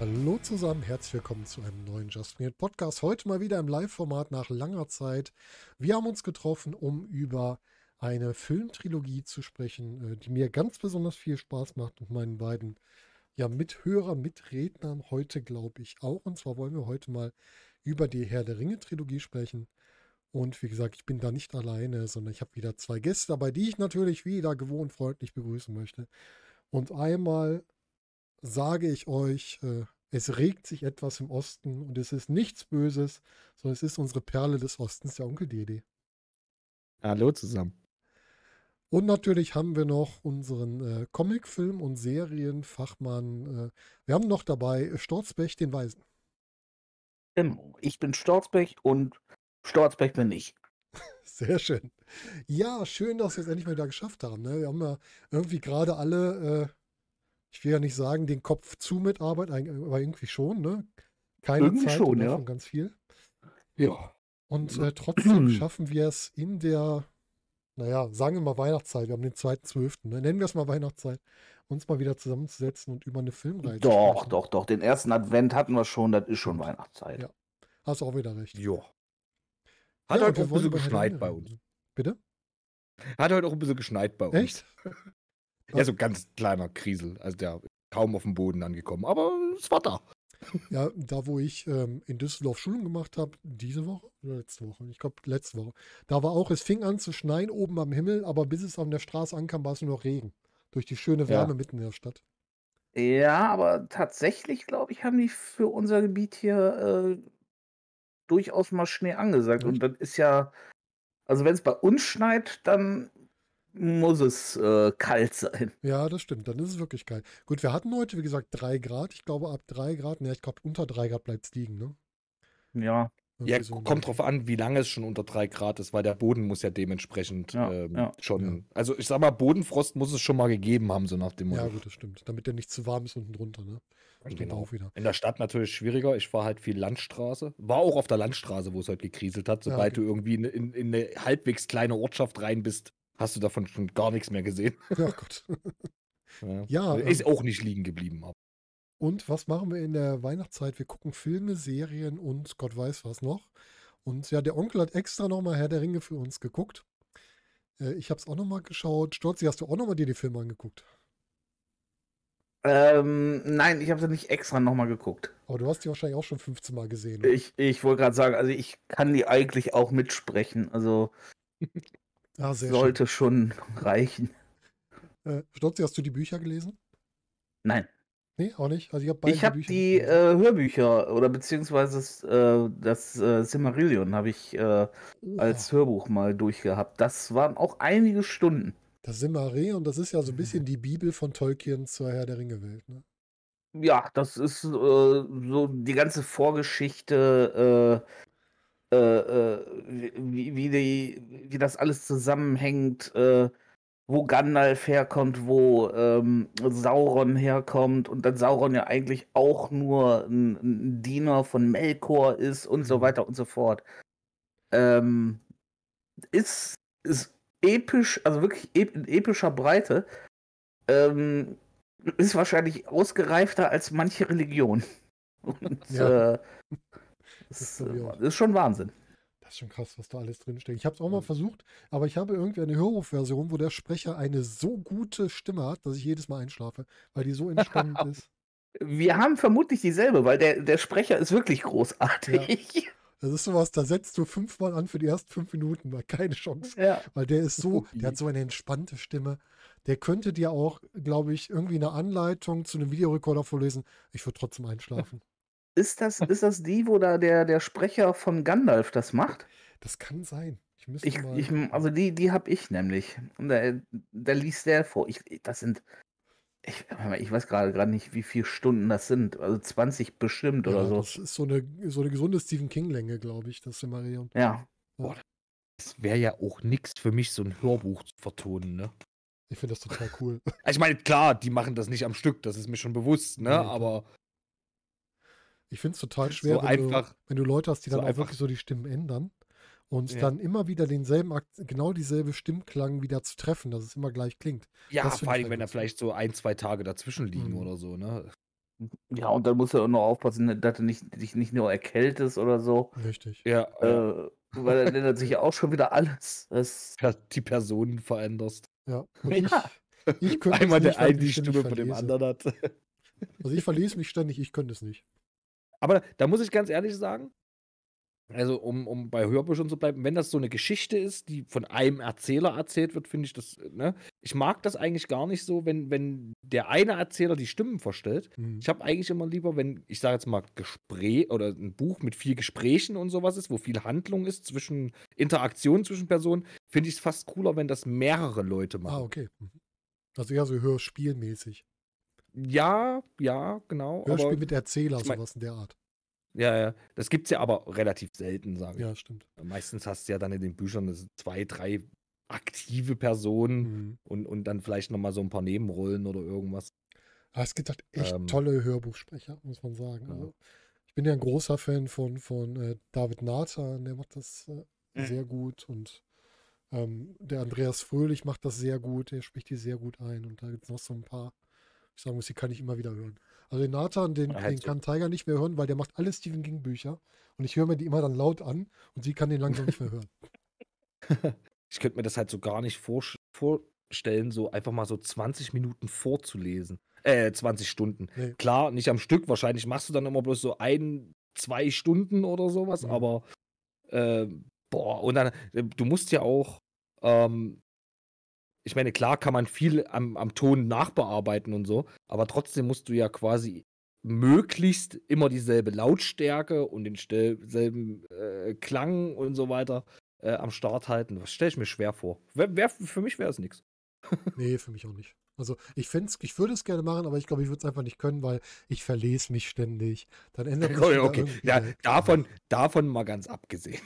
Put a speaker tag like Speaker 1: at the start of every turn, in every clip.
Speaker 1: Hallo zusammen, herzlich willkommen zu einem neuen Just Minute Podcast. Heute mal wieder im Live-Format nach langer Zeit. Wir haben uns getroffen, um über eine Filmtrilogie zu sprechen, äh, die mir ganz besonders viel Spaß macht und meinen beiden ja, Mithörern, Mitrednern heute, glaube ich, auch. Und zwar wollen wir heute mal über die Herr der Ringe-Trilogie sprechen. Und wie gesagt, ich bin da nicht alleine, sondern ich habe wieder zwei Gäste dabei, die ich natürlich wieder gewohnt freundlich begrüßen möchte. Und einmal sage ich euch, äh, es regt sich etwas im Osten und es ist nichts Böses, sondern es ist unsere Perle des Ostens, der Onkel Dede.
Speaker 2: Hallo zusammen.
Speaker 1: Und natürlich haben wir noch unseren äh, Comicfilm- und Serienfachmann. Äh, wir haben noch dabei Storzbech, den Weisen.
Speaker 3: Genau, ich bin Storzbech und Storzbech bin ich.
Speaker 1: Sehr schön. Ja, schön, dass wir es endlich mal wieder geschafft haben. Ne? Wir haben ja irgendwie gerade alle, äh, ich will ja nicht sagen, den Kopf zu mit Arbeit, aber irgendwie schon. Ne? Keine
Speaker 3: Irgendwie
Speaker 1: Zeit
Speaker 3: schon, ja.
Speaker 1: ganz viel.
Speaker 3: Ja.
Speaker 1: Und äh, trotzdem schaffen wir es in der, naja, sagen wir mal Weihnachtszeit, wir haben den 2.12., ne? nennen wir es mal Weihnachtszeit, uns mal wieder zusammenzusetzen und über eine Filmreihe zu
Speaker 3: Doch,
Speaker 1: sprechen.
Speaker 3: doch, doch. Den ersten Advent hatten wir schon, das ist schon Weihnachtszeit.
Speaker 1: Ja. Hast auch wieder recht.
Speaker 2: Ja. Hat
Speaker 1: Ja,
Speaker 2: heute auch ein bisschen geschneit bei uns.
Speaker 1: Bitte?
Speaker 2: Hat heute auch ein bisschen geschneit bei uns.
Speaker 1: Echt?
Speaker 2: Ja, so ganz kleiner Krisel. Also der kaum auf dem Boden angekommen. Aber es war da.
Speaker 1: Ja, da wo ich ähm, in Düsseldorf Schulung gemacht habe, diese Woche oder letzte Woche, ich glaube letzte Woche, da war auch, es fing an zu schneien oben am Himmel, aber bis es an der Straße ankam, war es nur noch Regen. Durch die schöne Wärme
Speaker 3: Ja.
Speaker 1: mitten in der Stadt.
Speaker 3: Ja, aber tatsächlich, glaube ich, haben die für unser Gebiet hier äh, durchaus mal Schnee angesagt. Und das ist ja, also wenn es bei uns schneit, dann muss es äh, kalt sein.
Speaker 1: Ja, das stimmt, dann ist es wirklich geil. Gut, wir hatten heute, wie gesagt, drei Grad. Ich glaube, ab drei Grad, ne, ich glaube, unter drei Grad bleibt es liegen, ne?
Speaker 3: Ja,
Speaker 1: Irgendwie
Speaker 2: Ja,
Speaker 1: so
Speaker 2: kommt drauf an, wie lange es schon unter drei Grad ist, weil der Boden muss ja dementsprechend
Speaker 3: Ja,
Speaker 2: ähm,
Speaker 3: ja.
Speaker 2: schon. Also ich sag mal, Bodenfrost muss es schon mal gegeben haben, so nach dem Motto.
Speaker 1: Ja, gut, das stimmt. Damit der nicht zu warm ist unten drunter, ne? Stimmt
Speaker 2: Genau.
Speaker 1: auch wieder.
Speaker 2: In der Stadt natürlich schwieriger. Ich war halt viel Landstraße. War auch auf der Landstraße, wo es halt gekriselt hat.
Speaker 1: Ja,
Speaker 2: Sobald
Speaker 1: okay.
Speaker 2: du irgendwie in, in, in eine halbwegs kleine Ortschaft rein bist, hast du davon schon gar nichts mehr gesehen.
Speaker 1: Ja, Gott.
Speaker 2: Ja,
Speaker 1: Ja,
Speaker 2: ist
Speaker 1: ähm,
Speaker 2: auch nicht liegen geblieben. Aber
Speaker 1: Und was machen wir in der Weihnachtszeit? Wir gucken Filme, Serien und Gott weiß was noch. Und ja, der Onkel hat extra nochmal Herr der Ringe für uns geguckt. Äh, ich habe es auch nochmal geschaut. Storzi, hast du auch nochmal dir die Filme angeguckt?
Speaker 3: ähm, nein, ich habe sie nicht extra nochmal geguckt.
Speaker 1: Aber du hast die wahrscheinlich auch schon 15 Mal gesehen. oder?
Speaker 3: Ich, ich wollte gerade sagen, also ich kann die eigentlich auch mitsprechen. Also
Speaker 1: ah, sehr
Speaker 3: sollte schon reichen.
Speaker 1: schön. Äh, Storzi, hast du die Bücher gelesen?
Speaker 3: Nein.
Speaker 1: Nee, auch nicht. Also ich habe
Speaker 3: Ich habe die äh, Hörbücher oder beziehungsweise das, äh, das äh, Silmarillion habe ich äh, als Hörbuch mal durchgehabt. Das waren auch einige Stunden.
Speaker 1: das Silmarillion, das ist ja so ein bisschen die Bibel von Tolkien zur Herr der Ringe-Welt. Ne?
Speaker 3: Ja, das ist äh, so die ganze Vorgeschichte, äh, äh, wie, wie, die, wie das alles zusammenhängt, äh, wo Gandalf herkommt, wo ähm, Sauron herkommt und dann Sauron ja eigentlich auch nur ein, ein Diener von Melkor ist und so
Speaker 1: Mhm.
Speaker 3: weiter und so fort. Ähm, ist, ist episch, also wirklich in epischer Breite. Ähm, ist wahrscheinlich ausgereifter als manche Religion. Und
Speaker 1: Ja.
Speaker 3: äh,
Speaker 1: Das
Speaker 3: ist,
Speaker 1: auch.
Speaker 3: äh, ist schon Wahnsinn.
Speaker 1: Das ist schon krass, was da alles drinsteckt. Ich habe es auch mal versucht, aber ich habe irgendwie eine Hörrufversion, wo der Sprecher eine so gute Stimme hat, dass ich jedes Mal einschlafe, weil die so entspannend ist.
Speaker 3: Wir haben vermutlich dieselbe, weil der, der Sprecher ist wirklich großartig.
Speaker 1: Das ist sowas, da setzt du fünfmal an für die ersten fünf Minuten, weil keine Chance.
Speaker 3: Ja.
Speaker 1: Weil der ist so, der hat so eine entspannte Stimme. Der könnte dir auch, glaube ich, irgendwie eine Anleitung zu einem Videorekorder vorlesen. Ich würde trotzdem einschlafen.
Speaker 3: Ist, das, ist das die, wo da der, der Sprecher von Gandalf das macht?
Speaker 1: Das kann sein. Ich müsste
Speaker 3: Ich,
Speaker 1: mal.
Speaker 3: ich, also die, die habe ich nämlich. Und da, da liest der vor. Ich, das sind. Ich, ich weiß gerade gerade nicht, wie viele Stunden das sind. Also 20 bestimmt
Speaker 1: ja,
Speaker 3: oder so.
Speaker 1: Das ist so eine, so eine gesunde Stephen King-Länge, glaube ich, das Silmarillion.
Speaker 3: Ja.
Speaker 2: es wäre ja auch nichts für mich, so ein Hörbuch zu vertonen, ne?
Speaker 1: Ich finde das total cool.
Speaker 2: Also ich meine, klar, die machen das nicht am Stück, das ist mir schon bewusst, ne?
Speaker 1: Klar.
Speaker 2: Aber
Speaker 1: Ich finde es total schwer,
Speaker 2: so
Speaker 1: wenn,
Speaker 2: einfach.
Speaker 1: du, wenn du Leute hast, die
Speaker 2: so
Speaker 1: dann auch
Speaker 2: einfach-
Speaker 1: wirklich so die Stimmen ändern und
Speaker 2: Ja.
Speaker 1: dann immer wieder denselben, genau dieselbe Stimmklang wieder zu treffen, dass es immer gleich klingt.
Speaker 2: Ja, vor allem, wenn da
Speaker 1: halt
Speaker 2: vielleicht so ein, zwei Tage dazwischen liegen
Speaker 1: Mhm.
Speaker 2: oder so, ne?
Speaker 3: Ja, und dann musst du auch noch aufpassen, dass du nicht, dich nicht nur erkältest oder so.
Speaker 1: Richtig.
Speaker 2: Ja.
Speaker 3: Äh, weil dann ändert sich ja auch schon wieder alles. Das,
Speaker 2: die Personen veränderst.
Speaker 1: Ja. Und
Speaker 3: Ja.
Speaker 1: ich, ich
Speaker 2: Einmal der eine die Stimme von dem anderen hat.
Speaker 1: Also ich verlese mich ständig, ich könnte es nicht.
Speaker 2: Aber da muss ich ganz ehrlich sagen, also um, um bei Hörbüchern zu bleiben, wenn das so eine Geschichte ist, die von einem Erzähler erzählt wird, finde ich das, äh, ne? Ich mag das eigentlich gar nicht so, wenn, wenn der eine Erzähler die Stimmen verstellt.
Speaker 1: Hm.
Speaker 2: Ich habe eigentlich immer lieber, wenn, ich sage jetzt mal, Gespräch oder ein Buch mit viel Gesprächen und sowas ist, wo viel Handlung ist zwischen Interaktion zwischen Personen, finde ich es fast cooler, wenn das mehrere Leute machen.
Speaker 1: Ah, okay. Mhm. Also eher so hörspielmäßig.
Speaker 2: Ja, ja, genau.
Speaker 1: Hörspiel
Speaker 2: aber,
Speaker 1: mit Erzähler,
Speaker 2: ich mein-
Speaker 1: sowas in der Art.
Speaker 2: ja, ja. Das gibt es ja aber relativ selten, sage ich.
Speaker 1: Ja, stimmt.
Speaker 2: Meistens hast du ja dann in den Büchern zwei, drei aktive Personen
Speaker 1: Mhm.
Speaker 2: und, und dann vielleicht nochmal so ein paar Nebenrollen oder irgendwas.
Speaker 1: Aber es gibt halt echt
Speaker 2: Ähm,
Speaker 1: tolle Hörbuchsprecher, muss man sagen.
Speaker 2: ja.
Speaker 1: Also, ich bin ja ein großer Fan von, von äh, David Nathan, der macht das äh,
Speaker 3: Mhm.
Speaker 1: sehr gut und ähm, der Andreas Fröhlich macht das sehr gut, der spricht die sehr gut ein und da gibt es noch so ein paar, ich sagen muss, die kann ich immer wieder hören. Also den Nathan, den, den
Speaker 2: so-
Speaker 1: kann Tiger nicht mehr hören, weil der macht alle Stephen King Bücher und ich höre mir die immer dann laut an und sie kann den langsam nicht mehr hören.
Speaker 2: Ich könnte mir das halt so gar nicht vorsch- vorstellen, so einfach mal so 20 Minuten vorzulesen. Äh, 20 Stunden.
Speaker 1: Nee.
Speaker 2: Klar, nicht am Stück. Wahrscheinlich machst du dann immer bloß so ein, zwei Stunden oder sowas,
Speaker 1: Mhm.
Speaker 2: aber äh, boah, und dann, äh, du musst ja auch, ähm, ich meine, klar kann man viel am, am Ton nachbearbeiten und so, aber trotzdem musst du ja quasi möglichst immer dieselbe Lautstärke und den stel- selben äh, Klang und so weiter äh, am Start halten. Das stelle ich mir schwer vor. Wär, wär, für mich wäre es nichts.
Speaker 1: Nee, für mich auch nicht. Also ich fänd's, ich würde es gerne machen, aber ich glaube, ich würde es einfach nicht können, weil ich verlese mich ständig. Dann ändert sich
Speaker 2: Okay, Ja, davon, davon mal ganz abgesehen.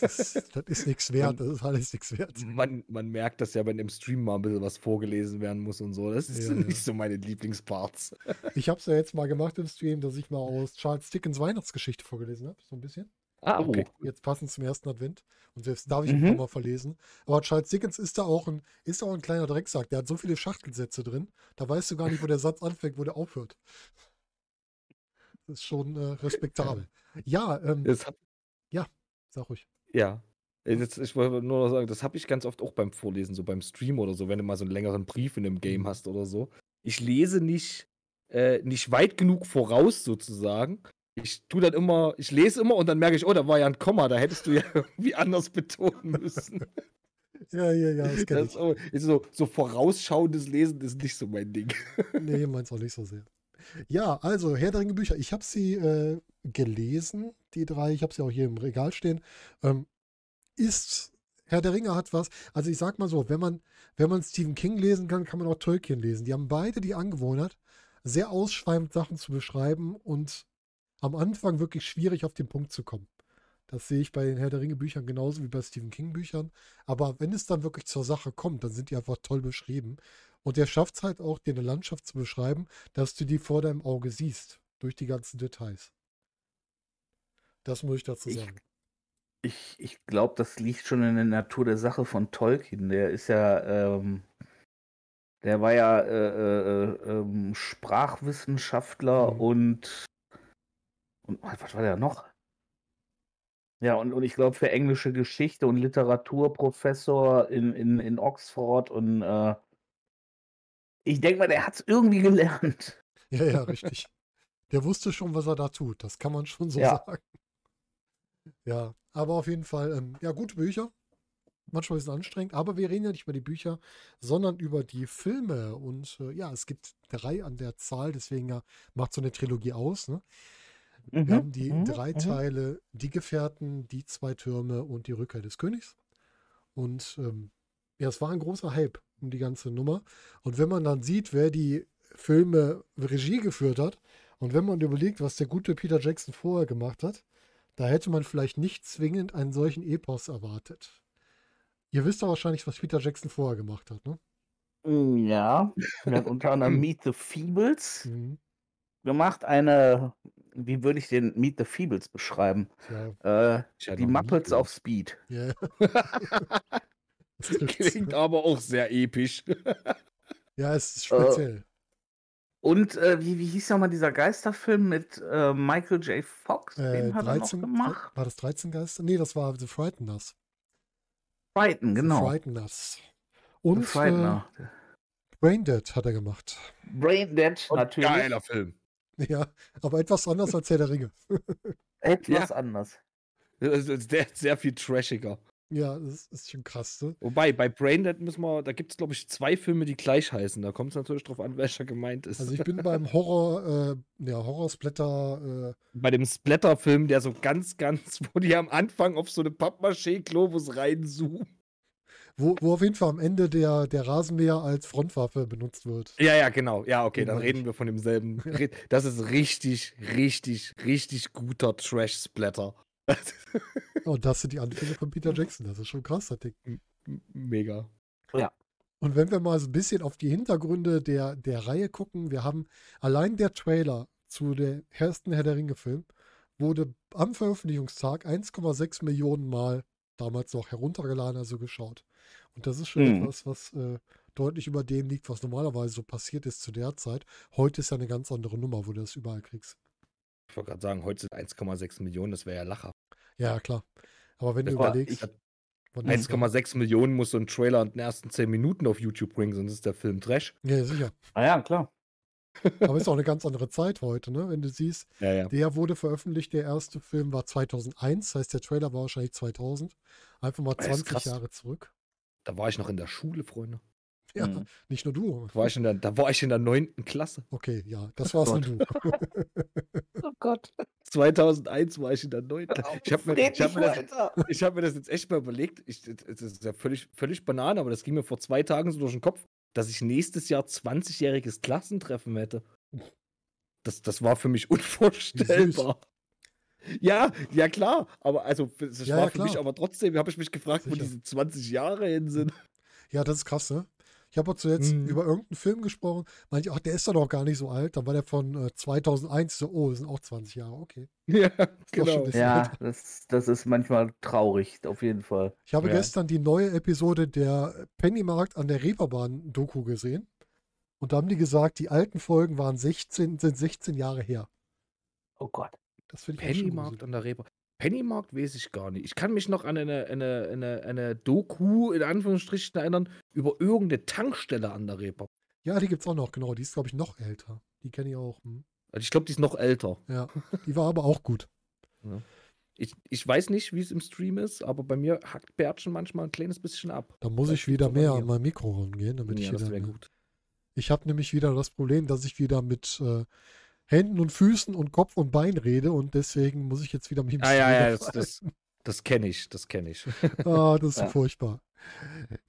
Speaker 1: Das ist, das ist nichts wert, das ist alles nichts wert.
Speaker 2: Man, man merkt das ja, wenn im Stream mal ein bisschen was vorgelesen werden muss und so. Das
Speaker 1: Ja,
Speaker 2: sind
Speaker 1: ja.
Speaker 2: nicht so meine Lieblingsparts.
Speaker 1: Ich habe es ja jetzt mal gemacht im Stream, dass ich mal aus Charles Dickens Weihnachtsgeschichte vorgelesen habe, so ein bisschen.
Speaker 2: Ah, okay.
Speaker 1: Jetzt passend zum ersten Advent. Und selbst darf ich
Speaker 3: Mhm.
Speaker 1: ihn noch mal verlesen. Aber Charles Dickens ist da auch ein, ist auch ein kleiner Drecksack. Der hat so viele Schachtelsätze drin, da weißt du gar nicht, wo der Satz anfängt, wo der aufhört. Das ist schon äh, respektabel. Ja, ähm,
Speaker 2: Das hab,
Speaker 1: sag ruhig.
Speaker 2: ja. Äh, Jetzt, ich wollte nur noch sagen, das habe ich ganz oft auch beim Vorlesen, so beim Stream oder so, wenn du mal so einen längeren Brief in einem Game
Speaker 1: Mhm.
Speaker 2: hast oder so. Ich lese nicht, äh, nicht weit genug voraus sozusagen. Ich tu dann immer, ich lese immer und dann merke ich, oh, da war ja ein Komma, da hättest du ja irgendwie anders betonen müssen.
Speaker 1: Ja, ja, ja, das kenne
Speaker 2: ist, auch- ist so, so vorausschauendes Lesen ist nicht so mein Ding.
Speaker 1: Nee, meins auch nicht so sehr. Ja, also Herr der Ringe Bücher. Ich habe sie äh, gelesen, die drei. Ich habe sie auch hier im Regal stehen. Ähm, ist Herr der Ringe hat was. Also ich sag mal so, wenn man, wenn man Stephen King lesen kann, kann man auch Tolkien lesen. Die haben beide die Angewohnheit, sehr ausschweifend Sachen zu beschreiben und am Anfang wirklich schwierig auf den Punkt zu kommen. Das sehe ich bei den Herr der Ringe Büchern genauso wie bei Stephen King Büchern. Aber wenn es dann wirklich zur Sache kommt, dann sind die einfach toll beschrieben. Und der schafft es halt auch, dir eine Landschaft zu beschreiben, dass du die vor deinem Auge siehst, durch die ganzen Details. Das muss ich dazu
Speaker 3: Ich-
Speaker 1: sagen.
Speaker 3: Ich, ich glaube, das liegt schon in der Natur der Sache von Tolkien. Der ist ja, ähm, der war ja äh, äh, äh, ähm, Sprachwissenschaftler
Speaker 1: Mhm.
Speaker 3: und, und was war der noch? Ja, und, und ich glaube, für englische Geschichte und Literatur Professor in, in, in Oxford und äh, ich denke mal, der hat es irgendwie gelernt.
Speaker 1: Ja, ja, richtig. Der wusste schon, was er da tut. Das kann man schon so
Speaker 3: Ja.
Speaker 1: sagen. Ja, aber auf jeden Fall, ähm, ja, gute Bücher. Manchmal ein bisschen anstrengend, aber wir reden ja nicht über die Bücher, sondern über die Filme. Und äh, ja, es gibt drei an der Zahl, deswegen ja, macht so eine Trilogie aus. Ne? Wir haben die
Speaker 3: mhm,
Speaker 1: drei
Speaker 3: mhm.
Speaker 1: Teile, die Gefährten, die zwei Türme und die Rückkehr des Königs. Und ähm, ja, es war ein großer Hype um die ganze Nummer. Und wenn man dann sieht, wer die Filme Regie geführt hat und wenn man überlegt, was der gute Peter Jackson vorher gemacht hat, da hätte man vielleicht nicht zwingend einen solchen Epos erwartet. Ihr wisst doch wahrscheinlich, was Peter Jackson vorher gemacht hat, ne?
Speaker 3: Mm, Ja, er unter anderem Meet the Feebles
Speaker 1: Mhm.
Speaker 3: Gemacht. Eine, wie würde ich den Meet the Feebles beschreiben?
Speaker 1: Tja,
Speaker 3: Äh, die Muppets auf Speed.
Speaker 1: ja. Das trifft's.
Speaker 2: Klingt aber auch sehr episch.
Speaker 1: ja, es ist
Speaker 3: Äh,
Speaker 1: speziell.
Speaker 3: Und äh, wie, wie hieß nochmal dieser Geisterfilm mit äh, Michael J. Fox?
Speaker 1: Äh,
Speaker 3: Den hat er noch
Speaker 1: 13,
Speaker 3: gemacht.
Speaker 1: war das 13 Geister? Nee, das war The Frighteners.
Speaker 3: Frighten,
Speaker 1: The
Speaker 3: genau.
Speaker 1: Frighteners.
Speaker 3: The
Speaker 1: Und äh,
Speaker 3: Frightener.
Speaker 1: Braindead hat er gemacht.
Speaker 3: Brain Dead,
Speaker 2: Und
Speaker 3: natürlich.
Speaker 2: Geiler Film.
Speaker 1: Ja, aber etwas anders als Herr der Ringe.
Speaker 3: Etwas anders.
Speaker 2: Das ist sehr, sehr viel trashiger.
Speaker 1: Ja, das ist schon krass, ne?
Speaker 2: Wobei, bei Braindead müssen wir, da gibt es, glaube ich, zwei Filme, die gleich heißen. Da kommt es natürlich drauf an, welcher gemeint ist.
Speaker 1: Also ich bin beim Horror, äh, ja, Horrorsplatter, äh,
Speaker 2: bei dem Splatter-Film, der so ganz, ganz, wo die am Anfang auf so eine Pappmaché-Globus reinzoomen.
Speaker 1: Wo, wo auf jeden Fall am Ende der, der Rasenmäher als Frontwaffe benutzt wird.
Speaker 2: Ja, ja, genau. Ja, okay,
Speaker 1: Den
Speaker 2: dann reden wir von demselben. Das ist richtig, richtig, richtig guter Trash-Splatter.
Speaker 1: Und das sind die Anfänge von Peter Jackson. Das ist schon krass, das Ding.
Speaker 2: Mega.
Speaker 1: Und wenn wir mal so ein bisschen auf die Hintergründe der, der Reihe gucken, wir haben allein der Trailer zu der ersten Herr der Ringe-Film wurde am Veröffentlichungstag 1,6 Millionen Mal damals noch heruntergeladen, also geschaut. Und das ist schon
Speaker 3: Mhm.
Speaker 1: etwas, was äh, deutlich über dem liegt, was normalerweise so passiert ist zu der Zeit. Heute ist ja eine ganz andere Nummer, wo du das überall kriegst.
Speaker 2: Ich wollte gerade sagen, heute sind 1,6 Millionen, das wäre ja Lacher.
Speaker 1: Ja, klar. Aber wenn du
Speaker 2: Das war-
Speaker 1: überlegst,
Speaker 2: ich-
Speaker 1: wann das war-
Speaker 2: 1,6 Millionen muss so ein Trailer in den ersten 10 Minuten auf YouTube bringen, sonst ist der Film Trash.
Speaker 1: Ja, sicher.
Speaker 3: Ah ja, klar.
Speaker 1: Aber ist auch eine ganz andere Zeit heute, ne? Wenn du siehst,
Speaker 2: Ja, ja.
Speaker 1: der wurde veröffentlicht, der erste Film war 2001, das heißt, der Trailer war wahrscheinlich 2000. Einfach mal
Speaker 2: Das ist
Speaker 1: 20
Speaker 2: krass.
Speaker 1: Jahre zurück.
Speaker 2: Da war ich noch in der Schule, Freunde.
Speaker 1: Ja,
Speaker 3: Mhm.
Speaker 1: nicht nur du.
Speaker 2: Da war ich in der, da war ich in der 9. Klasse.
Speaker 1: Okay, ja, das warst nur du.
Speaker 3: Oh Gott.
Speaker 2: 2001 war ich in der 9. Klasse. Ich habe mir, ich hab mir, das- ich hab mir das jetzt echt mal überlegt. Ich, das ist ja völlig, völlig Banane, aber das ging mir vor zwei Tagen so durch den Kopf, dass ich nächstes Jahr 20-jähriges Klassentreffen hätte. Das, das war für mich unvorstellbar. Ja, ja klar, aber also das
Speaker 1: Ja,
Speaker 2: war
Speaker 1: ja,
Speaker 2: für mich aber trotzdem, habe ich mich gefragt, wo
Speaker 1: Sicher.
Speaker 2: diese 20 Jahre hin sind.
Speaker 1: Ja, das ist krass, ne? Ich habe auch zuletzt
Speaker 2: Mhm.
Speaker 1: über irgendeinen Film gesprochen. Meinte, ich, ach, der ist doch noch gar nicht so alt. Dann war der von äh, 2001. So, oh, das sind auch 20 Jahre. Okay.
Speaker 2: Ja,
Speaker 1: schon
Speaker 2: genau.
Speaker 3: Ja, das, das ist manchmal traurig, auf jeden Fall.
Speaker 1: Ich habe
Speaker 2: Ja.
Speaker 1: gestern die neue Episode der Pennymarkt an der Reeperbahn-Doku gesehen. Und da haben die gesagt, die alten Folgen waren 16, sind 16 Jahre her.
Speaker 3: Oh Gott.
Speaker 1: Das finde ich
Speaker 2: Pennymarkt an der Reeper. Pennymarkt weiß ich gar nicht. Ich kann mich noch an eine, eine, eine, eine Doku in Anführungsstrichen erinnern über irgendeine Tankstelle an der Reeper.
Speaker 1: Ja, die gibt es auch noch, genau. Die ist, glaube ich, noch älter. Die kenne ich auch. Hm.
Speaker 2: Also ich glaube, die ist noch älter.
Speaker 1: Ja, die war aber auch gut.
Speaker 2: Ich, ich weiß nicht, wie es im Stream ist, aber bei mir hackt Bärtchen manchmal ein kleines bisschen ab.
Speaker 1: Da muss
Speaker 2: Das
Speaker 1: ich wieder mehr an mein Mikro rangehen, damit ich
Speaker 2: ja, das
Speaker 1: wieder.
Speaker 2: wäre gut.
Speaker 1: Ich habe nämlich wieder das Problem, dass ich wieder mit äh, Händen und Füßen und Kopf und Bein rede und deswegen muss ich jetzt wieder mich ein
Speaker 2: Ah, ja, ja, das, das, das kenne ich, das kenne ich.
Speaker 1: Ah, das ist
Speaker 3: Ja.
Speaker 1: furchtbar.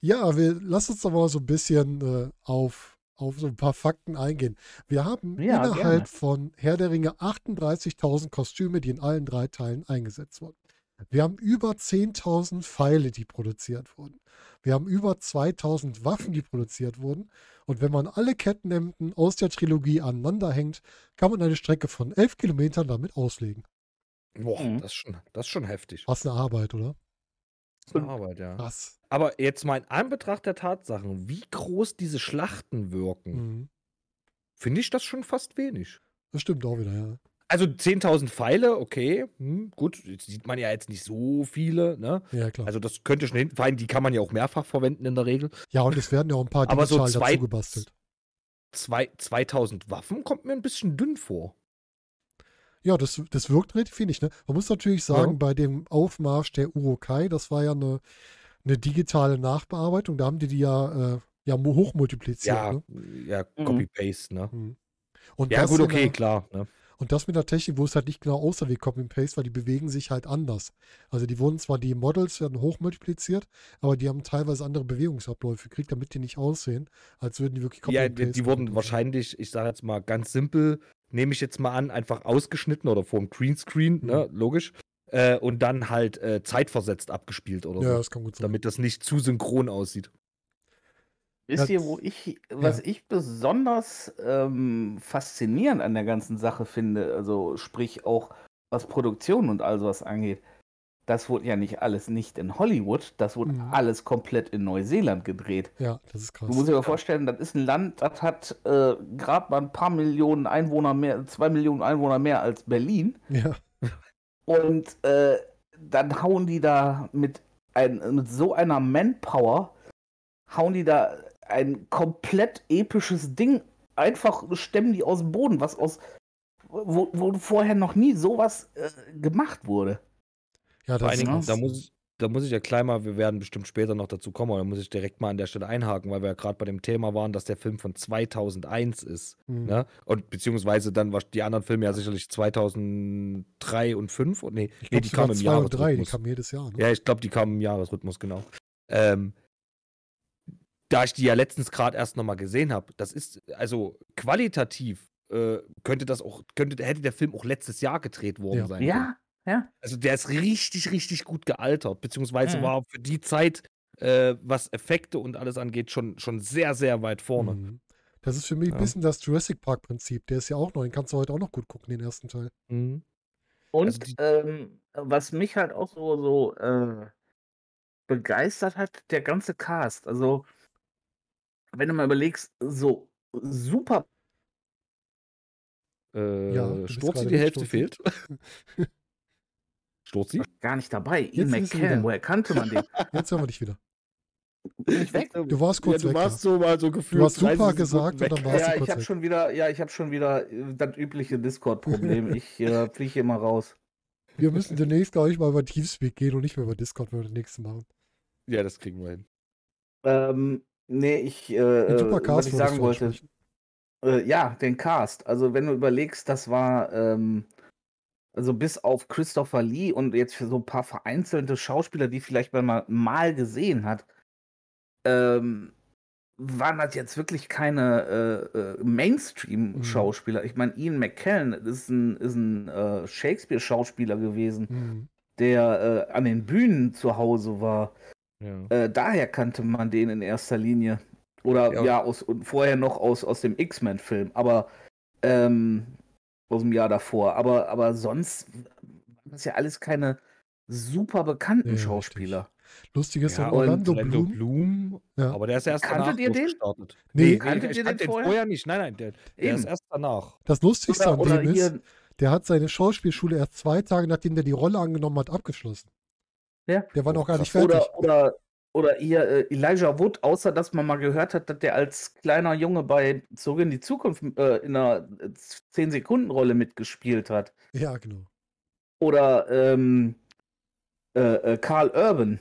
Speaker 1: Ja, wir lass uns doch mal so ein bisschen äh, auf, auf so ein paar Fakten eingehen. Wir haben
Speaker 3: Ja,
Speaker 1: innerhalb
Speaker 3: gerne.
Speaker 1: von Herr der Ringe 38.000 Kostüme, die in allen drei Teilen eingesetzt wurden. Wir haben über 10.000 Pfeile, die produziert wurden. Wir haben über 2.000 Waffen, die produziert wurden. Und wenn man alle Kettenhemden aus der Trilogie aneinander hängt, kann man eine Strecke von 11 Kilometern damit auslegen.
Speaker 2: Boah,
Speaker 3: Mhm.
Speaker 2: das, ist schon, das ist schon heftig.
Speaker 1: Was eine Arbeit, oder?
Speaker 2: Das ist eine Arbeit, ja.
Speaker 1: Krass.
Speaker 2: Aber jetzt mal in Anbetracht der Tatsachen, wie groß diese Schlachten wirken,
Speaker 1: Mhm.
Speaker 2: finde ich das schon fast wenig.
Speaker 1: Das stimmt auch wieder, ja.
Speaker 2: Also 10.000 Pfeile, okay, hm, gut, jetzt sieht man ja jetzt nicht so viele, ne?
Speaker 1: Ja, klar.
Speaker 2: Also das könnte schon hin, vor allem die kann man ja auch mehrfach verwenden in der Regel.
Speaker 1: Ja, und es werden ja auch ein paar
Speaker 2: Aber so
Speaker 1: digital
Speaker 2: zwei-
Speaker 1: dazu gebastelt.
Speaker 2: Zwei, 2000 Waffen kommt mir ein bisschen dünn vor.
Speaker 1: Ja, das, das wirkt relativ wenig. Ne? Man muss natürlich sagen,
Speaker 2: Ja.
Speaker 1: bei dem Aufmarsch der Urukai, das war ja eine, eine digitale Nachbearbeitung. Da haben die die ja, äh, ja mu- hochmultipliziert.
Speaker 2: Ja,
Speaker 1: Ne?
Speaker 2: ja,
Speaker 3: Mhm.
Speaker 2: Copy-Paste, ne?
Speaker 1: Mhm. Und
Speaker 2: Ja, gut, okay,
Speaker 1: der-
Speaker 2: klar. Ne?
Speaker 1: Und das mit der Technik, wo es halt nicht genau aussah wie Copy and Paste, weil die bewegen sich halt anders. Also die wurden zwar, die Models werden hochmultipliziert, aber die haben teilweise andere Bewegungsabläufe gekriegt, damit die nicht aussehen, als würden die wirklich Copy
Speaker 2: Ja,
Speaker 1: and
Speaker 2: die, die wurden wahrscheinlich, ich sage jetzt mal ganz simpel, nehme ich jetzt mal an, einfach ausgeschnitten oder vorm Greenscreen,
Speaker 1: Mhm.
Speaker 2: ne, logisch. Äh, und dann halt äh, zeitversetzt abgespielt oder
Speaker 1: Ja,
Speaker 2: so,
Speaker 1: das kann gut sein.
Speaker 2: damit das nicht zu synchron aussieht.
Speaker 3: Wisst ihr, wo ich, was
Speaker 1: ja.
Speaker 3: ich besonders ähm, faszinierend an der ganzen Sache finde, also sprich auch was Produktion und all sowas angeht, das wurde ja nicht alles nicht in Hollywood, das wurde
Speaker 1: Mhm.
Speaker 3: alles komplett in Neuseeland gedreht.
Speaker 1: Ja, das ist
Speaker 3: Du
Speaker 1: krass.
Speaker 3: musst dir mal vorstellen, das ist ein Land, das hat äh, gerade mal ein paar Millionen Einwohner mehr, zwei Millionen Einwohner mehr als Berlin.
Speaker 1: Ja,
Speaker 3: Und äh, dann hauen die da mit, ein, mit so einer Manpower, hauen die da ein komplett episches Ding, einfach stemmen die aus dem Boden, was aus, wo, wo vorher noch nie sowas äh, gemacht wurde.
Speaker 1: ja,
Speaker 2: Vor
Speaker 1: das
Speaker 2: allen
Speaker 1: ist
Speaker 2: da muss, da muss ich ja gleich mal, wir werden bestimmt später noch dazu kommen, aber da muss ich direkt mal an der Stelle einhaken, weil wir ja gerade bei dem Thema waren, dass der Film von 2001 ist.
Speaker 1: Mhm.
Speaker 2: Ne? Und beziehungsweise dann war die anderen Filme ja sicherlich 2003 und 5 und nee,
Speaker 1: Ich
Speaker 2: nee die kamen im
Speaker 1: drei, die
Speaker 2: Jahresrhythmus.
Speaker 1: kamen jedes Jahr. Ne?
Speaker 2: Ja, ich glaube, die kamen im Jahresrhythmus, genau. Ähm, da ich die ja letztens gerade erst nochmal gesehen habe, das ist, also qualitativ äh, könnte das auch, könnte, hätte der Film auch letztes Jahr gedreht worden
Speaker 1: Ja.
Speaker 2: sein. können.
Speaker 3: Ja, ja.
Speaker 2: Also der ist richtig, richtig gut gealtert, beziehungsweise
Speaker 3: Mhm.
Speaker 2: war für die Zeit, äh, was Effekte und alles angeht, schon, schon sehr, sehr weit vorne.
Speaker 1: Mhm. Das ist für mich ein
Speaker 2: Ja.
Speaker 1: bisschen das Jurassic Park-Prinzip. Der ist ja auch noch, den kannst du heute auch noch gut gucken, den ersten Teil.
Speaker 2: Mhm.
Speaker 3: Und
Speaker 2: Also die-
Speaker 3: ähm, was mich halt auch so, so äh, begeistert hat, der ganze Cast. Also, wenn du mal überlegst, so super.
Speaker 2: Äh,
Speaker 1: Ja, du
Speaker 2: Sturzi, die Hälfte
Speaker 1: Sturzi.
Speaker 2: fehlt. Sturzi?
Speaker 3: Gar nicht dabei.
Speaker 1: Jetzt
Speaker 3: Ian
Speaker 1: du
Speaker 3: McKellen, woher kannte man den?
Speaker 1: Jetzt hören wir dich wieder.
Speaker 3: Bin ich weg?
Speaker 1: Du warst kurz
Speaker 2: ja, du
Speaker 1: weg,
Speaker 2: warst
Speaker 1: ja.
Speaker 2: so mal so gefühlt.
Speaker 1: Du hast
Speaker 2: 30
Speaker 1: super
Speaker 2: Sekunden
Speaker 1: gesagt und dann warst
Speaker 3: Ja,
Speaker 1: du
Speaker 3: ich
Speaker 1: kurz
Speaker 3: habe
Speaker 1: weg.
Speaker 3: schon wieder, ja, ich habe schon wieder äh, das übliche Discord-Problem. ich äh, fliege hier mal raus.
Speaker 1: Wir müssen demnächst, glaube ich, mal über Teamspeak gehen und nicht mehr über Discord, wenn wir das nächste machen.
Speaker 2: Ja, das kriegen wir hin.
Speaker 3: Ähm, nee, ich, äh, äh, was ich sagen wollte. Äh, ja, den Cast. Also, wenn du überlegst, das war, ähm, also bis auf Christopher Lee und jetzt für so ein paar vereinzelte Schauspieler, die vielleicht mal, mal gesehen hat, ähm, waren das jetzt wirklich keine äh, äh, Mainstream-Schauspieler. Ich meine, Ian McKellen ist ein, ist ein äh, Shakespeare-Schauspieler gewesen,
Speaker 1: Mhm.
Speaker 3: der äh, an den Bühnen zu Hause war.
Speaker 2: Ja.
Speaker 3: Äh, daher kannte man den in erster Linie. Oder
Speaker 2: Ja.
Speaker 3: ja, aus, und vorher noch aus, aus dem X-Men-Film, aber ähm, aus dem Jahr davor. Aber, aber sonst waren das ja alles keine super bekannten
Speaker 1: Nee, richtig.
Speaker 3: Schauspieler.
Speaker 1: Lustig ist
Speaker 2: Ja,
Speaker 1: Orlando
Speaker 2: und
Speaker 1: Bloom.
Speaker 2: Bloom.
Speaker 1: Ja.
Speaker 2: Aber der ist erst
Speaker 3: Kanntet
Speaker 2: danach
Speaker 3: ihr den?
Speaker 2: gestartet.
Speaker 1: Nee.
Speaker 3: Kanntet
Speaker 2: ich
Speaker 3: ihr
Speaker 2: kannte
Speaker 3: den
Speaker 2: den
Speaker 3: vorher?
Speaker 2: nicht. Nein, nein, der, der ist erst danach.
Speaker 1: Das Lustigste
Speaker 3: Oder,
Speaker 1: an dem ist, der hat seine Schauspielschule erst zwei Tage, nachdem der die Rolle angenommen hat, abgeschlossen.
Speaker 3: Ja.
Speaker 1: Der war noch gar nicht fertig.
Speaker 3: oder, oder, oder hier äh, Elijah Wood, außer dass man mal gehört hat, dass der als kleiner Junge bei Zurück in die Zukunft äh, in einer 10-Sekunden-Rolle mitgespielt hat.
Speaker 1: Ja, genau.
Speaker 3: Oder ähm, äh, äh, Carl Urban,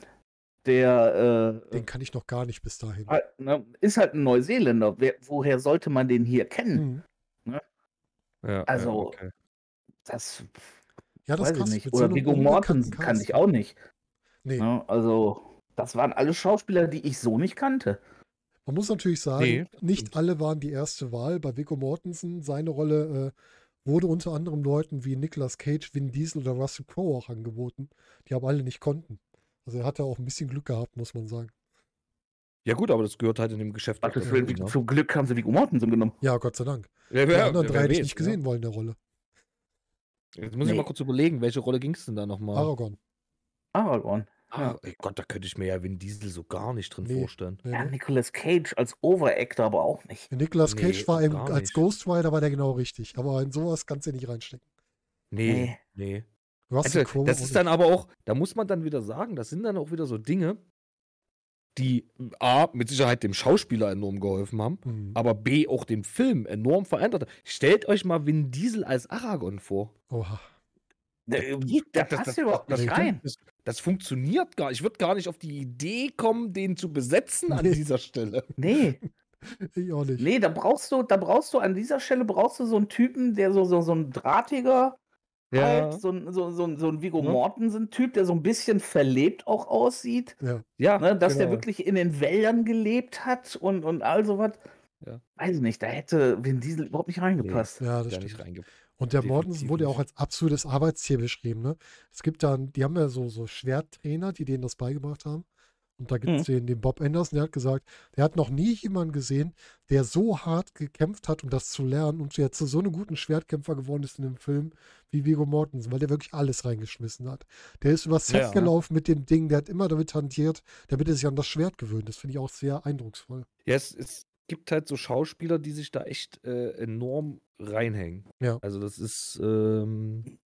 Speaker 3: der äh,
Speaker 1: Den kann ich noch gar nicht bis dahin.
Speaker 3: halt, ne, ist halt ein Neuseeländer. Wer, woher sollte man den hier kennen?
Speaker 1: Mhm.
Speaker 2: Ja,
Speaker 3: Also,
Speaker 2: ja, okay.
Speaker 3: Das
Speaker 1: Ja, das
Speaker 3: weiß ich nicht.
Speaker 1: so
Speaker 3: Oder
Speaker 1: einem
Speaker 3: Viggo Mortensen
Speaker 1: Cast.
Speaker 3: ich auch nicht.
Speaker 1: Nee.
Speaker 3: Ne? Also, das waren alle Schauspieler, die ich so nicht kannte.
Speaker 1: Man muss natürlich sagen,
Speaker 2: Nee, das
Speaker 1: nicht alle waren die erste Wahl. Bei Viggo Mortensen, seine Rolle äh, wurde unter anderem Leuten wie Nicolas Cage, Vin Diesel oder Russell Crowe auch angeboten, die aber alle nicht konnten. Also er hatte auch ein bisschen Glück gehabt, muss man sagen.
Speaker 2: Ja, gut, aber das gehört halt in dem Geschäft dazu,
Speaker 3: Willen,
Speaker 2: ne?
Speaker 3: zum Glück haben sie Viggo Mortensen genommen.
Speaker 1: Ja, Gott sei Dank.
Speaker 2: Ja,
Speaker 1: Die
Speaker 2: wer-
Speaker 1: anderen
Speaker 2: wer
Speaker 1: drei hätte ich nicht
Speaker 2: ne?
Speaker 1: gesehen wollen in der Rolle.
Speaker 2: Jetzt muss ich
Speaker 3: Nee.
Speaker 2: mal kurz überlegen, welche Rolle ging es denn da nochmal?
Speaker 1: Aragorn.
Speaker 3: Aragorn.
Speaker 2: Ah, ey Gott, da könnte ich mir ja Vin Diesel so gar nicht drin
Speaker 1: Nee.
Speaker 2: vorstellen.
Speaker 1: Nee,
Speaker 3: Ja,
Speaker 1: nee.
Speaker 3: Nicolas Cage als Overactor aber auch nicht.
Speaker 1: Nicolas Cage
Speaker 2: Nee,
Speaker 1: war
Speaker 2: gar
Speaker 1: als
Speaker 2: nicht.
Speaker 1: Ghost Rider war der genau richtig. Aber in sowas kannst du nicht reinstecken.
Speaker 2: Nee, nee.
Speaker 1: Russell
Speaker 2: Also,
Speaker 1: Crowe
Speaker 2: das
Speaker 1: auch
Speaker 2: ist
Speaker 1: nicht.
Speaker 2: dann aber auch, da muss man dann wieder sagen, das sind dann auch wieder so Dinge, die A, mit Sicherheit dem Schauspieler enorm geholfen haben,
Speaker 1: Mhm.
Speaker 2: aber B, auch den Film enorm verändert haben. Stellt euch mal Vin Diesel als Aragorn vor.
Speaker 1: Oha.
Speaker 3: Der, der
Speaker 2: Das-
Speaker 3: passt
Speaker 2: das-
Speaker 3: überhaupt
Speaker 2: das-
Speaker 3: nicht
Speaker 2: das-
Speaker 3: rein.
Speaker 2: Das, das funktioniert gar nicht. Ich würde gar nicht auf die Idee kommen, den zu besetzen an
Speaker 1: Nee.
Speaker 2: dieser Stelle.
Speaker 3: Nee,
Speaker 1: Ich auch nicht.
Speaker 3: nee, da brauchst du, da brauchst du an dieser Stelle brauchst du so einen Typen, der so, so, so ein drahtiger, halt, so ein, so, so, ein- so ein Viggo
Speaker 2: Ja.
Speaker 3: Mortensen-Typ, der so ein bisschen verlebt auch aussieht.
Speaker 1: Ja.
Speaker 2: ja
Speaker 3: Ne, dass der
Speaker 2: genau.
Speaker 3: wirklich in den Wäldern gelebt hat und, und all sowas.
Speaker 2: Ja.
Speaker 3: Weiß ich nicht, da hätte Vin Diesel überhaupt nicht reingepasst.
Speaker 1: Ja, das
Speaker 2: da
Speaker 1: stimmt.
Speaker 2: nicht reingepasst.
Speaker 1: Und der
Speaker 2: Definitiv
Speaker 1: Mortensen wurde ja auch als absolutes Arbeitstier beschrieben. Ne? Es gibt dann, die haben ja so, so Schwerttrainer, die denen das beigebracht haben. Und da gibt es den, den Bob Anderson, der hat gesagt, der hat noch nie jemanden gesehen, der so hart gekämpft hat, um das zu lernen und der zu so einem guten Schwertkämpfer geworden ist in dem Film wie Viggo Mortensen, weil der wirklich alles reingeschmissen hat. Der ist übers Set
Speaker 2: Ja.
Speaker 1: gelaufen mit dem Ding, der hat immer damit hantiert, damit er sich an das Schwert gewöhnt. Das finde ich auch sehr eindrucksvoll.
Speaker 2: Ja, es, es gibt halt so Schauspieler, die sich da echt äh, enorm reinhängen.
Speaker 1: Ja.
Speaker 2: Also das ist, ähm,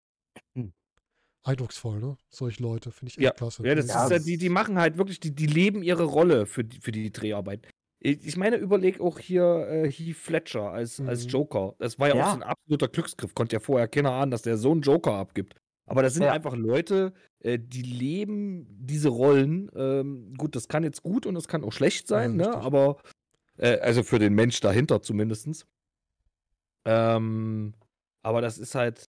Speaker 1: Eindrucksvoll, ne? Solche Leute, finde ich echt
Speaker 2: Ja.
Speaker 1: klasse.
Speaker 2: ja, das
Speaker 3: Ja,
Speaker 2: ist ja, die, die machen halt wirklich, die, die leben ihre Rolle für die, für die Dreharbeit. Ich meine, überleg auch hier äh, Heath Fletcher als, als
Speaker 1: Mhm.
Speaker 2: Joker. Das war ja,
Speaker 3: Ja.
Speaker 2: auch so ein absoluter Glücksgriff. Konnte ja vorher keiner ahnen, dass der so einen Joker abgibt. Aber das sind
Speaker 3: Ja.
Speaker 2: einfach Leute, äh, die leben diese Rollen. Ähm, gut, das kann jetzt gut und das kann auch schlecht sein, ne?
Speaker 1: richtig.
Speaker 2: aber äh, also für den Mensch dahinter zumindest. Ähm, aber das ist halt,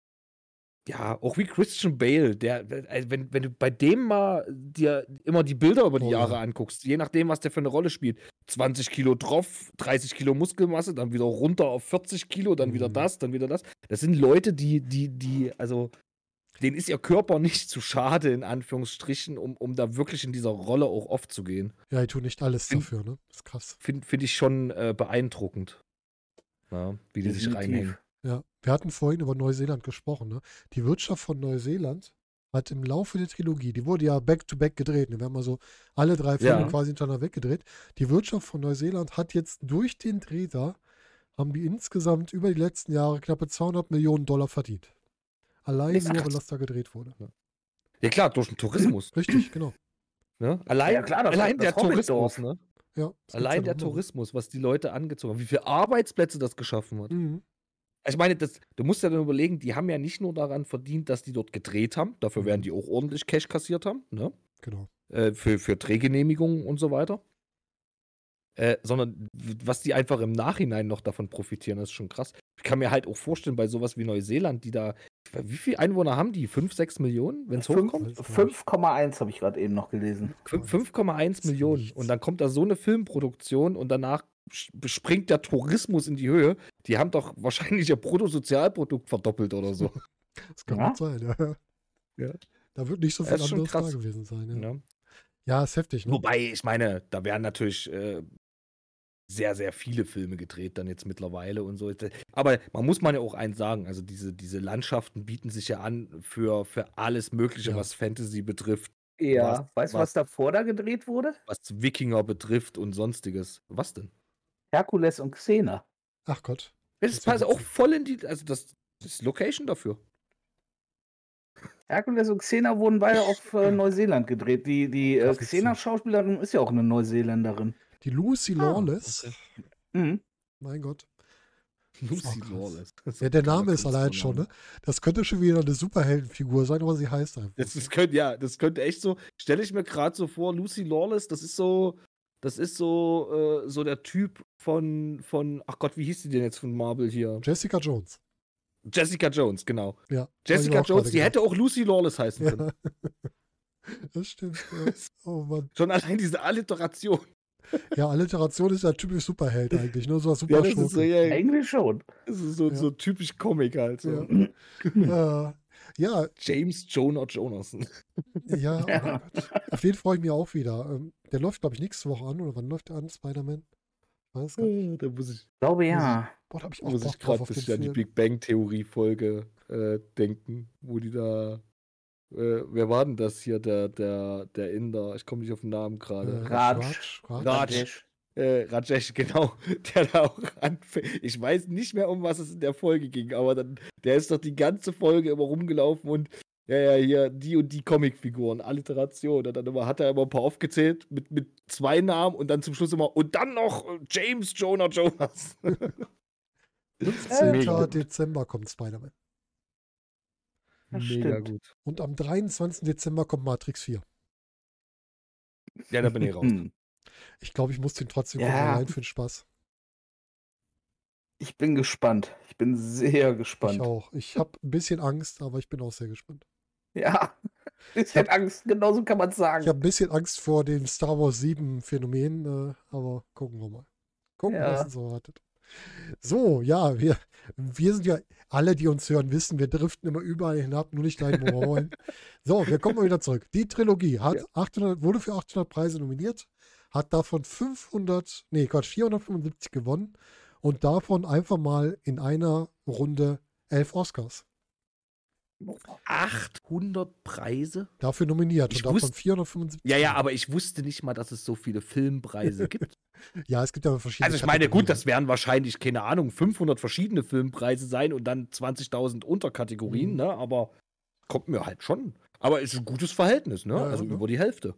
Speaker 2: ja, auch wie Christian Bale, der, also wenn, wenn du bei dem mal dir immer die Bilder über die
Speaker 1: Oh,
Speaker 2: Jahre
Speaker 1: ja.
Speaker 2: anguckst, je nachdem, was der für eine Rolle spielt, 20 Kilo drauf, 30 Kilo Muskelmasse, dann wieder runter auf 40 Kilo, dann wieder
Speaker 1: Mhm.
Speaker 2: das, dann wieder das. Das sind Leute, die, die, die, also, denen ist ihr Körper nicht zu schade, in Anführungsstrichen, um, um da wirklich in dieser Rolle auch oft zu gehen.
Speaker 1: Ja, die tun nicht alles
Speaker 2: Find-
Speaker 1: dafür, ne? Das ist krass.
Speaker 2: Finde find ich schon äh, beeindruckend. Ja, wie die sich reinhängen.
Speaker 1: Ja, wir hatten vorhin über Neuseeland gesprochen. Ne? Die Wirtschaft von Neuseeland hat im Laufe der Trilogie, die wurde ja back-to-back gedreht. Ne? Wir haben also alle drei Filme
Speaker 2: Ja.
Speaker 1: quasi hintereinander weggedreht. Die Wirtschaft von Neuseeland hat jetzt durch den Dreh da, haben die insgesamt über die letzten Jahre knappe 200 Millionen Dollar verdient. Allein nur, weil das da gedreht wurde.
Speaker 2: Ja klar, durch den Tourismus.
Speaker 1: Richtig, genau.
Speaker 2: Ne? Allein,
Speaker 3: Ja, klar, das-
Speaker 2: allein
Speaker 3: das
Speaker 2: der. Tourismus, ne?
Speaker 1: Ja,
Speaker 2: Allein
Speaker 1: ja
Speaker 2: der. Tourismus, was die Leute angezogen haben, wie viele Arbeitsplätze das geschaffen hat.
Speaker 1: Mhm.
Speaker 2: Ich meine, das, du musst ja dann überlegen, die haben ja nicht nur daran verdient, dass die dort gedreht haben, dafür werden
Speaker 1: Mhm.
Speaker 2: die auch ordentlich Cash kassiert haben, ne?
Speaker 1: Genau.
Speaker 2: Äh, für, für Drehgenehmigungen und so weiter. Äh, sondern was die einfach im Nachhinein noch davon profitieren, das ist schon krass. Ich kann mir halt auch vorstellen, bei sowas wie Neuseeland, die da, wie viele Einwohner haben die? 5, 6 Millionen, wenn es hochkommt?
Speaker 3: 5,1 habe ich gerade eben noch gelesen.
Speaker 2: Fünf- 5,1
Speaker 1: ist
Speaker 2: Millionen. Und dann kommt da so eine Filmproduktion und danach springt der Tourismus in die Höhe. Die haben doch wahrscheinlich ihr Bruttosozialprodukt verdoppelt oder so.
Speaker 1: Das kann
Speaker 3: Ja.
Speaker 1: gut sein, ja.
Speaker 2: Ja.
Speaker 1: Da wird nicht so viel anderes da gewesen sein. Ja,
Speaker 2: Ja.
Speaker 1: ja ist heftig, ne?
Speaker 2: Wobei, ich meine, da werden natürlich äh, sehr, sehr viele Filme gedreht dann jetzt mittlerweile und so. Aber man muss man ja auch eins sagen, also diese, diese Landschaften bieten sich ja an für, für alles Mögliche,
Speaker 1: Ja.
Speaker 2: was Fantasy betrifft,
Speaker 3: Ja,
Speaker 2: Was-
Speaker 3: weißt du,
Speaker 2: was-
Speaker 3: was davor da gedreht wurde?
Speaker 2: was Wikinger betrifft und sonstiges. Was denn?
Speaker 3: Herkules und Xena.
Speaker 1: Ach Gott.
Speaker 2: Das passt auch voll in die, also das, das ist Location dafür.
Speaker 3: Herkules und Xena wurden beide auf äh, Neuseeland gedreht. Die, die äh. Xena-Schauspielerin ist ja auch eine Neuseeländerin.
Speaker 1: Die Lucy
Speaker 2: Ah,
Speaker 1: Lawless.
Speaker 2: okay.
Speaker 3: Mhm.
Speaker 1: Mein Gott.
Speaker 2: Lucy. Lawless.
Speaker 1: Ja, der Name ist allein schon, ne? Das könnte schon wieder eine Superheldenfigur sein, aber sie heißt einfach.
Speaker 2: Das, das könnte, ja, das könnte echt so, stelle ich mir gerade so vor, Lucy Lawless, das ist so, das ist so, äh, so der Typ von, von, ach Gott, wie hieß die denn jetzt von Marvel hier?
Speaker 1: Jessica Jones.
Speaker 2: Jessica Jones, genau.
Speaker 1: Ja.
Speaker 2: Jessica Jones, die hätte auch Lucy Lawless heißen können.
Speaker 1: Ja. das stimmt. Ja. Oh Mann.
Speaker 2: Schon allein diese Alliteration.
Speaker 1: Ja, Alliteration ist ja typisch Superheld eigentlich, ne? So was
Speaker 2: Ja,
Speaker 1: super
Speaker 2: das ist so, ja,
Speaker 3: Eigentlich schon.
Speaker 2: das ist so,
Speaker 1: Ja.
Speaker 2: so typisch Comic halt. So.
Speaker 1: Ja. Äh, ja,
Speaker 2: James Jonah Jonathan.
Speaker 1: ja, oh Gott. auf den freue ich mich auch wieder. Ähm, Der läuft, glaube ich, nächste Woche an, oder wann läuft der an, Spider-Man? Weiß gar nicht.
Speaker 2: da muss ich,
Speaker 3: Ich glaube ja.
Speaker 1: Boah, da habe ich auch
Speaker 2: muss
Speaker 1: Bock
Speaker 2: ich gerade ein bisschen an die. Big Bang Theorie Folge äh, denken, wo die da, äh, wer war denn das hier, der, der, der Inder? Ich komme nicht auf den Namen gerade.
Speaker 1: Äh,
Speaker 3: Raj.
Speaker 1: Raj.
Speaker 2: Raj.
Speaker 3: Rajesh.
Speaker 2: Äh, Rajesh, genau, der da auch anfängt. Ich weiß nicht mehr, um was es in der Folge ging, aber dann, der ist doch die ganze Folge immer rumgelaufen und ja, ja, hier, die und die Comicfiguren, Alliteration. Und dann immer, hat er immer ein paar aufgezählt mit, mit zwei Namen und dann zum Schluss immer, und dann noch äh, James Jonah Jonas.
Speaker 1: 15.
Speaker 2: Mega.
Speaker 1: Dezember kommt Spider-Man.
Speaker 3: Das
Speaker 2: Mega
Speaker 3: stimmt.
Speaker 2: gut.
Speaker 1: Und am 23. Dezember kommt Matrix 4.
Speaker 2: Ja, da bin ich raus.
Speaker 3: Hm.
Speaker 1: Ich glaube, ich muss den trotzdem
Speaker 3: Ja.
Speaker 1: gucken, allein für den Spaß.
Speaker 3: Ich bin gespannt. Ich bin sehr
Speaker 1: Ich
Speaker 3: gespannt.
Speaker 1: auch. Ich habe ein bisschen Angst, aber ich bin auch sehr gespannt.
Speaker 3: Ja. Bisschen Angst, genauso kann man es
Speaker 1: Ich
Speaker 3: sagen.
Speaker 1: habe ein bisschen Angst vor dem Star Wars 7 Phänomen, äh, aber gucken wir mal. Gucken,
Speaker 3: Ja.
Speaker 1: was uns erwartet. So, ja, wir, wir sind ja, alle, die uns hören, wissen, wir driften immer überall hinab, nur nicht dahin, wo wir wollen. So, wir kommen mal wieder zurück. Die Trilogie hat
Speaker 2: Ja.
Speaker 1: 800, wurde für 800 Preise nominiert, hat davon 500, nee, Quatsch, 475 gewonnen und davon einfach mal in einer Runde elf Oscars.
Speaker 2: 800 Preise?
Speaker 1: Dafür nominiert
Speaker 2: Ich
Speaker 1: und davon
Speaker 2: wusste-
Speaker 1: 475.
Speaker 2: Ja, ja, aber ich wusste nicht mal, dass es so viele Filmpreise gibt.
Speaker 1: Ja, es gibt ja verschiedene.
Speaker 2: Also ich meine, gut, das werden wahrscheinlich, keine Ahnung, 500 verschiedene Filmpreise sein und dann 20.000 Unterkategorien,
Speaker 1: Mhm.
Speaker 2: ne? Aber kommt mir halt schon. Aber ist ein gutes Verhältnis, ne?
Speaker 1: Ja, ja,
Speaker 2: also
Speaker 1: ne?
Speaker 2: über die Hälfte.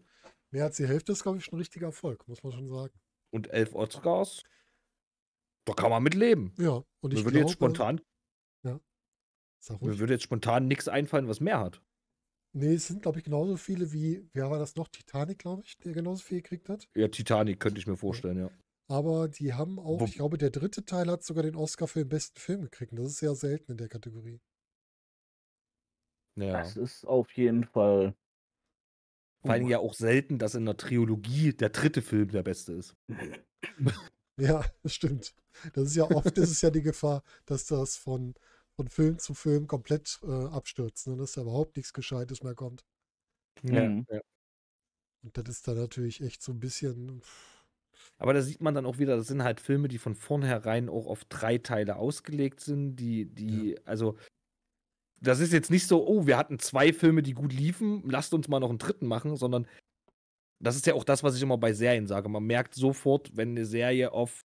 Speaker 1: Mehr als die Hälfte ist, glaube ich, schon ein richtiger Erfolg, muss man schon sagen.
Speaker 2: Und elf Oscars, da kann man mit leben.
Speaker 1: Ja, und ich
Speaker 2: würde jetzt spontan,
Speaker 1: sag
Speaker 2: mir
Speaker 1: ruhig.
Speaker 2: würde jetzt spontan nichts einfallen, was mehr hat.
Speaker 1: Nee, es sind, glaube ich, genauso viele wie, wer war das noch? Titanic, glaube ich, der genauso viel gekriegt hat.
Speaker 2: Ja, Titanic könnte ich mir vorstellen, ja.
Speaker 1: Aber die haben auch,
Speaker 2: Wo-
Speaker 1: ich glaube, der dritte Teil hat sogar den Oscar für den besten Film gekriegt. Das ist sehr selten in der Kategorie.
Speaker 2: Ja.
Speaker 3: Das ist auf jeden Fall.
Speaker 2: Vor allem ja auch selten, dass in einer Trilogie der dritte Film der beste ist.
Speaker 1: Ja, das stimmt. Das ist ja oft, das ist ja die Gefahr, dass das von, von Film zu Film komplett äh, abstürzt, ne? dass da überhaupt nichts Gescheites mehr kommt.
Speaker 3: Mhm.
Speaker 2: ja.
Speaker 1: Und das ist dann natürlich echt so ein bisschen.
Speaker 2: Aber da sieht man dann auch wieder, das sind halt Filme, die von vornherein auch auf drei Teile ausgelegt sind, die, die, also, das ist jetzt nicht so, oh, wir hatten zwei Filme, die gut liefen, lasst uns mal noch einen dritten machen, sondern das ist ja auch das, was ich immer bei Serien sage. Man merkt sofort, wenn eine Serie auf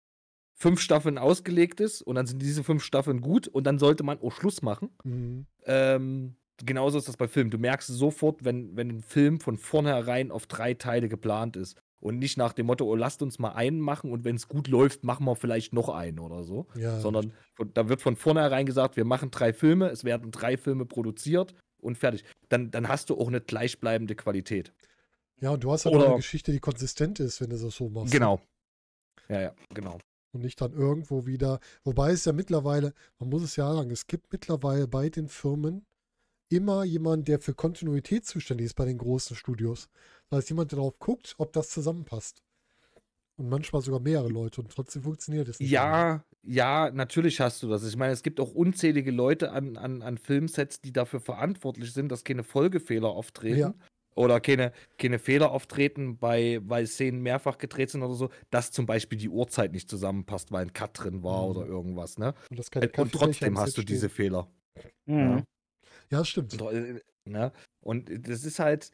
Speaker 2: fünf Staffeln ausgelegt ist und dann sind diese fünf Staffeln gut und dann sollte man auch Schluss machen.
Speaker 1: Mhm.
Speaker 2: Ähm, genauso ist das bei Filmen. Du merkst sofort, wenn, wenn ein Film von vornherein auf drei Teile geplant ist. Und nicht nach dem Motto, oh, lasst uns mal einen machen und wenn es gut läuft, machen wir vielleicht noch einen oder so.
Speaker 1: Ja,
Speaker 2: Sondern von, da wird von vornherein gesagt, wir machen drei Filme, es werden drei Filme produziert und fertig. Dann, dann hast du auch eine gleichbleibende Qualität.
Speaker 1: ja, und du hast halt auch eine
Speaker 2: oder-
Speaker 1: Geschichte, die konsistent ist, wenn du das so machst.
Speaker 2: Genau. Ja, ja, genau.
Speaker 1: Und nicht dann irgendwo wieder. Wobei es ja mittlerweile, man muss es ja sagen, es gibt mittlerweile bei den Firmen immer jemanden, der für Kontinuität zuständig ist bei den großen Studios. Das heißt, jemand, der darauf guckt, ob das zusammenpasst. Und manchmal sogar mehrere Leute und trotzdem funktioniert es nicht.
Speaker 2: Ja, ja, natürlich hast du das. Ich meine, es gibt auch unzählige Leute an, an, an Filmsets, die dafür verantwortlich sind, dass keine Folgefehler auftreten.
Speaker 1: Ja.
Speaker 2: Oder keine, keine Fehler auftreten, bei, weil Szenen mehrfach gedreht sind oder so, dass zum Beispiel die Uhrzeit nicht zusammenpasst, weil ein Cut drin war
Speaker 1: Mhm.
Speaker 2: oder irgendwas, ne?
Speaker 1: Und, das keine
Speaker 2: Und trotzdem hast du diese. Fehler.
Speaker 3: Mhm.
Speaker 1: Ja, das stimmt.
Speaker 2: Und, äh, ne? Und das ist halt,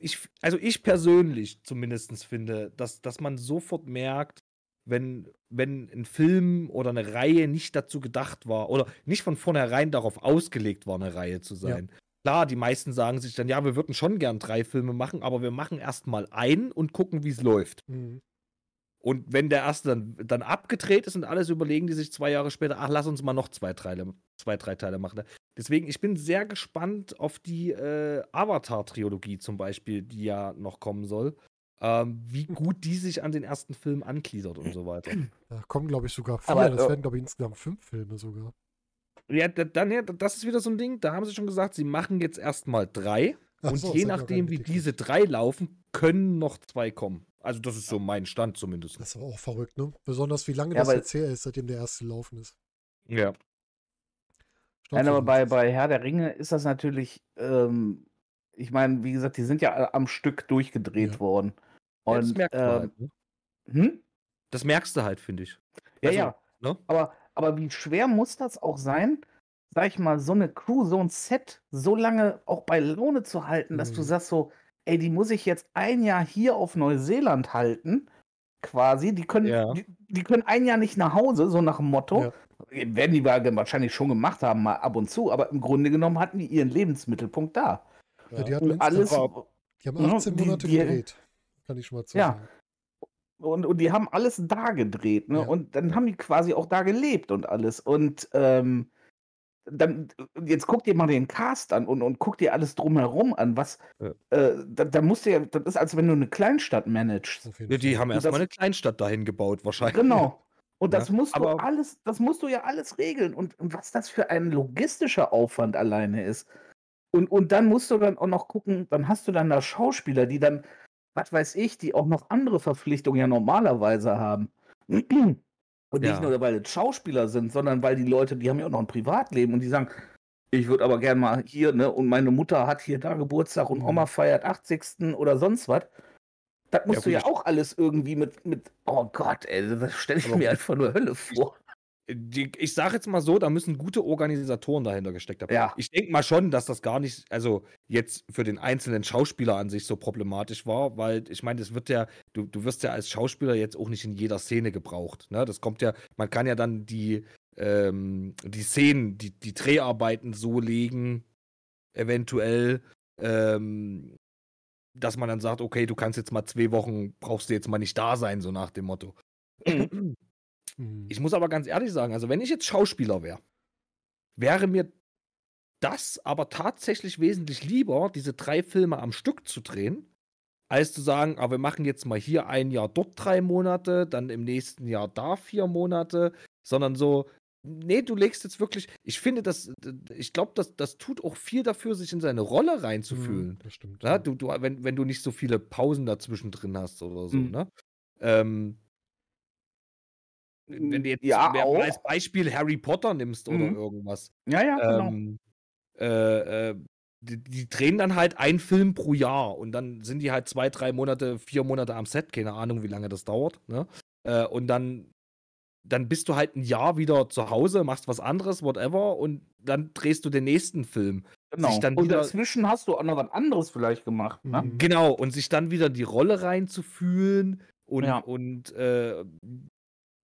Speaker 2: ich, also ich persönlich zumindest finde, dass, dass man sofort merkt, wenn, wenn ein Film oder eine Reihe nicht dazu gedacht war oder nicht von vornherein darauf ausgelegt war, eine Reihe zu sein. Klar, die meisten sagen sich dann, ja, wir würden schon gern drei Filme machen, aber wir machen erst mal einen und gucken, wie es läuft.
Speaker 1: Mhm.
Speaker 2: Und wenn der erste dann, dann abgedreht ist und alles, überlegen die sich zwei Jahre später, ach, lass uns mal noch zwei, Teile, zwei drei Teile machen. Deswegen, ich bin sehr gespannt auf die äh, Avatar-Trilogie zum Beispiel, die ja noch kommen soll. Ähm, wie gut die sich an den ersten Film angliedert und so weiter.
Speaker 1: Da kommen, glaube ich, sogar vier.
Speaker 3: Aber,
Speaker 1: das
Speaker 3: äh,
Speaker 1: werden, glaube ich, insgesamt fünf Filme sogar.
Speaker 2: Ja, da- dann, ja, das ist wieder so ein Ding, da haben sie schon gesagt, sie machen jetzt erstmal drei.
Speaker 1: Ach
Speaker 2: und
Speaker 1: so,
Speaker 2: je nachdem, wie diese drei laufen, können noch zwei kommen. Also, das ist so mein Stand zumindest.
Speaker 1: Das ist aber auch verrückt, ne? Besonders wie lange
Speaker 3: Ja,
Speaker 1: das jetzt her ist, seitdem der erste laufen ist.
Speaker 2: Ja.
Speaker 3: Nein, aber bei, bei Herr der Ringe ist das natürlich, ähm, ich meine, wie gesagt, die sind ja am Stück durchgedreht
Speaker 1: Ja.
Speaker 3: worden.
Speaker 2: Ja, das
Speaker 3: Und,
Speaker 2: merkst du
Speaker 3: ähm,
Speaker 2: halt. Ne?
Speaker 3: hm?
Speaker 2: Das merkst du halt, finde ich.
Speaker 3: Ja,
Speaker 2: Also,
Speaker 3: ja.
Speaker 2: ne?
Speaker 3: Aber, aber wie schwer muss das auch sein, sag ich mal, so eine Crew, so ein Set so lange auch bei Laune zu halten, dass du
Speaker 1: Mhm.
Speaker 3: sagst so, ey, die muss ich jetzt ein Jahr hier auf Neuseeland halten, quasi. Die können,
Speaker 2: Ja.
Speaker 3: die, die können ein Jahr nicht nach Hause, so nach dem Motto.
Speaker 1: Ja.
Speaker 3: Werden die wahrscheinlich schon gemacht haben, mal ab und zu, aber im Grunde genommen hatten die ihren Lebensmittelpunkt da.
Speaker 1: Ja, die hatten
Speaker 3: alles,
Speaker 1: Die haben
Speaker 3: Ja,
Speaker 1: 18
Speaker 3: die-
Speaker 1: Monate
Speaker 3: die-
Speaker 1: gedreht. Kann ich schon mal zu
Speaker 3: Ja. Und, und die haben alles da gedreht, ne?
Speaker 1: Ja.
Speaker 3: Und dann haben die quasi auch da gelebt und alles. Und ähm, dann, jetzt guck dir mal den Cast an und, und guck dir alles drumherum an, was,
Speaker 2: Ja.
Speaker 3: äh, da, da musst du ja, das ist, als wenn du eine Kleinstadt managst.
Speaker 2: Ja, die haben erstmal eine Kleinstadt dahin gebaut, wahrscheinlich.
Speaker 3: Genau. Und
Speaker 2: Ja,
Speaker 3: das musst du alles, das musst du ja alles regeln. Und, und was das für ein logistischer Aufwand alleine ist. Und, und dann musst du dann auch noch gucken, dann hast du dann da Schauspieler, die dann, was weiß ich, die auch noch andere Verpflichtungen ja normalerweise haben. Und
Speaker 2: Ja.
Speaker 3: nicht nur, weil es Schauspieler sind, sondern weil die Leute, die haben ja auch noch ein Privatleben und die sagen, ich würde aber gern mal hier, ne, und meine Mutter hat hier da Geburtstag und
Speaker 1: Mhm.
Speaker 3: Oma feiert 80. oder sonst was. Das musst
Speaker 2: gut,
Speaker 3: du ja auch alles irgendwie mit, mit, oh Gott, ey, das stelle ich
Speaker 2: Aber
Speaker 3: mir einfach nur Hölle vor.
Speaker 2: Die, ich sage jetzt mal so, da müssen gute Organisatoren dahinter gesteckt haben.
Speaker 3: Ja.
Speaker 2: Ich denke mal schon, dass das gar nicht, also jetzt für den einzelnen Schauspieler an sich so problematisch war, weil ich meine, das wird ja, du, du wirst ja als Schauspieler jetzt auch nicht in jeder Szene gebraucht. Ne? Das kommt ja, man kann ja dann die, ähm, die Szenen, die, die Dreharbeiten so legen, eventuell, ähm, dass man dann sagt, okay, du kannst jetzt mal zwei Wochen, brauchst du jetzt mal nicht da sein, so nach dem Motto.
Speaker 1: Mhm.
Speaker 2: Ich muss aber ganz ehrlich sagen, also wenn ich jetzt Schauspieler wäre, wäre mir das aber tatsächlich wesentlich lieber, diese drei Filme am Stück zu drehen, als zu sagen, aber wir machen jetzt mal hier ein Jahr dort drei Monate, dann im nächsten Jahr da vier Monate, sondern so, nee, du legst jetzt wirklich, ich finde, das, ich glaube, das, das tut auch viel dafür, sich in seine Rolle reinzufühlen.
Speaker 1: Mhm, Das stimmt.
Speaker 2: Ja, du, du, wenn, wenn du nicht so viele Pausen dazwischen drin hast oder so,
Speaker 3: Mhm.
Speaker 2: ne? Ähm, wenn du jetzt
Speaker 3: Ja,
Speaker 2: als Beispiel Harry Potter nimmst oder
Speaker 3: Mhm.
Speaker 2: irgendwas,
Speaker 3: Ja, ja, genau.
Speaker 2: ähm, äh, äh, die, die drehen dann halt einen Film pro Jahr und dann sind die halt zwei, drei Monate, vier Monate am Set, keine Ahnung, wie lange das dauert, ne? Äh, und dann, dann bist du halt ein Jahr wieder zu Hause, machst was anderes, whatever, und dann drehst du den nächsten Film.
Speaker 3: genau. und dazwischen hast du auch noch was anderes vielleicht gemacht. Ne?
Speaker 1: Mhm.
Speaker 2: Genau, und sich dann wieder in die Rolle reinzufühlen und,
Speaker 3: Ja.
Speaker 2: und äh,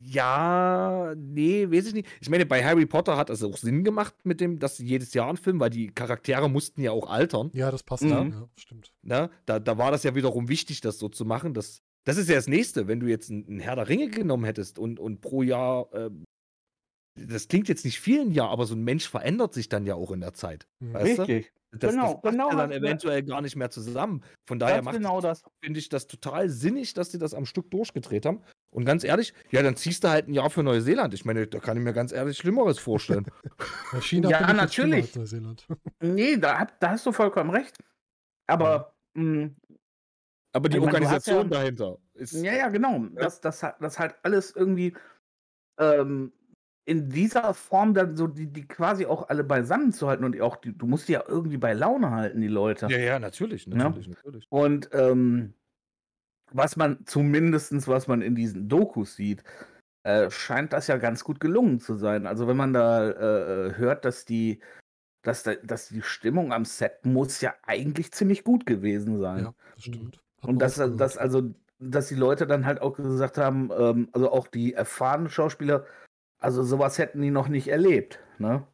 Speaker 2: ja, nee, weiß ich nicht. Ich meine, bei Harry Potter hat es auch Sinn gemacht mit dem, dass sie jedes Jahr ein Film, weil die Charaktere mussten ja auch altern.
Speaker 1: Ja, das passt.
Speaker 3: Mhm.
Speaker 1: Ja, ja, stimmt.
Speaker 2: Ne? Da, da war das ja wiederum wichtig, das so zu machen. Das, das ist ja das Nächste, wenn du jetzt einen Herr der Ringe genommen hättest und, und pro Jahr, äh, das klingt jetzt nicht viel ein Jahr, aber so ein Mensch verändert sich dann ja auch in der Zeit.
Speaker 1: Mhm.
Speaker 2: Weißt du?
Speaker 3: Richtig.
Speaker 2: Das,
Speaker 3: Genau,
Speaker 2: das passt
Speaker 3: genau
Speaker 2: ja dann
Speaker 3: das-
Speaker 2: eventuell gar nicht mehr zusammen. Von daher macht
Speaker 3: genau das.
Speaker 2: finde ich das total sinnig, dass die das am Stück durchgedreht haben. Und ganz ehrlich, ja, dann ziehst du halt ein Jahr für Neuseeland. Ich meine, da kann ich mir ganz ehrlich Schlimmeres vorstellen.
Speaker 1: China
Speaker 3: Ja, natürlich.
Speaker 1: Neuseeland.
Speaker 3: Nee, da, hab- da hast du vollkommen recht. Aber, mh,
Speaker 2: Aber die Organisation
Speaker 3: ja-
Speaker 2: dahinter ist.
Speaker 3: ja, ja, genau. Das, das, hat- das halt alles irgendwie ähm, in dieser Form dann so, die, die quasi auch alle beisammen zu halten und auch, die, du musst die ja irgendwie bei Laune halten, die Leute.
Speaker 2: Ja, ja, natürlich, natürlich, natürlich.
Speaker 3: Und ähm, was man zumindestens, was man in diesen Dokus sieht, äh, scheint das ja ganz gut gelungen zu sein. Also wenn man da äh, hört, dass die, dass, da, dass die Stimmung am Set muss ja eigentlich ziemlich gut gewesen sein.
Speaker 1: Ja, das stimmt. Hat
Speaker 3: Und dass, dass also, dass die Leute dann halt auch gesagt haben, ähm, also auch die erfahrenen Schauspieler, also sowas hätten die noch nicht erlebt. Ne?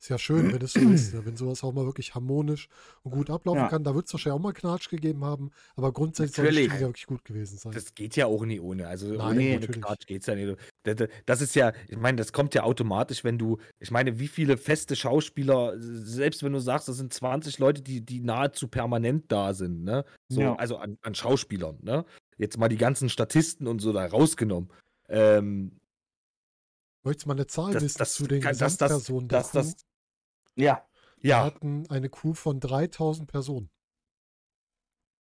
Speaker 1: Ist ja schön, wenn es so ist, ne? wenn sowas auch mal wirklich harmonisch und gut ablaufen
Speaker 3: Ja.
Speaker 1: kann. Da wird es wahrscheinlich auch mal Knatsch gegeben haben, aber grundsätzlich soll. Stimmung ja wirklich gut gewesen sein.
Speaker 2: Das geht ja auch nie ohne. Also
Speaker 1: Nein,
Speaker 2: ohne, ohne
Speaker 1: natürlich.
Speaker 2: Quatsch geht's ja nicht. Das ist ja, ich meine, das kommt ja automatisch, wenn du, ich meine, wie viele feste Schauspieler, selbst wenn du sagst, das sind 20 Leute, die, die nahezu permanent da sind, ne? So,
Speaker 3: Ja.
Speaker 2: also an, an Schauspielern, ne? Jetzt mal die ganzen Statisten und so da rausgenommen. Ähm,
Speaker 1: Du mal eine Zahl
Speaker 2: das,
Speaker 1: wissen
Speaker 2: das,
Speaker 1: zu den
Speaker 2: kann- das, das,
Speaker 1: Gesamtpersonen der
Speaker 2: das,
Speaker 1: Crew?
Speaker 2: das,
Speaker 3: Ja.
Speaker 1: Wir
Speaker 2: ja,
Speaker 1: hatten eine Crew von 3000 Personen.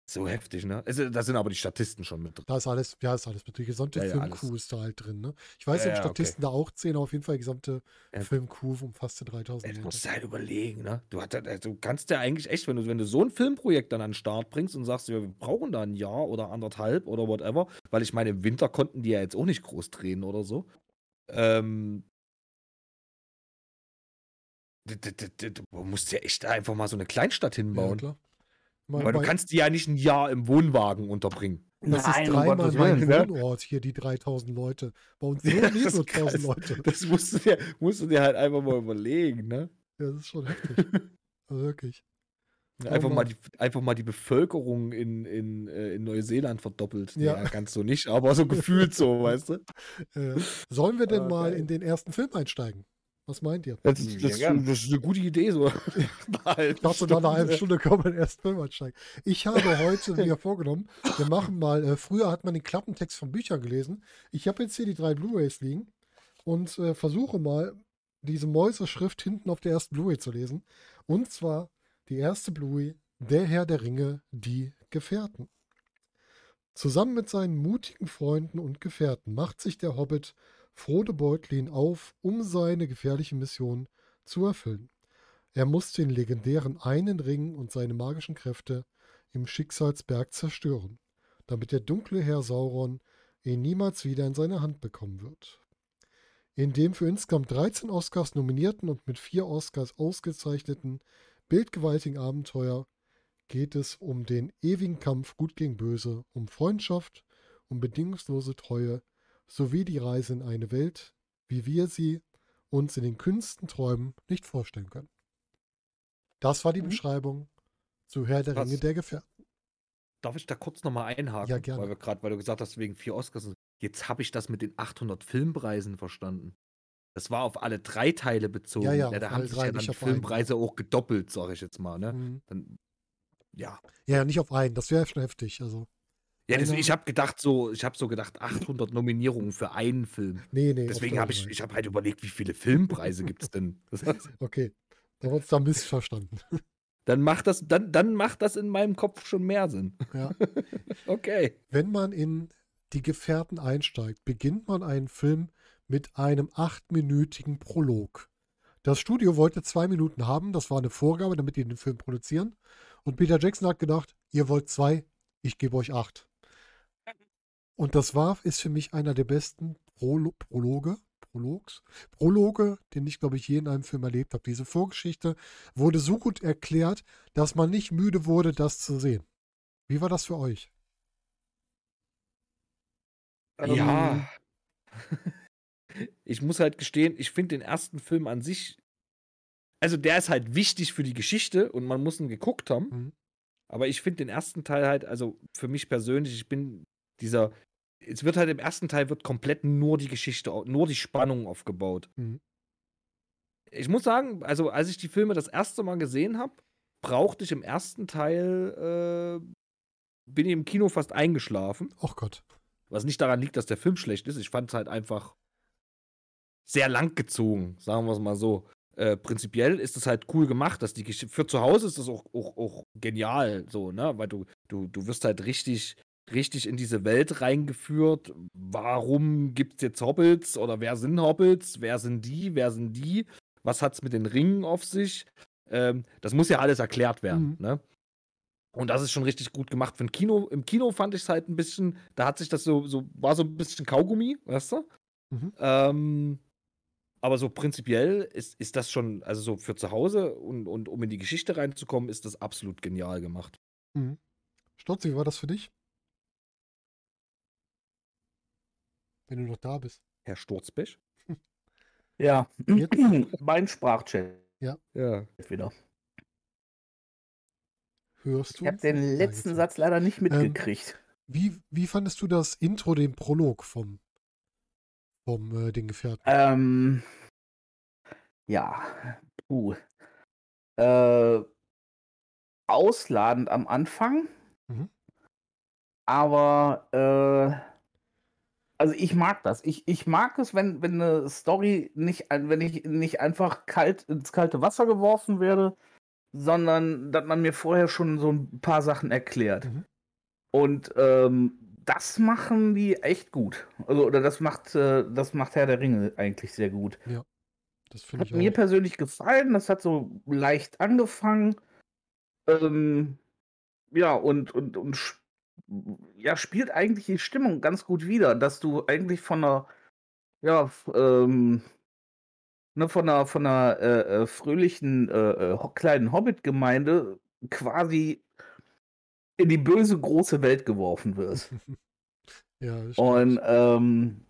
Speaker 2: so heftig, ne? Also, da sind aber die Statisten schon mit drin.
Speaker 1: Da ist alles, ja, ist alles mit. Die gesamte
Speaker 2: Ja, ja,
Speaker 1: ist da halt drin, ne? Ich weiß
Speaker 2: Ja,
Speaker 1: ob
Speaker 2: ja, okay.
Speaker 1: Statisten da auch zählen, aber auf jeden Fall die gesamte
Speaker 2: Ja.
Speaker 1: Filmcrew umfasste 3000
Speaker 2: Ey, Du musst halt überlegen, ne? Du, hat, also, kannst ja eigentlich echt, wenn du, wenn du so ein Filmprojekt dann an den Start bringst und sagst, ja, wir brauchen da ein Jahr oder anderthalb oder whatever, weil ich meine, im Winter konnten die ja jetzt auch nicht groß drehen oder so. Ähm. d- d- d- d- Du musst ja echt einfach mal so eine Kleinstadt
Speaker 1: Ja,
Speaker 2: hinbauen.
Speaker 1: klar. Mal,
Speaker 2: weil du kannst die ja nicht ein Jahr im Wohnwagen unterbringen.
Speaker 1: das
Speaker 3: Nein,
Speaker 1: ist dreimal mein
Speaker 2: Willen, ne?
Speaker 1: Wohnort hier, die 3000 Leute. Bei uns
Speaker 2: Ja,
Speaker 1: wohnen nie
Speaker 2: das
Speaker 1: so
Speaker 2: ist krass.
Speaker 1: 1000 Leute.
Speaker 2: Das musst du dir, musst du dir halt einfach mal überlegen, ne?
Speaker 1: Ja, das ist schon heftig. Also wirklich.
Speaker 2: Einfach,
Speaker 1: Oh
Speaker 2: mal die, einfach mal die Bevölkerung in, in, äh, in Neuseeland verdoppelt.
Speaker 1: Ja.
Speaker 2: Ja. ganz so nicht, aber so gefühlt so, weißt du?
Speaker 1: Äh, sollen wir denn
Speaker 2: Ah,
Speaker 1: mal in den ersten Film einsteigen? Was meint ihr?
Speaker 2: Das,
Speaker 3: ist-
Speaker 2: das,
Speaker 3: das-
Speaker 2: das, das ist eine gute Idee, so.
Speaker 1: Ich dachte, nach einer halben Stunde können wir in den ersten Film einsteigen. Ich habe heute mir vorgenommen, wir machen mal, äh, früher hat man den Klappentext von Büchern gelesen. Ich habe jetzt hier die drei Blu-Rays liegen und äh, versuche mal, diese Mäuserschrift hinten auf der ersten Blu-Ray zu lesen. Und zwar die erste Blu-Ray, Der Herr der Ringe, die Gefährten. Zusammen mit seinen mutigen Freunden und Gefährten macht sich der Hobbit Frodo Beutel ihn auf, um seine gefährliche Mission zu erfüllen. Er muss den legendären einen Ring und seine magischen Kräfte im Schicksalsberg zerstören, damit der dunkle Herr Sauron ihn niemals wieder in seine Hand bekommen wird. In dem für insgesamt 13 Oscars nominierten und mit vier Oscars ausgezeichneten bildgewaltigen Abenteuer geht es um den ewigen Kampf Gut gegen Böse, um Freundschaft, um bedingungslose Treue sowie die Reise in eine Welt, wie wir sie uns in den Künsten träumen, nicht vorstellen können. Das war die
Speaker 3: Mhm.
Speaker 1: Beschreibung zu Herr der
Speaker 2: Krass.
Speaker 1: Ringe der Gefährten.
Speaker 2: Darf ich da kurz nochmal einhaken?
Speaker 1: Ja, gerne.
Speaker 2: Weil, wir grad, weil du gesagt hast, wegen vier Oscars. Jetzt habe ich das mit den 800 Filmpreisen verstanden. Das war auf alle drei Teile bezogen.
Speaker 1: Ja, ja,
Speaker 2: da
Speaker 1: auf
Speaker 2: haben sich ja dann die
Speaker 1: auf einen.
Speaker 2: Filmpreise auch gedoppelt, sage ich jetzt mal. Ne?
Speaker 1: Mhm.
Speaker 2: Dann, ja.
Speaker 1: Ja, nicht auf einen, das wäre schon heftig. Also,
Speaker 2: Ja, deswegen, ich habe gedacht so, ich habe so gedacht 800 Nominierungen für einen Film.
Speaker 1: nee, nee.
Speaker 2: Deswegen habe ich, ich habe halt überlegt, wie viele Filmpreise gibt es denn?
Speaker 1: Okay, da haben wir uns da missverstanden.
Speaker 2: dann macht das, dann, dann macht das in meinem Kopf schon mehr Sinn.
Speaker 1: Ja.
Speaker 2: Okay.
Speaker 1: Wenn man in die Gefährten einsteigt, beginnt man einen Film mit einem achtminütigen Prolog. Das Studio wollte zwei Minuten haben, das war eine Vorgabe, damit die den Film produzieren. Und Peter Jackson hat gedacht, ihr wollt zwei, ich gebe euch acht. Und das war, ist für mich einer der besten Prolo Prologe, Prologs, Prologe, den ich, glaube ich, je in einem Film erlebt habe. Diese Vorgeschichte wurde so gut erklärt, dass man nicht müde wurde, das zu sehen. Wie war das für euch?
Speaker 2: Ja. Ich muss halt gestehen, ich finde den ersten Film an sich, also der ist halt wichtig für die Geschichte und man muss ihn geguckt haben.
Speaker 1: Mhm.
Speaker 2: Aber ich finde den ersten Teil halt, also für mich persönlich, ich bin dieser, es wird halt im ersten Teil wird komplett nur die Geschichte, nur die Spannung aufgebaut.
Speaker 1: Mhm.
Speaker 2: Ich muss sagen, also als ich die Filme das erste Mal gesehen habe, brauchte ich im ersten Teil, äh, bin ich im Kino fast eingeschlafen.
Speaker 1: Och Gott.
Speaker 2: Was nicht daran liegt, dass der Film schlecht ist. Ich fand es halt einfach sehr lang gezogen, sagen wir es mal so. Äh, prinzipiell ist es halt cool gemacht, dass die Geschichte für zu Hause ist das auch, auch, auch genial, so, ne? Weil du, du, du wirst halt richtig, richtig in diese Welt reingeführt. Warum gibt es jetzt Hobbits oder wer sind Hobbits? Wer sind die? Wer sind die? Was hat es mit den Ringen auf sich? Ähm, das muss ja alles erklärt werden,
Speaker 1: Mhm.
Speaker 2: ne? Und das ist schon richtig gut gemacht. Für ein Kino, im Kino fand ich es halt ein bisschen, da hat sich das so, so, war so ein bisschen Kaugummi, weißt du?
Speaker 1: Mhm.
Speaker 2: Ähm, aber so prinzipiell ist, ist das schon, also so für zu Hause und, und um in die Geschichte reinzukommen, ist das absolut genial gemacht.
Speaker 1: Mhm. Stotzi, wie war das für dich? Wenn du noch da bist.
Speaker 2: Herr Sturzbech?
Speaker 3: ja, mein Sprachchat
Speaker 2: Ja.
Speaker 3: wieder.
Speaker 1: Hörst du?
Speaker 3: Ich habe den
Speaker 1: Ja,
Speaker 3: letzten
Speaker 1: jetzt.
Speaker 3: Satz leider nicht
Speaker 1: Ähm,
Speaker 3: mitgekriegt.
Speaker 1: Wie, wie fandest du das Intro, den Prolog vom, vom äh, den Gefährten?
Speaker 3: Ähm, ja, puh. Äh, ausladend am Anfang,
Speaker 1: Mhm.
Speaker 3: aber äh, also ich mag das. Ich, ich mag es, wenn, wenn eine Story nicht, wenn ich nicht einfach kalt ins kalte Wasser geworfen werde, sondern dass man mir vorher schon so ein paar Sachen erklärt.
Speaker 1: Mhm.
Speaker 3: Und ähm, das machen die echt gut. Also, oder das macht, äh, das macht Herr der Ringe eigentlich sehr gut.
Speaker 1: Das finde
Speaker 3: Hat
Speaker 1: ich
Speaker 3: mir
Speaker 1: auch.
Speaker 3: persönlich gefallen. Das hat so leicht angefangen. Ähm, ja, und, und, und ja, spielt eigentlich die Stimmung ganz gut wider, dass du eigentlich von einer, ja, ähm, ne, von einer, von einer äh, äh, fröhlichen äh, äh, kleinen Hobbit-Gemeinde quasi in die böse große Welt geworfen wirst.
Speaker 1: Ja,
Speaker 3: Und ähm,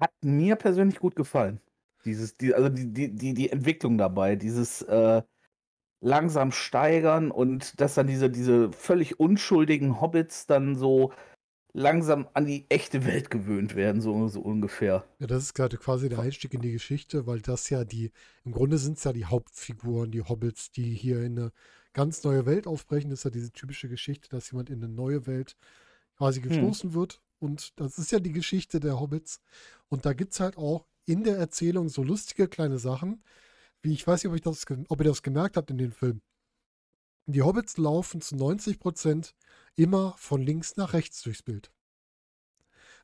Speaker 3: hat mir persönlich gut gefallen. Dieses, die, also die, die, die, die Entwicklung dabei, dieses äh, langsam steigern und dass dann diese, diese völlig unschuldigen Hobbits dann so langsam an die echte Welt gewöhnt werden, so, so ungefähr.
Speaker 1: Ja, das ist gerade quasi der Einstieg in die Geschichte, weil das ja die, im Grunde sind es ja die Hauptfiguren, die Hobbits, die hier in eine ganz neue Welt aufbrechen. Das ist ja diese typische Geschichte, dass jemand in eine neue Welt quasi gestoßen wird. Und das ist ja die Geschichte der Hobbits. Und da gibt es halt auch in der Erzählung so lustige kleine Sachen, wie ich weiß nicht, ob, ich das, ob ihr das gemerkt habt in den Film. Die Hobbits laufen zu 90 Prozent immer von links nach rechts durchs Bild.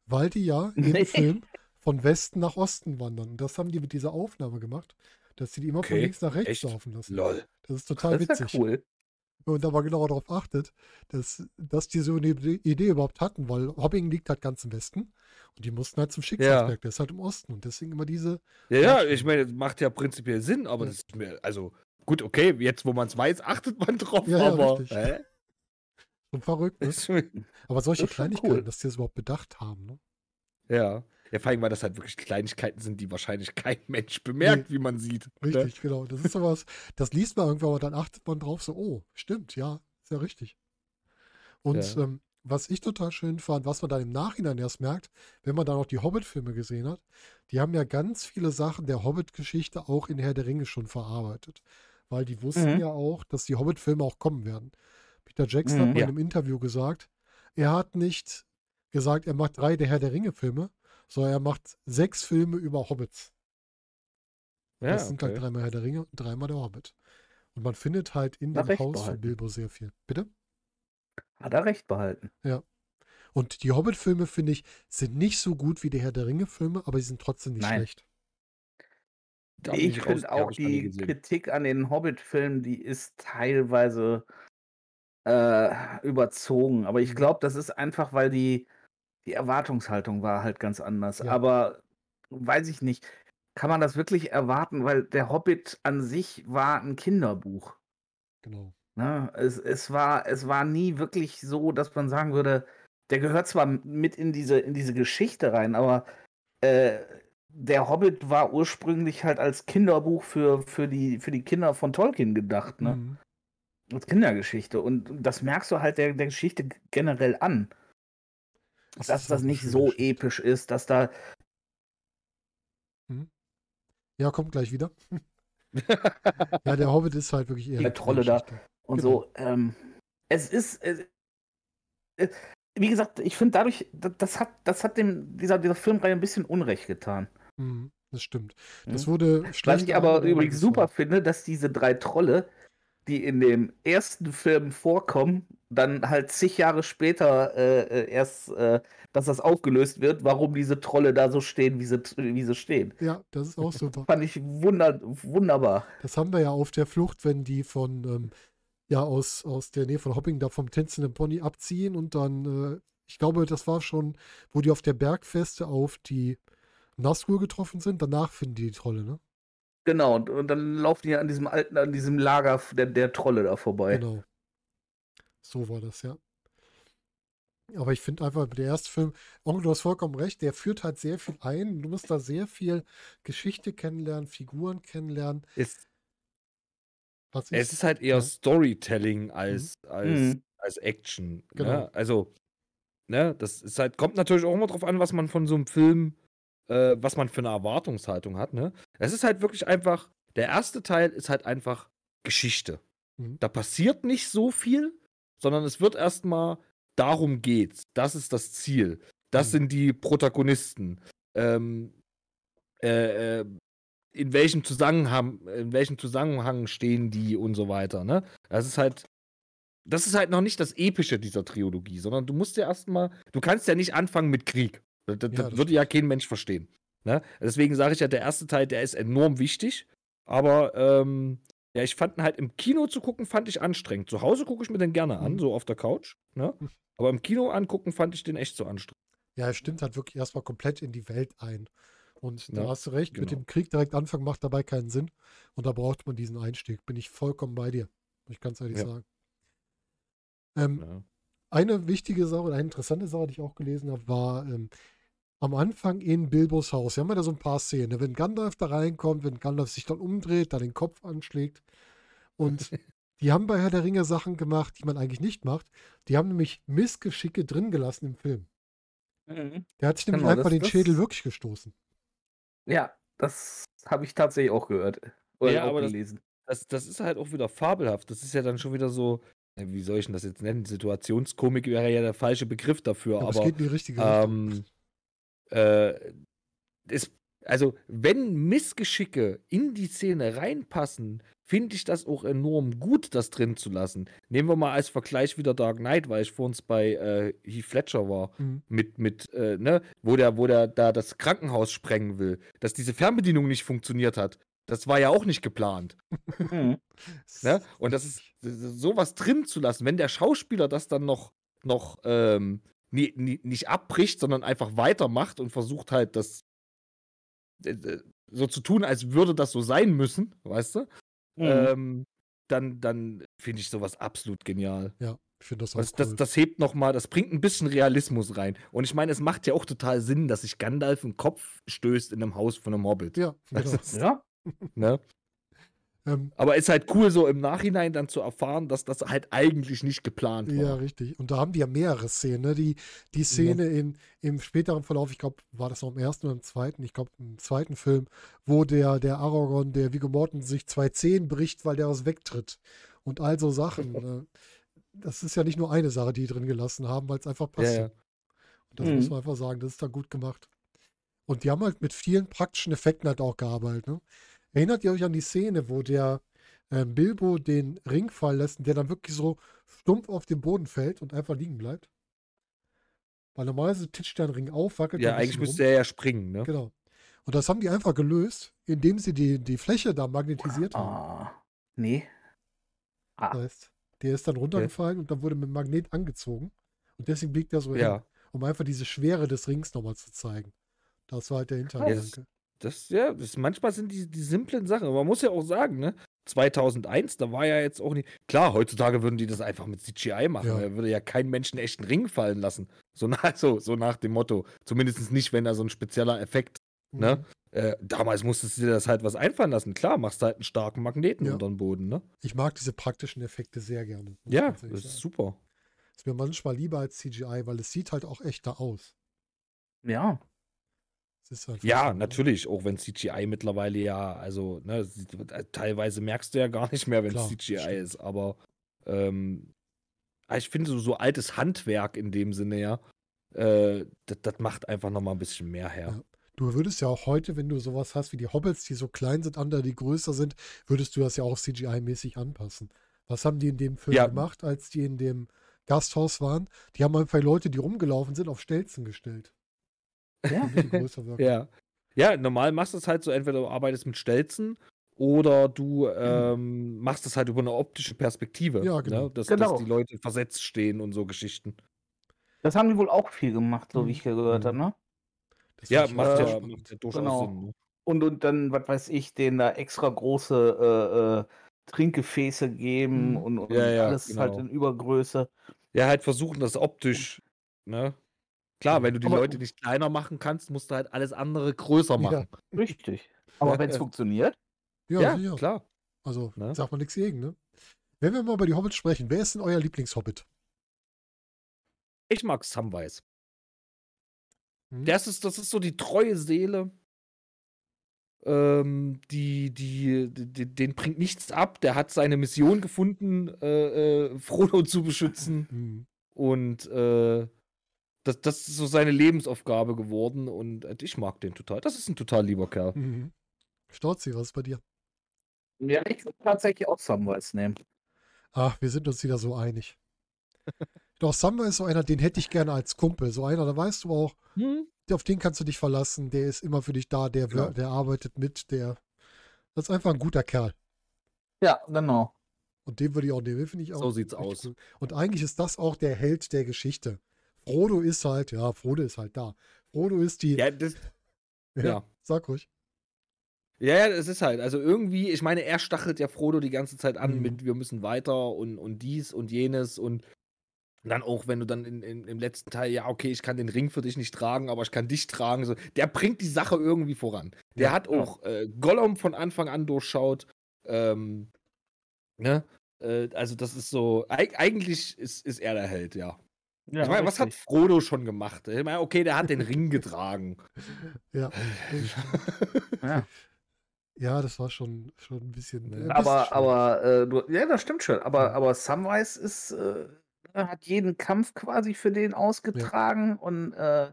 Speaker 1: Weil die ja im. Film von Westen nach Osten wandern. Und das haben die mit dieser Aufnahme gemacht, dass sie die immer von
Speaker 2: Okay,
Speaker 1: links nach rechts
Speaker 2: echt?
Speaker 1: laufen lassen.
Speaker 2: Lol.
Speaker 1: Das ist total
Speaker 3: Das ist ja
Speaker 1: witzig.
Speaker 3: cool.
Speaker 1: Und aber genau darauf achtet, dass, dass die so eine Idee überhaupt hatten, weil Hobbing liegt halt ganz im Westen und die mussten halt zum Schicksalsberg, der ist halt im Osten und deswegen immer diese,
Speaker 2: Ja, ja, ich meine, das macht ja prinzipiell Sinn, aber
Speaker 1: Ja.
Speaker 2: das ist mir, also, gut, okay, jetzt wo man es weiß, achtet man drauf,
Speaker 1: Ja, ja,
Speaker 2: aber. Hä?
Speaker 1: so verrückt, ne? Aber solche
Speaker 3: Das
Speaker 1: Kleinigkeiten,
Speaker 3: cool.
Speaker 1: dass die das überhaupt bedacht haben, ne?
Speaker 2: ja. Ja, vor allem, weil das halt wirklich Kleinigkeiten sind, die wahrscheinlich kein Mensch bemerkt, wie man sieht. ne?
Speaker 1: Richtig, genau. Das ist sowas, das liest man irgendwann, aber dann achtet man drauf, so, oh, stimmt, ja, ist ja richtig. Und
Speaker 2: Ja.
Speaker 1: ähm, was ich total schön fand, was man dann im Nachhinein erst merkt, wenn man dann auch die Hobbit-Filme gesehen hat, die haben ja ganz viele Sachen der Hobbit-Geschichte auch in Herr der Ringe schon verarbeitet. Weil die wussten
Speaker 3: Mhm.
Speaker 1: ja auch, dass die Hobbit-Filme auch kommen werden. Peter Jackson hat
Speaker 3: Mhm.
Speaker 1: mal
Speaker 2: Ja.
Speaker 1: in einem Interview gesagt, er hat nicht gesagt, er macht drei der Herr der Ringe-Filme, sondern er macht sechs Filme über Hobbits.
Speaker 2: Ja,
Speaker 1: das sind halt
Speaker 2: okay.
Speaker 1: dreimal Herr der Ringe und dreimal der Hobbit. Und man findet halt in dem Haus von
Speaker 3: behalten.
Speaker 1: Bilbo sehr viel. Bitte?
Speaker 3: Hat er recht behalten.
Speaker 1: Und die Hobbit-Filme, finde ich, sind nicht so gut wie die Herr der Ringe-Filme, aber sie sind trotzdem nicht
Speaker 3: Nein.
Speaker 1: schlecht.
Speaker 2: Da
Speaker 3: Ich finde auch die
Speaker 2: gesehen.
Speaker 3: Kritik an den Hobbit-Filmen, die ist teilweise äh, überzogen. Aber ich
Speaker 1: Mhm.
Speaker 3: glaube, das ist einfach, weil die, die Erwartungshaltung war halt ganz anders.
Speaker 1: Ja.
Speaker 3: Aber weiß ich nicht. Kann man das wirklich erwarten? Weil der Hobbit an sich war ein Kinderbuch.
Speaker 1: Genau.
Speaker 3: Ne? Es, es, war, es war nie wirklich so, dass man sagen würde, der gehört zwar mit in diese, in diese Geschichte rein, aber äh, der Hobbit war ursprünglich halt als Kinderbuch für, für, die, für die Kinder von Tolkien gedacht, ne?
Speaker 1: Mhm.
Speaker 3: Als Kindergeschichte. Und das merkst du halt der, der Geschichte generell an.
Speaker 1: Das
Speaker 3: dass das nicht so episch ist, dass da.
Speaker 1: Ja, kommt gleich wieder. ja, der Hobbit ist halt wirklich eher
Speaker 3: Die
Speaker 1: eine
Speaker 3: Trolle da. Und
Speaker 1: Genau.
Speaker 3: so, ähm, es ist. Es, äh, wie gesagt, ich finde dadurch, das, hat, das hat dem, dieser, dieser Filmreihe ein bisschen Unrecht getan.
Speaker 1: Mhm, das stimmt. Das
Speaker 3: Mhm.
Speaker 1: wurde
Speaker 3: Was
Speaker 1: schlecht.
Speaker 3: ich aber übrigens super
Speaker 1: war-
Speaker 3: finde, dass diese drei Trolle, die in dem ersten Film vorkommen, dann halt zig Jahre später äh, äh, erst, äh, dass das aufgelöst wird, warum diese Trolle da so stehen, wie sie, wie sie stehen.
Speaker 1: Ja, das ist auch super.
Speaker 3: Fand ich wunder, wunderbar.
Speaker 1: Das haben wir ja auf der Flucht, wenn die von, ähm, ja, aus, aus der Nähe von Hopping da vom tänzenden Pony abziehen und dann, äh, ich glaube, das war schon, wo die auf der Bergfeste auf die Nazgul getroffen sind. Danach finden die die Trolle, ne?
Speaker 3: Genau, und, und dann laufen die an diesem alten, an diesem Lager der, der Trolle da vorbei.
Speaker 1: Genau. So war das, ja. Aber ich finde einfach, der erste Film, Onkel, du hast vollkommen recht, der führt halt sehr viel ein. Du musst da sehr viel Geschichte kennenlernen, Figuren kennenlernen.
Speaker 2: Es,
Speaker 1: Was ich,
Speaker 2: es ist halt eher
Speaker 1: ja.
Speaker 2: Storytelling als, als,
Speaker 3: Mhm.
Speaker 2: als Action.
Speaker 1: Genau.
Speaker 2: Ne? Also, ne, das ist halt, kommt natürlich auch immer drauf an, was man von so einem Film, äh, was man für eine Erwartungshaltung hat, ne? Es ist halt wirklich einfach, der erste Teil ist halt einfach Geschichte.
Speaker 1: Mhm.
Speaker 2: Da passiert nicht so viel, sondern es wird erstmal, darum geht's. Das ist das Ziel. Das
Speaker 1: Mhm.
Speaker 2: sind die Protagonisten. Ähm, äh, äh, in welchem Zusammenhang, in welchem Zusammenhang stehen die und so weiter, ne? Das ist halt, das ist halt noch nicht das Epische dieser Trilogie, sondern du musst ja erstmal, du kannst ja nicht anfangen mit Krieg. Das, das,
Speaker 1: Ja,
Speaker 2: das würde ja kein Mensch verstehen. Ne? Deswegen sage ich ja, der erste Teil, der ist enorm wichtig, aber ähm, ja, ich fand ihn halt im Kino zu gucken, fand ich anstrengend. Zu Hause gucke ich mir den gerne an,
Speaker 1: Mhm.
Speaker 2: so auf der Couch, ne? Aber im Kino angucken fand ich den echt so anstrengend.
Speaker 1: Ja, es stimmt halt wirklich erstmal komplett in die Welt ein. Und da
Speaker 2: Ja,
Speaker 1: hast du recht, mit
Speaker 2: genau.
Speaker 1: dem Krieg direkt anfangen macht dabei keinen Sinn. Und da braucht man diesen Einstieg. Bin ich vollkommen bei dir. Muss ich ganz ehrlich
Speaker 2: Ja.
Speaker 1: sagen. Ähm,
Speaker 2: Ja.
Speaker 1: Eine wichtige Sache, oder eine interessante Sache, die ich auch gelesen habe, war ähm, am Anfang in Bilbos Haus. Wir haben ja da so ein paar Szenen. ne? Wenn Gandalf da reinkommt, wenn Gandalf sich dann umdreht, da den Kopf anschlägt. Und die haben bei Herr der Ringe Sachen gemacht, die man eigentlich nicht macht. Die haben nämlich Missgeschicke drin gelassen im Film. Der hat sich nämlich
Speaker 3: Genau,
Speaker 1: einfach
Speaker 3: das-
Speaker 1: den
Speaker 3: das-
Speaker 1: Schädel wirklich gestoßen.
Speaker 3: Ja, das habe ich tatsächlich auch gehört. Oder
Speaker 2: Ja,
Speaker 3: auch
Speaker 2: aber das-
Speaker 3: gelesen.
Speaker 2: Das, das ist halt auch wieder fabelhaft. Das ist ja dann schon wieder so, wie soll ich denn das jetzt nennen? Situationskomik wäre ja der falsche Begriff dafür,
Speaker 1: Aber, es
Speaker 2: aber
Speaker 1: geht in die richtige Richtung.
Speaker 2: Äh, es, also wenn Missgeschicke in die Szene reinpassen, finde ich das auch enorm gut, das drin zu lassen. Nehmen wir mal als Vergleich wieder Dark Knight, weil ich vor uns bei äh, Heath Fletcher war,
Speaker 1: Mhm.
Speaker 2: mit, mit äh, ne, wo der, wo der da das Krankenhaus sprengen will, dass diese Fernbedienung nicht funktioniert hat. Das war ja auch nicht geplant.
Speaker 3: Mhm.
Speaker 2: Ne? Und das ist sowas drin zu lassen, wenn der Schauspieler das dann noch, noch ähm, nie, nie, nicht abbricht, sondern einfach weitermacht und versucht halt das äh, äh, so zu tun, als würde das so sein müssen, weißt du?
Speaker 3: Mhm.
Speaker 2: Ähm, dann dann finde ich sowas absolut genial.
Speaker 1: Ja, ich finde das auch
Speaker 2: Das,
Speaker 1: cool.
Speaker 2: das, das hebt noch mal, das bringt ein bisschen Realismus rein. Und ich meine, es macht ja auch total Sinn, dass sich Gandalf einen Kopf stößt in einem Haus von einem Hobbit.
Speaker 1: ja,
Speaker 2: Das
Speaker 1: genau.
Speaker 2: ist,
Speaker 3: Ja,
Speaker 2: ne?
Speaker 1: Ähm,
Speaker 2: Aber ist halt cool, so im Nachhinein dann zu erfahren, dass das halt eigentlich nicht geplant war.
Speaker 1: Ja, richtig. Und da haben die ja mehrere Szenen. Ne? Die, die Szene in, im späteren Verlauf, ich glaube, war das noch im ersten oder im zweiten, ich glaube, im zweiten Film, wo der, der Aragorn, der Viggo Mortensen sich zwei Zehen bricht, weil der was wegtritt. Und all so Sachen. ne? Das ist ja nicht nur eine Sache, die die drin gelassen haben, weil es einfach
Speaker 2: Ja,
Speaker 1: passt.
Speaker 2: ja.
Speaker 1: Und das
Speaker 3: Mhm.
Speaker 1: muss man einfach sagen, das ist da gut gemacht. Und die haben halt mit vielen praktischen Effekten halt auch gearbeitet. Ne? Erinnert ihr euch an die Szene, wo der ähm, Bilbo den Ring fallen lässt und der dann wirklich so stumpf auf den Boden fällt und einfach liegen bleibt? Weil normalerweise titscht der Ring auf, wackelt
Speaker 2: Ja, eigentlich müsste er ja springen, ne?
Speaker 1: Genau. Und das haben die einfach gelöst, indem sie die, die Fläche da magnetisiert haben.
Speaker 3: Ah, nee. Ah,
Speaker 1: Das heißt, der ist dann runtergefallen und dann wurde mit dem Magnet angezogen. Und deswegen biegt er so hin,
Speaker 2: Ja.
Speaker 1: um einfach diese Schwere des Rings nochmal zu zeigen. Das war halt der Hintergedanke.
Speaker 2: Das, ja, das, manchmal sind die, die simplen Sachen. Aber man muss ja auch sagen, ne? 2001, da war ja jetzt auch nicht. Klar, heutzutage würden die das einfach mit CGI machen.
Speaker 1: Ja.
Speaker 2: Da würde ja kein Mensch einen echten Ring fallen lassen. So nach, so, so nach dem Motto. Zumindest nicht, wenn da so ein spezieller Effekt. Ne?
Speaker 1: Mhm.
Speaker 2: Äh, damals musstest du dir das halt was einfallen lassen. Klar, machst du halt einen starken Magneten
Speaker 1: Ja.
Speaker 2: unter den Boden, ne?
Speaker 1: Ich mag diese praktischen Effekte sehr gerne.
Speaker 2: Ja, das ist
Speaker 1: sagen.
Speaker 2: super.
Speaker 1: Ist mir manchmal lieber als CGI, weil es sieht halt auch echter aus.
Speaker 3: ja.
Speaker 1: Halt
Speaker 2: Ja,
Speaker 1: ne?
Speaker 2: natürlich, auch wenn CGI mittlerweile ja, also, ne, teilweise merkst du ja gar nicht mehr, wenn es CGI
Speaker 1: stimmt.
Speaker 2: ist, aber ähm, ah, ich finde so, so altes Handwerk in dem Sinne ja, äh, das, das macht einfach nochmal ein bisschen mehr her.
Speaker 1: Ja. Du würdest ja auch heute, wenn du sowas hast wie die Hobbits, die so klein sind, andere, die größer sind, würdest du das ja auch CGI-mäßig anpassen. Was haben die in dem Film
Speaker 2: Ja.
Speaker 1: gemacht, als die in dem Gasthaus waren? Die haben einfach Leute, die rumgelaufen sind, auf Stelzen gestellt.
Speaker 3: Ja.
Speaker 2: Ja. Ja, normal machst du es halt so, entweder du arbeitest mit Stelzen oder du ähm, machst es halt über eine optische Perspektive.
Speaker 1: Ja, genau.
Speaker 2: Ne? Dass,
Speaker 3: Genau.
Speaker 2: dass die Leute versetzt stehen und so Geschichten.
Speaker 3: Das haben die wohl auch viel gemacht, so
Speaker 1: Mhm.
Speaker 3: wie ich gehört
Speaker 2: Mhm.
Speaker 3: habe, ne?
Speaker 1: Das
Speaker 2: Ja, macht ja, macht ja durchaus
Speaker 3: Genau.
Speaker 2: Sinn. Ne?
Speaker 3: Und, und dann, was weiß ich, denen da extra große äh, äh, Trinkgefäße geben
Speaker 1: Mhm.
Speaker 3: und, und
Speaker 2: Ja, ja,
Speaker 3: alles halt
Speaker 2: genau.
Speaker 3: in Übergröße.
Speaker 2: Ja, halt versuchen, das optisch, ne? Klar, wenn du die
Speaker 3: Aber-
Speaker 2: Leute nicht kleiner machen kannst, musst du halt alles andere größer machen.
Speaker 3: Richtig. Aber wenn es funktioniert,
Speaker 1: Ja,
Speaker 2: Ja, klar.
Speaker 1: Also
Speaker 2: Ne?
Speaker 1: sagt man nichts gegen, ne? Wenn wir mal über die Hobbits sprechen, wer ist denn euer Lieblingshobbit?
Speaker 2: Ich mag Samwise.
Speaker 1: Hm?
Speaker 2: Das ist, das ist so die treue Seele. Ähm, die, die, die, den bringt nichts ab. Der hat seine Mission gefunden, äh, äh, Frodo zu beschützen.
Speaker 1: Hm.
Speaker 2: Und äh, das, das ist so seine Lebensaufgabe geworden. Und äh, ich mag den total. Das ist ein total lieber Kerl.
Speaker 1: Mhm. Storzi, was ist bei dir?
Speaker 3: ja, ich würde tatsächlich auch Samwise nehmen.
Speaker 1: Ach, wir sind uns wieder so einig. Doch, Samba ist so einer, den hätte ich gerne als Kumpel. So einer, da weißt du auch,
Speaker 2: Hm?
Speaker 1: auf den kannst du dich verlassen, der ist immer für dich da, der,
Speaker 2: Genau.
Speaker 1: wir- der arbeitet mit, der. Das ist einfach ein guter Kerl.
Speaker 3: Ja, genau.
Speaker 1: Und den würde ich auch nehmen, den finde ich auch.
Speaker 2: So sieht's aus.
Speaker 1: cool. Und eigentlich ist das auch der Held der Geschichte. Frodo ist halt, ja, Frodo ist halt da. Frodo ist die.
Speaker 2: Ja, das, ja.
Speaker 1: Sag ruhig.
Speaker 2: Ja, ja, es ist halt, also irgendwie, ich meine, er stachelt ja Frodo die ganze Zeit an
Speaker 1: Mhm.
Speaker 2: mit, wir müssen weiter und, und dies und jenes und dann auch, wenn du dann in, in, im letzten Teil, ja, okay, ich kann den Ring für dich nicht tragen, aber ich kann dich tragen, so, der bringt die Sache irgendwie voran. Der
Speaker 1: Ja,
Speaker 2: hat
Speaker 3: ja.
Speaker 2: auch äh, Gollum von Anfang an durchschaut, ähm, ne, äh, also das ist so, eig eigentlich ist, ist er der Held, ja.
Speaker 3: Ja,
Speaker 2: ich meine, was hat. Frodo schon gemacht? Ich meine, okay, der hat den Ring getragen.
Speaker 1: Ja.
Speaker 3: Ja.
Speaker 1: ja, das war schon, schon ein bisschen. Äh, ein bisschen
Speaker 3: Aber, aber, äh, du, ja, das stimmt schon. Aber,
Speaker 1: Ja.
Speaker 3: aber Samwise ist, äh, hat jeden Kampf quasi für den ausgetragen und äh,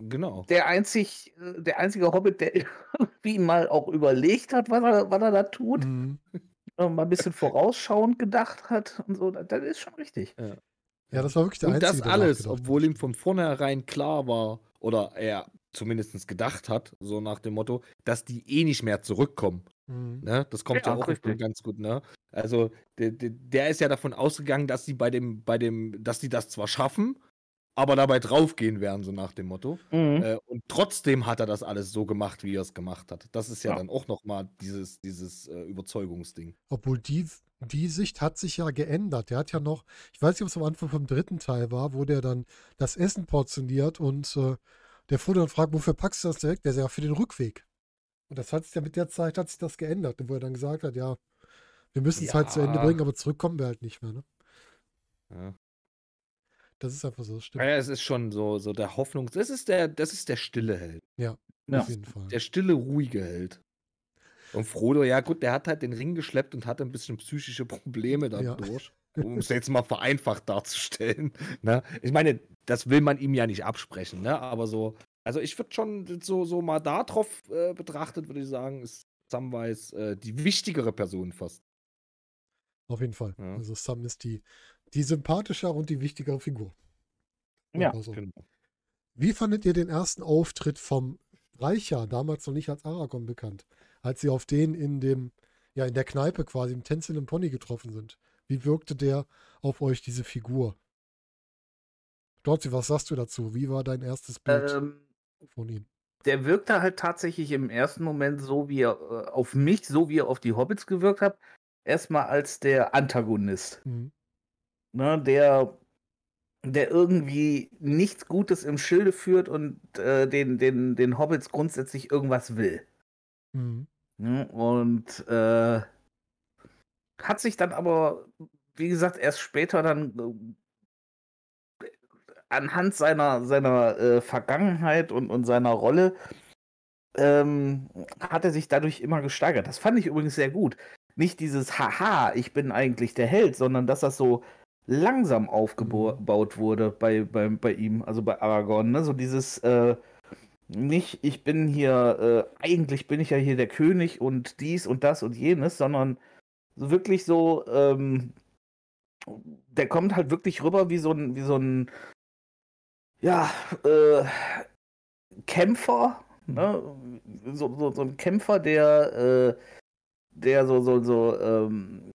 Speaker 2: Genau.
Speaker 3: der einzig, äh, der einzige Hobbit, der irgendwie mal auch überlegt hat, was er, was er da tut,
Speaker 1: Mhm.
Speaker 3: mal ein bisschen vorausschauend gedacht hat und so, das, das ist schon richtig.
Speaker 1: Ja, das war wirklich der
Speaker 2: Und
Speaker 1: Einzige,
Speaker 2: das
Speaker 1: der
Speaker 2: alles, obwohl ihm von vornherein klar war, oder er zumindest gedacht hat, so nach dem Motto, dass die eh nicht mehr zurückkommen.
Speaker 1: Mhm.
Speaker 2: Ne? Das kommt
Speaker 3: Ja,
Speaker 2: ja, auch
Speaker 3: richtig.
Speaker 2: ganz gut, ne? Also, der, der, der ist ja davon ausgegangen, dass sie bei dem, bei dem, dass die das zwar schaffen, aber dabei draufgehen werden, so nach dem Motto.
Speaker 3: Mhm.
Speaker 2: Äh, und trotzdem hat er das alles so gemacht, wie er es gemacht hat. Das ist ja,
Speaker 3: Ja.
Speaker 2: dann auch nochmal dieses, dieses äh, Überzeugungsding.
Speaker 1: Obwohl die, die Sicht hat sich ja geändert. Der hat ja noch, ich weiß nicht, ob es am Anfang vom dritten Teil war, wo der dann das Essen portioniert und äh, der Frodo dann fragt, wofür packst du das direkt? Der sagt, ja, für den Rückweg. Und das hat sich ja mit der Zeit hat sich das geändert, wo er dann gesagt hat, ja, wir müssen es halt zu Ende
Speaker 2: Ja.
Speaker 1: bringen, aber zurückkommen wir halt nicht mehr. Ne?
Speaker 2: Ja.
Speaker 1: Das ist einfach so, das stimmt.
Speaker 2: Ja, es ist schon so, so der Hoffnungs. Das ist der, das ist der stille Held.
Speaker 3: Ja.
Speaker 1: Auf jeden Fall.
Speaker 2: Der stille, ruhige Held. Und Frodo, ja gut, der hat halt den Ring geschleppt und hatte ein bisschen psychische Probleme
Speaker 1: Ja.
Speaker 2: dadurch. Um es jetzt mal vereinfacht darzustellen. Ne? Ich meine, das will man ihm ja nicht absprechen, ne? Aber so, also ich würde schon so, so mal darauf äh, betrachtet, würde ich sagen, ist Samwise äh, die wichtigere Person fast.
Speaker 1: Auf jeden Fall.
Speaker 2: Ja.
Speaker 1: Also Sam ist die, die sympathischere und die wichtigere Figur.
Speaker 3: Ja,
Speaker 1: Einfach so.
Speaker 2: Genau.
Speaker 1: Wie fandet ihr den ersten Auftritt vom Streicher, damals noch nicht als Aragorn bekannt, als sie auf den in dem, ja, in der Kneipe quasi im Tänzelnden Pony getroffen sind? Wie wirkte der auf euch, diese Figur? Dorzi, was sagst du dazu? Wie war dein erstes Bild
Speaker 3: Ähm,
Speaker 1: von ihm?
Speaker 3: der wirkte halt tatsächlich im ersten Moment so, wie er äh, auf mich, so wie er auf die Hobbits gewirkt hat, erstmal als der Antagonist.
Speaker 1: Mhm.
Speaker 3: Ne, der, der irgendwie nichts Gutes im Schilde führt und äh, den, den, den Hobbits grundsätzlich irgendwas will.
Speaker 1: Mhm.
Speaker 3: Ne? Und äh, hat sich dann aber, wie gesagt, erst später dann äh, anhand seiner, seiner äh, Vergangenheit und, und seiner Rolle ähm, hat er sich dadurch immer gesteigert. Das fand ich übrigens sehr gut. Nicht dieses Haha, ich bin eigentlich der Held, sondern dass das so langsam aufgebaut wurde bei, bei, bei ihm, also bei Aragorn. Ne? So dieses, äh, nicht, ich bin hier, äh, eigentlich bin ich ja hier der König und dies und das und jenes, sondern so wirklich so, ähm, der kommt halt wirklich rüber wie so ein, wie so ein, ja, äh, Kämpfer, ne? So, so, so ein Kämpfer, der, äh, der so, so, so, ähm,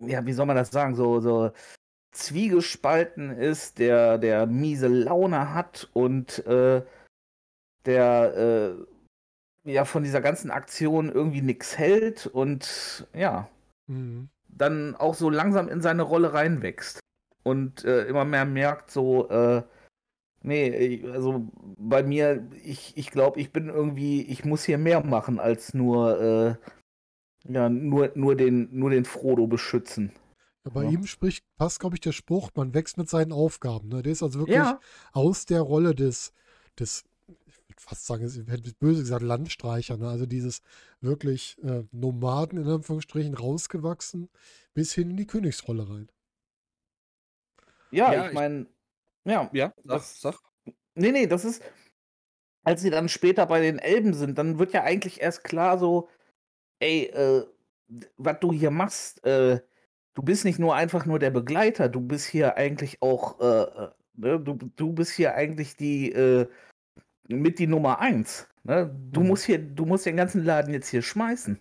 Speaker 3: ja, wie soll man das sagen, so, so zwiegespalten ist, der, der miese Laune hat und äh, der äh, ja von dieser ganzen Aktion irgendwie nichts hält und ja,
Speaker 1: Mhm.
Speaker 3: dann auch so langsam in seine Rolle reinwächst und äh, immer mehr merkt, so, äh, nee, also bei mir, ich, ich glaube, ich bin irgendwie, ich muss hier mehr machen als nur, äh, ja, nur, nur, den, nur den Frodo beschützen.
Speaker 1: Ja, bei
Speaker 3: Ja.
Speaker 1: ihm spricht, passt, glaube ich, der Spruch, man wächst mit seinen Aufgaben. Ne? Der ist also wirklich
Speaker 3: Ja.
Speaker 1: aus der Rolle des, des fast sagen, es hätte böse gesagt, Landstreicher, ne? also dieses wirklich äh, Nomaden in Anführungsstrichen rausgewachsen, bis hin in die Königsrolle rein.
Speaker 3: Ja,
Speaker 2: Ja,
Speaker 3: ich
Speaker 2: ich-
Speaker 3: meine, ja,
Speaker 2: Ja, sag,
Speaker 3: Das-
Speaker 2: sag.
Speaker 3: Nee, nee, das ist, als sie dann später bei den Elben sind, dann wird ja eigentlich erst klar so, ey, äh, was du hier machst, äh, du bist nicht nur einfach nur der Begleiter, du bist hier eigentlich auch, äh, äh, ne, du, du bist hier eigentlich die, äh, mit die Nummer eins. Ne? Du
Speaker 1: Mhm.
Speaker 3: musst hier, du musst den ganzen Laden jetzt hier schmeißen.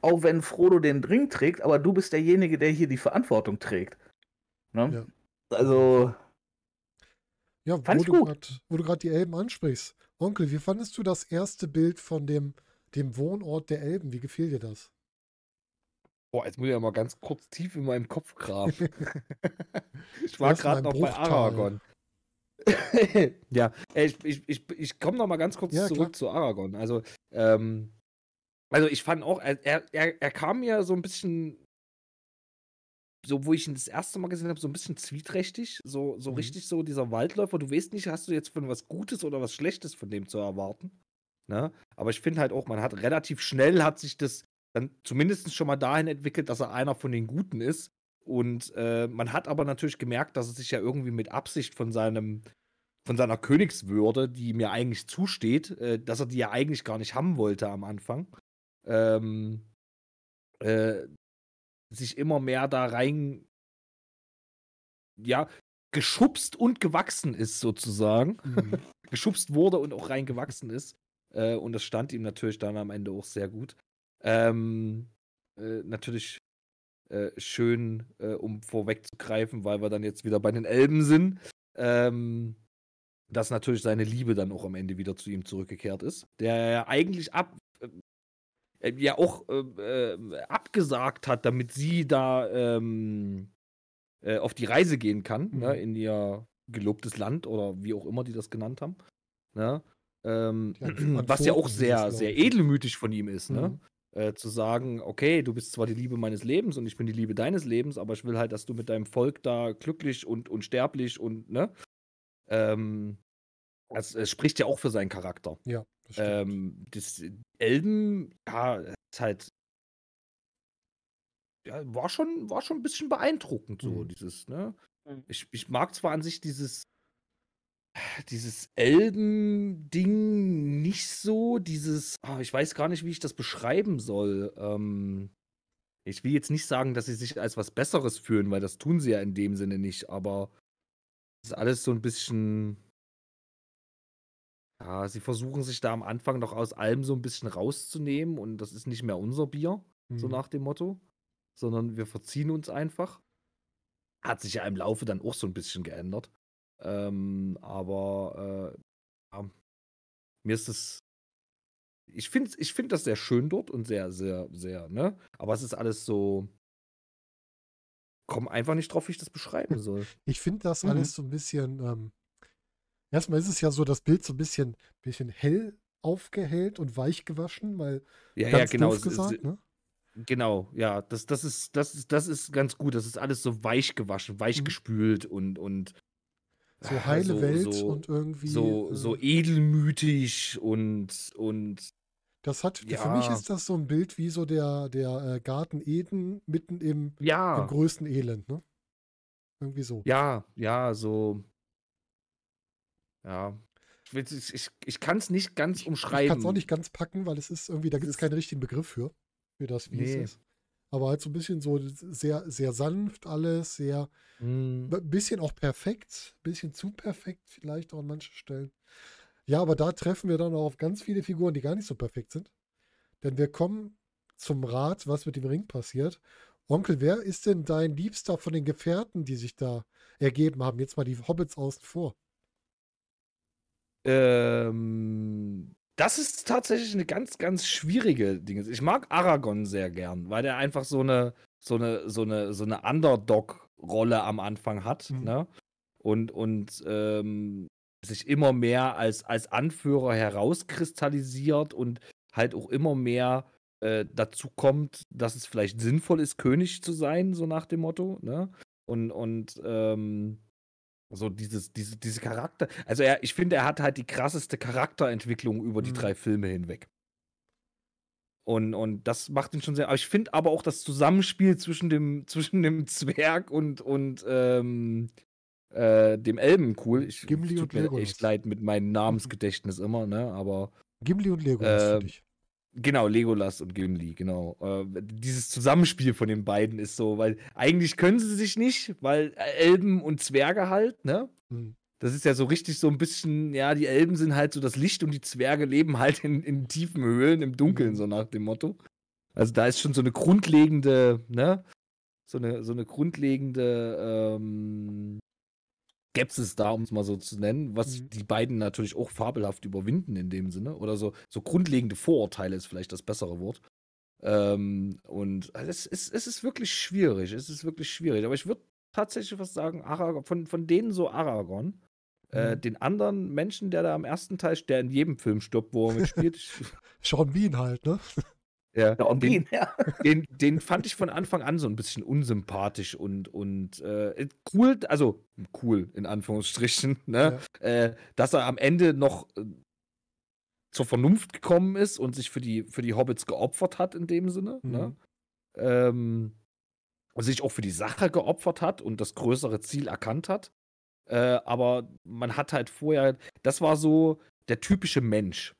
Speaker 3: Auch wenn Frodo den Ring trägt, aber du bist derjenige, der hier die Verantwortung trägt. Ne? Also,
Speaker 1: Ja,
Speaker 3: Fand
Speaker 1: wo
Speaker 3: ich
Speaker 1: du grad- wo du gerade die Elben ansprichst. Onkel, wie fandest du das erste Bild von dem, dem Wohnort der Elben? Wie gefiel dir das?
Speaker 2: Boah, jetzt muss ich ja mal ganz kurz tief in meinem Kopf graben. ich war gerade
Speaker 1: ein
Speaker 2: noch bei
Speaker 1: Bruchtal.
Speaker 2: Aragorn. ja, ich, ich, ich, ich komme noch mal ganz kurz
Speaker 1: Ja,
Speaker 2: zurück
Speaker 1: klar.
Speaker 2: zu Aragorn. Also, ähm, also ich fand auch, er, er, er er kam mir so ein bisschen, so wo ich ihn das erste Mal gesehen habe, so ein bisschen zwieträchtig, so, so
Speaker 1: Mhm.
Speaker 2: richtig so dieser Waldläufer. Du weißt nicht, hast du jetzt von was Gutes oder was Schlechtes von dem zu erwarten. Ne? Aber ich finde halt auch, man hat relativ schnell hat sich das dann zumindest schon mal dahin entwickelt, dass er einer von den Guten ist. Und äh, man hat aber natürlich gemerkt, dass er sich ja irgendwie mit Absicht von seinem, von seiner Königswürde, die mir eigentlich zusteht, äh, dass er die ja eigentlich gar nicht haben wollte am Anfang, ähm, äh, sich immer mehr da rein, ja, geschubst und gewachsen ist sozusagen.
Speaker 1: Mhm.
Speaker 2: geschubst wurde und auch reingewachsen ist. Äh, und das stand ihm natürlich dann am Ende auch sehr gut. Ähm, äh, natürlich äh, schön, äh, um vorwegzugreifen, weil wir dann jetzt wieder bei den Elben sind. Ähm, dass natürlich seine Liebe dann auch am Ende wieder zu ihm zurückgekehrt ist. Der ja eigentlich ab, äh, ja auch äh, äh, abgesagt hat, damit sie da ähm, äh, auf die Reise gehen kann,
Speaker 1: Mhm.
Speaker 2: ne, in ihr gelobtes Land oder wie auch immer die das genannt haben. Ne? Ähm, was ja auch sehr, sehr
Speaker 1: ne?
Speaker 2: edelmütig von ihm ist, ne? Äh, zu sagen, okay, du bist zwar die Liebe meines Lebens und ich bin die Liebe deines Lebens, aber ich will halt, dass du mit deinem Volk da glücklich und unsterblich und, ne? Ähm, es, es spricht ja auch für seinen Charakter.
Speaker 1: Ja, das.
Speaker 2: Ähm, das Elben, ja, ist halt. Ja, war schon, war schon ein bisschen beeindruckend, so,
Speaker 1: Mhm.
Speaker 2: dieses, ne?
Speaker 3: Mhm.
Speaker 2: Ich, ich mag zwar an sich dieses, dieses Elben-Ding nicht so, dieses, ah, ich weiß gar nicht, wie ich das beschreiben soll. Ähm, ich will jetzt nicht sagen, dass sie sich als was Besseres fühlen, weil das tun sie ja in dem Sinne nicht, aber es ist alles so ein bisschen. Ja, sie versuchen sich da am Anfang noch aus allem so ein bisschen rauszunehmen und das ist nicht mehr unser Bier, so
Speaker 1: Mhm.
Speaker 2: nach dem Motto, sondern wir verziehen uns einfach. Hat sich ja im Laufe dann auch so ein bisschen geändert. Ähm, aber äh, ja, mir ist es. Ich finde ich find das sehr schön dort und sehr, sehr, sehr, ne? Aber es ist alles so. Komm einfach nicht drauf, wie ich das beschreiben soll.
Speaker 1: Ich finde das
Speaker 2: Mhm.
Speaker 1: alles so ein bisschen. Ähm, erstmal ist es ja so, das Bild so ein bisschen, bisschen hell aufgehellt und weich gewaschen, weil
Speaker 2: Ja,
Speaker 1: ganz
Speaker 2: ja, genau.
Speaker 1: doof
Speaker 2: es- es-
Speaker 1: gesagt, ne?
Speaker 2: Genau, ja, das, das, ist, das, ist, das ist ganz gut. Das ist alles so weich gewaschen, weich
Speaker 1: Mhm.
Speaker 2: gespült und, und
Speaker 1: So
Speaker 2: ah,
Speaker 1: heile
Speaker 2: so-
Speaker 1: Welt
Speaker 2: so,
Speaker 1: und irgendwie.
Speaker 2: so, so
Speaker 1: äh,
Speaker 2: edelmütig und, und
Speaker 1: das hat, für mich
Speaker 2: ja.
Speaker 1: ist das so ein Bild wie so der, der äh, Garten Eden mitten im, im
Speaker 2: ja,
Speaker 1: größten Elend, ne? Irgendwie so.
Speaker 2: ja, ja, so. Ja. Ich, ich, ich, kann es nicht ganz
Speaker 1: Ich kann es
Speaker 2: umschreiben.
Speaker 1: auch nicht ganz packen, weil es ist irgendwie, da gibt es keinen richtigen Begriff für, für das, wie
Speaker 2: Nee.
Speaker 1: es ist. Aber halt so ein bisschen so sehr, sehr sanft alles, sehr, ein bisschen auch perfekt, ein bisschen zu perfekt vielleicht auch an manchen Stellen. Ja, aber da treffen wir dann auch auf ganz viele Figuren, die gar nicht so perfekt sind. Denn wir kommen zum Rat, was mit dem Ring passiert. Onkel, wer ist denn dein Liebster von den Gefährten, die sich da ergeben haben? Jetzt mal die Hobbits außen vor.
Speaker 2: Ähm, das ist tatsächlich eine ganz, ganz schwierige Dinge. Ich mag Aragorn sehr gern, weil der einfach so eine, so eine, so eine, so eine Underdog-Rolle am Anfang hat,
Speaker 1: Mhm.
Speaker 2: ne? Und, und ähm, sich immer mehr als, als Anführer herauskristallisiert und halt auch immer mehr äh, dazu kommt, dass es vielleicht sinnvoll ist, König zu sein, so nach dem Motto, ne? Und, und ähm, so dieses, diese, diese Charakter. Also er, ich finde, er hat halt die krasseste Charakterentwicklung über die
Speaker 1: Mhm.
Speaker 2: drei Filme hinweg. Und, und das macht ihn schon sehr. Aber ich finde aber auch das Zusammenspiel zwischen dem, zwischen dem Zwerg und, und ähm, äh, dem Elben cool. Ich,
Speaker 1: Gimli
Speaker 2: es
Speaker 1: und
Speaker 2: tut mir
Speaker 1: Legolas.
Speaker 2: echt leid mit meinem Namensgedächtnis immer, ne? Aber
Speaker 1: Gimli und Legolas für
Speaker 2: Ähm,
Speaker 1: dich.
Speaker 2: Genau, Legolas und Gimli, genau. Äh, dieses Zusammenspiel von den beiden ist so, weil eigentlich können sie sich nicht, weil Elben und Zwerge halt, ne?
Speaker 1: Mhm.
Speaker 2: Das ist ja so richtig so ein bisschen, ja, die Elben sind halt so das Licht und die Zwerge leben halt in, in tiefen Höhlen, im Dunkeln,
Speaker 1: Mhm.
Speaker 2: so nach dem Motto. Also da ist schon so eine grundlegende, ne? So eine, so eine grundlegende ähm, Skepsis da, um es mal so zu nennen, was
Speaker 1: Mhm.
Speaker 2: die beiden natürlich auch fabelhaft überwinden in dem Sinne. Oder so, so grundlegende Vorurteile ist vielleicht das bessere Wort. Ähm, und es ist, es ist wirklich schwierig. Es ist wirklich schwierig. Aber ich würde tatsächlich was sagen, Aragorn, von, von denen so Aragorn. Äh,
Speaker 1: Mhm.
Speaker 2: den anderen Menschen, der da am ersten Teil, der in jedem Film stirbt, wo er mitspielt,
Speaker 1: Sean Bean halt, ne?
Speaker 2: Ja,
Speaker 3: Ja, und
Speaker 2: den,
Speaker 3: ja.
Speaker 2: den, den fand ich von Anfang an so ein bisschen unsympathisch und, und äh, cool, also cool in Anführungsstrichen, ne? Äh, dass er am Ende noch äh, zur Vernunft gekommen ist und sich für die, für die Hobbits geopfert hat in dem Sinne, ne?
Speaker 1: Mhm.
Speaker 2: Ähm, und sich auch für die Sache geopfert hat und das größere Ziel erkannt hat. Äh, aber man hat halt vorher, das war so der typische Mensch.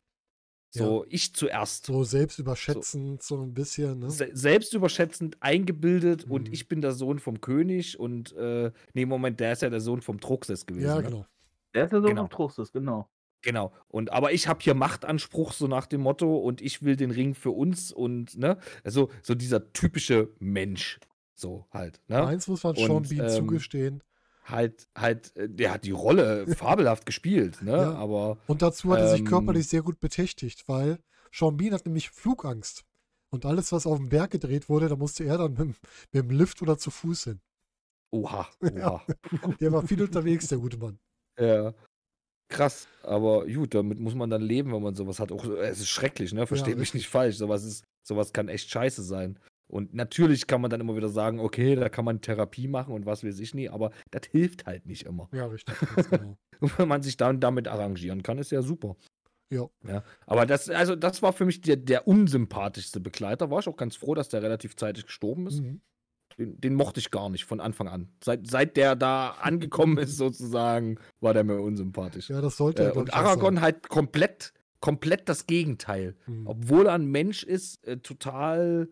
Speaker 2: So, ich zuerst.
Speaker 1: So selbstüberschätzend, so, ein bisschen, ne?
Speaker 2: Se selbstüberschätzend eingebildet
Speaker 1: Mhm.
Speaker 2: und ich bin der Sohn vom König und äh, nee, Moment, der ist ja der Sohn vom Truxes gewesen.
Speaker 1: Ja,
Speaker 2: ne?
Speaker 1: genau.
Speaker 3: Der ist ja so
Speaker 2: Genau.
Speaker 3: genau. Trostes, genau.
Speaker 2: Genau. Und aber ich habe hier Machtanspruch, so nach dem Motto, und ich will den Ring für uns und ne, also so dieser typische Mensch. So halt, ne?
Speaker 1: Eins muss man Sean
Speaker 2: Und,
Speaker 1: Bean
Speaker 2: ähm,
Speaker 1: zugestehen.
Speaker 2: Halt, halt, äh, der hat die Rolle fabelhaft gespielt, ne?
Speaker 1: Ja.
Speaker 2: Aber
Speaker 1: Und dazu hat er sich
Speaker 2: ähm,
Speaker 1: körperlich sehr gut betätigt, weil Sean Bean hat nämlich Flugangst. Und alles, was auf dem Berg gedreht wurde, da musste er dann mit, dem- mit dem Lift oder zu Fuß hin.
Speaker 2: oha,
Speaker 1: Ja.
Speaker 2: oha.
Speaker 1: Der war viel unterwegs, der gute Mann.
Speaker 2: Ja. Krass, aber gut, damit muss man dann leben, wenn man sowas hat. Auch, es ist schrecklich, ne? Versteht mich
Speaker 1: richtig.
Speaker 2: nicht falsch. Sowas ist, sowas kann echt scheiße sein. Und natürlich kann man dann immer wieder sagen, okay, da kann man Therapie machen und was weiß ich nie, aber das hilft halt nicht immer.
Speaker 1: Ja, richtig. Genau.
Speaker 2: Und wenn man sich dann damit arrangieren kann, ist ja super.
Speaker 1: Ja.
Speaker 2: Ja. Aber das, also das war für mich der, der unsympathischste Begleiter. War ich auch ganz froh, dass der relativ zeitig gestorben ist.
Speaker 1: Mhm.
Speaker 2: Den, den mochte ich gar nicht von Anfang an. Seit, seit der da angekommen ist, sozusagen, war der mir unsympathisch.
Speaker 1: Ja, das sollte er,
Speaker 2: Äh, und
Speaker 1: sein.
Speaker 2: halt komplett, komplett das Gegenteil.
Speaker 1: Mhm.
Speaker 2: Obwohl er ein Mensch ist, äh, total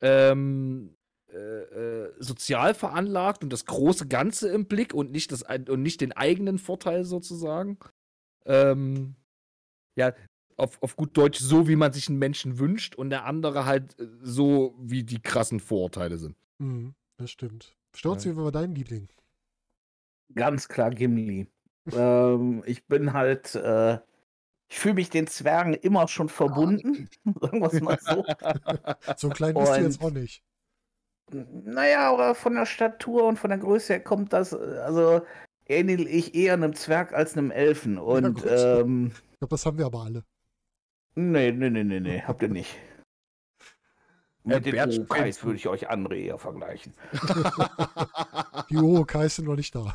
Speaker 2: ähm, äh, äh, sozial veranlagt und das große Ganze im Blick und nicht, das, ein- und nicht den eigenen Vorteil sozusagen. Ähm, ja, auf, auf gut Deutsch so, wie man sich einen Menschen wünscht und der andere halt äh, so, wie die krassen Vorurteile sind.
Speaker 1: Mhm. Das stimmt. Stolz,
Speaker 2: Ja.
Speaker 1: wie war dein Liebling?
Speaker 3: Ganz klar Gimli. ähm, ich bin halt, äh, ich fühle mich den Zwergen immer schon verbunden, sagen wir es mal so.
Speaker 1: So klein bist du jetzt
Speaker 3: Und-
Speaker 1: auch nicht.
Speaker 3: Naja, aber von der Statur und von der Größe her kommt das, äh, also ähnel ich eher einem Zwerg als einem Elfen. Und
Speaker 1: gut.
Speaker 3: ähm,
Speaker 1: Ich glaube, das haben wir aber alle.
Speaker 3: nee, nee, nee, nee, nee, habt ihr nicht. Mit den
Speaker 2: Bert
Speaker 3: Okais
Speaker 2: Spencer.
Speaker 3: würde ich euch andere eher vergleichen.
Speaker 1: Die Urokais sind noch nicht da.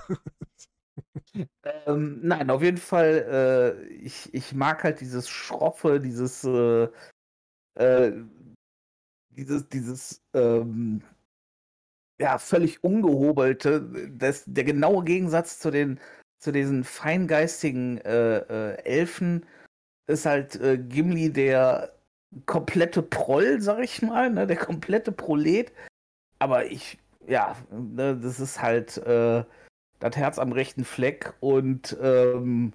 Speaker 3: Ähm, nein, auf jeden Fall, äh, ich, ich mag halt dieses Schroffe, dieses, äh, äh, dieses, dieses, ähm, ja, völlig ungehobelte, das, der genaue Gegensatz zu den, zu diesen feingeistigen äh, äh, Elfen ist halt äh, Gimli der komplette Proll, sag ich mal, ne, der komplette Prolet. Aber ich, ja, ne, das ist halt, das Herz am rechten Fleck und ähm,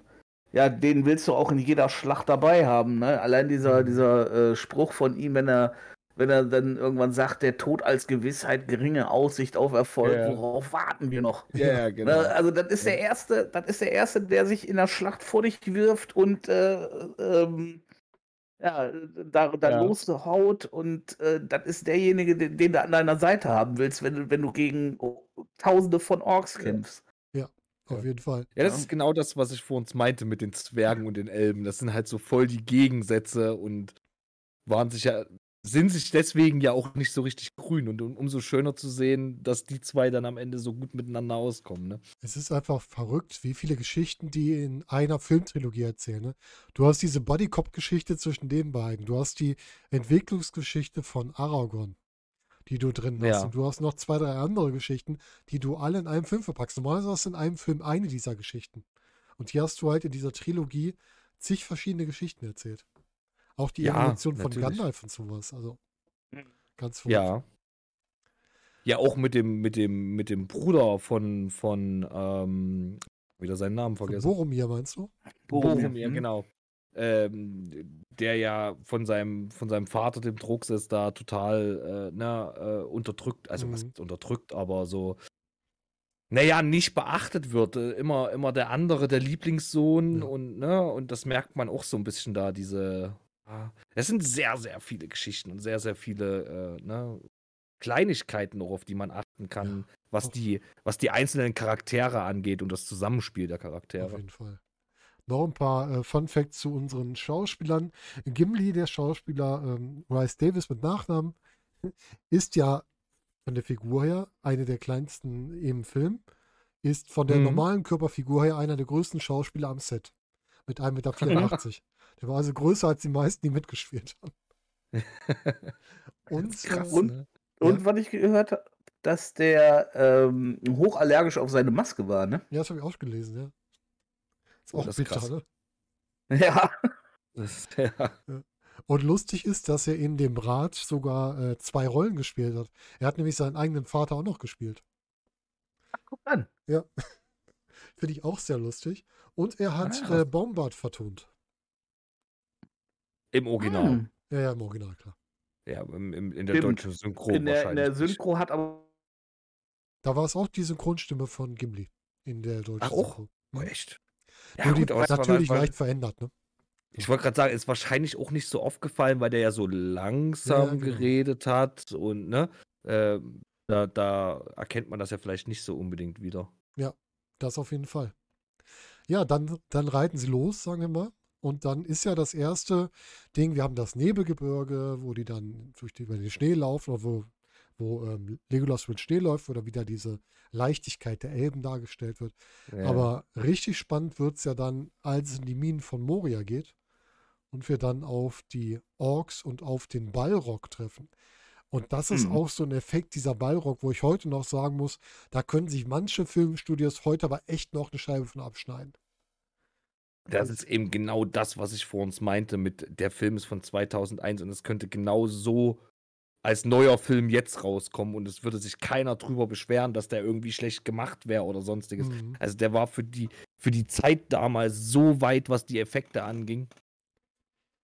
Speaker 3: ja, den willst du auch in jeder Schlacht dabei haben. Ne? Allein dieser,
Speaker 1: Mhm.
Speaker 3: dieser äh, Spruch von ihm, wenn er, wenn er dann irgendwann sagt, der Tod als Gewissheit, geringe Aussicht auf Erfolg,
Speaker 2: Ja.
Speaker 3: worauf warten wir noch?
Speaker 2: ja, genau.
Speaker 3: Ne? Also das ist der erste, das ist der erste, der sich in der Schlacht vor dich wirft und äh, ähm, ja, da, da
Speaker 2: Ja.
Speaker 3: loshaut und äh, das ist derjenige, den, den du an deiner Seite haben willst, wenn du, wenn du gegen Tausende von Orks kämpfst.
Speaker 1: Auf jeden Fall.
Speaker 2: Ja, das
Speaker 3: Ja.
Speaker 2: ist genau das, was ich vor uns meinte mit den Zwergen und den Elben. Das sind halt so voll die Gegensätze und waren sich ja, sind sich deswegen ja auch nicht so richtig grün. Und um, umso schöner zu sehen, dass die zwei dann am Ende so gut miteinander auskommen. Ne?
Speaker 1: Es ist einfach verrückt, wie viele Geschichten die in einer Filmtrilogie erzählen. Ne? Du hast diese Buddy-Cop-Geschichte zwischen den beiden. Du hast die Entwicklungsgeschichte von Aragorn, die du drin hast.
Speaker 2: Ja.
Speaker 1: Und du hast noch zwei, drei andere Geschichten, die du alle in einem Film verpackst. Normalerweise hast du in einem Film eine dieser Geschichten. Und hier hast du halt in dieser Trilogie zig verschiedene Geschichten erzählt. Auch die
Speaker 2: Ja,
Speaker 1: Evolution von
Speaker 2: natürlich.
Speaker 1: Gandalf und sowas. Also
Speaker 3: Mhm.
Speaker 1: ganz verrückt.
Speaker 2: Ja. Ja, auch mit dem, mit dem, mit dem Bruder von, von, ähm, wieder seinen Namen
Speaker 1: Von
Speaker 2: vergessen.
Speaker 1: Boromir meinst du?
Speaker 2: Boromir,
Speaker 3: Mhm.
Speaker 2: genau. Ähm, der ja von seinem, von seinem Vater, dem Druxes, da total äh, ne, äh, unterdrückt, also was
Speaker 1: Mhm.
Speaker 2: heißt unterdrückt, aber so, naja, nicht beachtet wird. Äh, Immer, immer der andere, der Lieblingssohn
Speaker 1: Ja.
Speaker 2: und, ne, und das merkt man auch so ein bisschen da, diese. Es sind sehr, sehr viele Geschichten und sehr, sehr viele äh, ne, Kleinigkeiten, auch auf die man achten kann, was
Speaker 1: Auf-
Speaker 2: die, was die einzelnen Charaktere angeht und das Zusammenspiel der
Speaker 1: Auf
Speaker 2: Charaktere.
Speaker 1: jeden Fall. Noch ein paar äh, Fun Facts zu unseren Schauspielern. Gimli, der Schauspieler ähm, Rice Davis mit Nachnamen, ist ja von der Figur her eine der kleinsten im Film, ist von der
Speaker 2: Mhm.
Speaker 1: normalen Körperfigur her einer der größten Schauspieler am Set. Mit 1,84 Meter. Der war also größer als die meisten, die mitgespielt haben. Und,
Speaker 2: krass,
Speaker 1: äh,
Speaker 3: Und-
Speaker 2: ne?
Speaker 3: Und was ich gehört habe, dass der ähm, hochallergisch auf seine Maske war, ne?
Speaker 1: Ja, das habe ich auch gelesen, ja.
Speaker 2: Oh,
Speaker 1: auch
Speaker 2: das ist
Speaker 1: bitter,
Speaker 2: krass.
Speaker 1: ne?
Speaker 3: Ja.
Speaker 2: Das, ja.
Speaker 1: Und lustig ist, dass er in dem Rat sogar äh, zwei Rollen gespielt hat. Er hat nämlich seinen eigenen Vater auch noch gespielt.
Speaker 3: Guck an.
Speaker 1: Finde ich auch sehr lustig. Und er hat
Speaker 3: Ah.
Speaker 1: äh, Bombard vertont.
Speaker 2: Im Original.
Speaker 3: Hm.
Speaker 1: Ja, ja, im Original, klar.
Speaker 2: Ja, im, im, in der
Speaker 3: Stimmt.
Speaker 2: deutschen Synchro
Speaker 3: In der, in der. Synchro hat aber.
Speaker 1: Da war es auch die Synchronstimme von Gimli in der deutschen
Speaker 2: Ach, auch?
Speaker 1: Synchro.
Speaker 2: Oh,
Speaker 1: Mhm.
Speaker 2: Echt?
Speaker 1: Nur die, natürlich leicht verändert, ne?
Speaker 2: Ich wollte gerade sagen, ist wahrscheinlich auch nicht so aufgefallen, weil der ja so langsam
Speaker 1: Ja, genau.
Speaker 2: geredet hat und ne, ähm, da, da erkennt man das ja vielleicht nicht so unbedingt wieder.
Speaker 1: Das auf jeden Fall. Ja, dann, dann reiten sie los, sagen wir mal. Und dann ist ja das erste Ding, wir haben das Nebelgebirge, wo die dann durch die, über den Schnee laufen, oder wo, wo ähm, Legolas den Schnee läuft, da wieder diese Leichtigkeit der Elben dargestellt wird.
Speaker 2: Ja.
Speaker 1: Aber richtig spannend wird es ja dann, als es in die Minen von Moria geht und wir dann auf die Orks und auf den Balrog treffen. Und das ist
Speaker 3: Mhm.
Speaker 1: auch so ein Effekt dieser Balrog, wo ich heute noch sagen muss, da können sich manche Filmstudios heute aber echt noch eine Scheibe von abschneiden.
Speaker 2: Das ist eben genau das, was ich vor uns meinte mit der Film ist von 2001 und es könnte genau so als neuer Film jetzt rauskommen und es würde sich keiner drüber beschweren, dass der irgendwie schlecht gemacht wäre oder sonstiges.
Speaker 1: Mhm.
Speaker 2: Also der war für die, für die Zeit damals so weit, was die Effekte anging.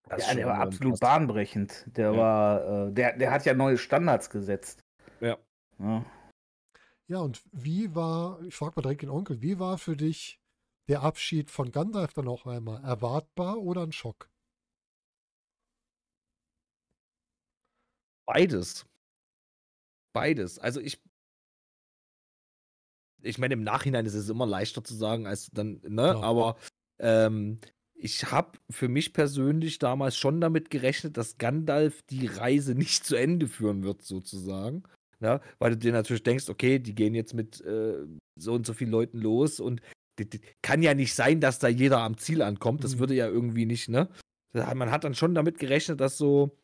Speaker 2: Das
Speaker 3: Ja, der war absolut
Speaker 2: krass.
Speaker 3: bahnbrechend. Der
Speaker 2: Ja.
Speaker 3: war, äh, der, der hat ja neue Standards gesetzt.
Speaker 2: Ja.
Speaker 3: Ja.
Speaker 1: Ja, und wie war, ich frage mal direkt den Onkel, wie war für dich der Abschied von Gandalf dann auch einmal? Erwartbar oder ein Schock?
Speaker 2: Beides. Beides. Also ich. Ich meine, im Nachhinein ist es immer leichter zu sagen, als dann, ne?
Speaker 1: Klar.
Speaker 2: Aber ähm, ich habe für mich persönlich damals schon damit gerechnet, dass Gandalf die Reise nicht zu Ende führen wird, sozusagen. Ja, weil du dir natürlich denkst, okay, die gehen jetzt mit äh, so und so vielen Leuten los und die, die, kann ja nicht sein, dass da jeder am Ziel ankommt. Das
Speaker 1: Mhm.
Speaker 2: würde ja irgendwie nicht, ne? Man hat dann schon damit gerechnet, dass so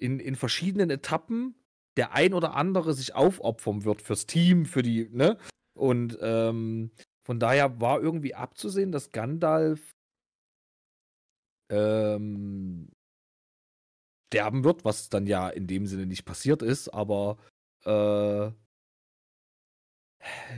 Speaker 2: in, in verschiedenen Etappen der ein oder andere sich aufopfern wird fürs Team, für die, ne? Und ähm, von daher war irgendwie abzusehen, dass Gandalf ähm, sterben wird, was dann ja in dem Sinne nicht passiert ist, aber äh,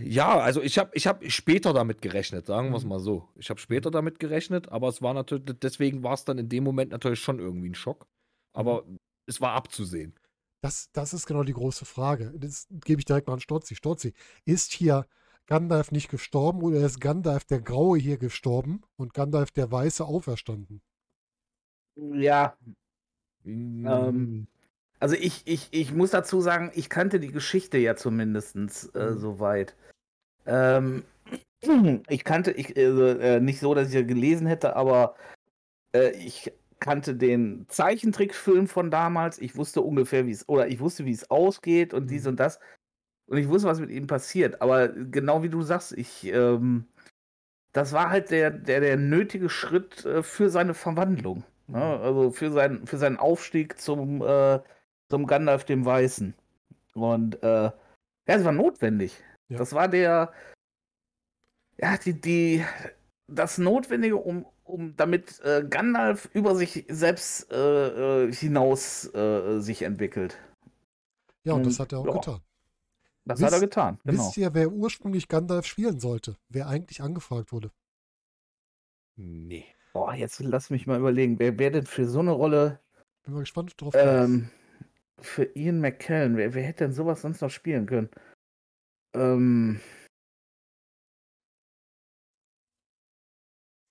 Speaker 2: ja, also ich habe ich hab später damit gerechnet, sagen wir es
Speaker 1: Mhm.
Speaker 2: mal so. Ich habe später damit gerechnet, aber es war natürlich, deswegen war es dann in dem Moment natürlich schon irgendwie ein Schock. Aber es war abzusehen.
Speaker 1: Das, das ist genau die große Frage. Das gebe ich direkt mal an Stotzi. Stotzi, ist hier Gandalf nicht gestorben oder ist Gandalf der Graue hier gestorben und Gandalf der Weiße auferstanden?
Speaker 3: Ja,
Speaker 2: Mm,
Speaker 3: Ähm, also ich, ich, ich muss dazu sagen, ich kannte die Geschichte ja zumindest äh,
Speaker 1: Mhm.
Speaker 3: soweit. Ähm, ich kannte, ich, also, äh, nicht so, dass ich ja gelesen hätte, aber äh, ich kannte den Zeichentrickfilm von damals. Ich wusste ungefähr, wie es, oder ich wusste, wie es ausgeht und dies
Speaker 1: Mhm.
Speaker 3: und das. Und ich wusste, was mit ihm passiert. Aber genau wie du sagst, ich, ähm, das war halt der, der, der nötige Schritt äh, für seine Verwandlung. Ne?
Speaker 1: Mhm.
Speaker 3: Also für, sein, für seinen Aufstieg zum, äh, zum Gandalf dem Weißen. Und äh, ja, es war notwendig.
Speaker 1: Ja.
Speaker 3: Das war der, ja, die, die, das Notwendige, um, um damit äh, Gandalf über sich selbst äh, äh, hinaus äh, sich entwickelt.
Speaker 1: Ja, und das
Speaker 3: Und,
Speaker 1: hat er auch
Speaker 3: ja,
Speaker 1: getan.
Speaker 3: Das
Speaker 1: Wisst-
Speaker 3: hat er getan, genau.
Speaker 1: Wisst ihr, wer ursprünglich Gandalf spielen sollte? Wer eigentlich angefragt wurde?
Speaker 2: nee.
Speaker 3: Boah, jetzt lass mich mal überlegen, wer, wer denn für so eine Rolle
Speaker 1: Bin mal gespannt drauf.
Speaker 3: ähm, für Ian McKellen, wer, wer hätte denn sowas sonst noch spielen können? Ähm,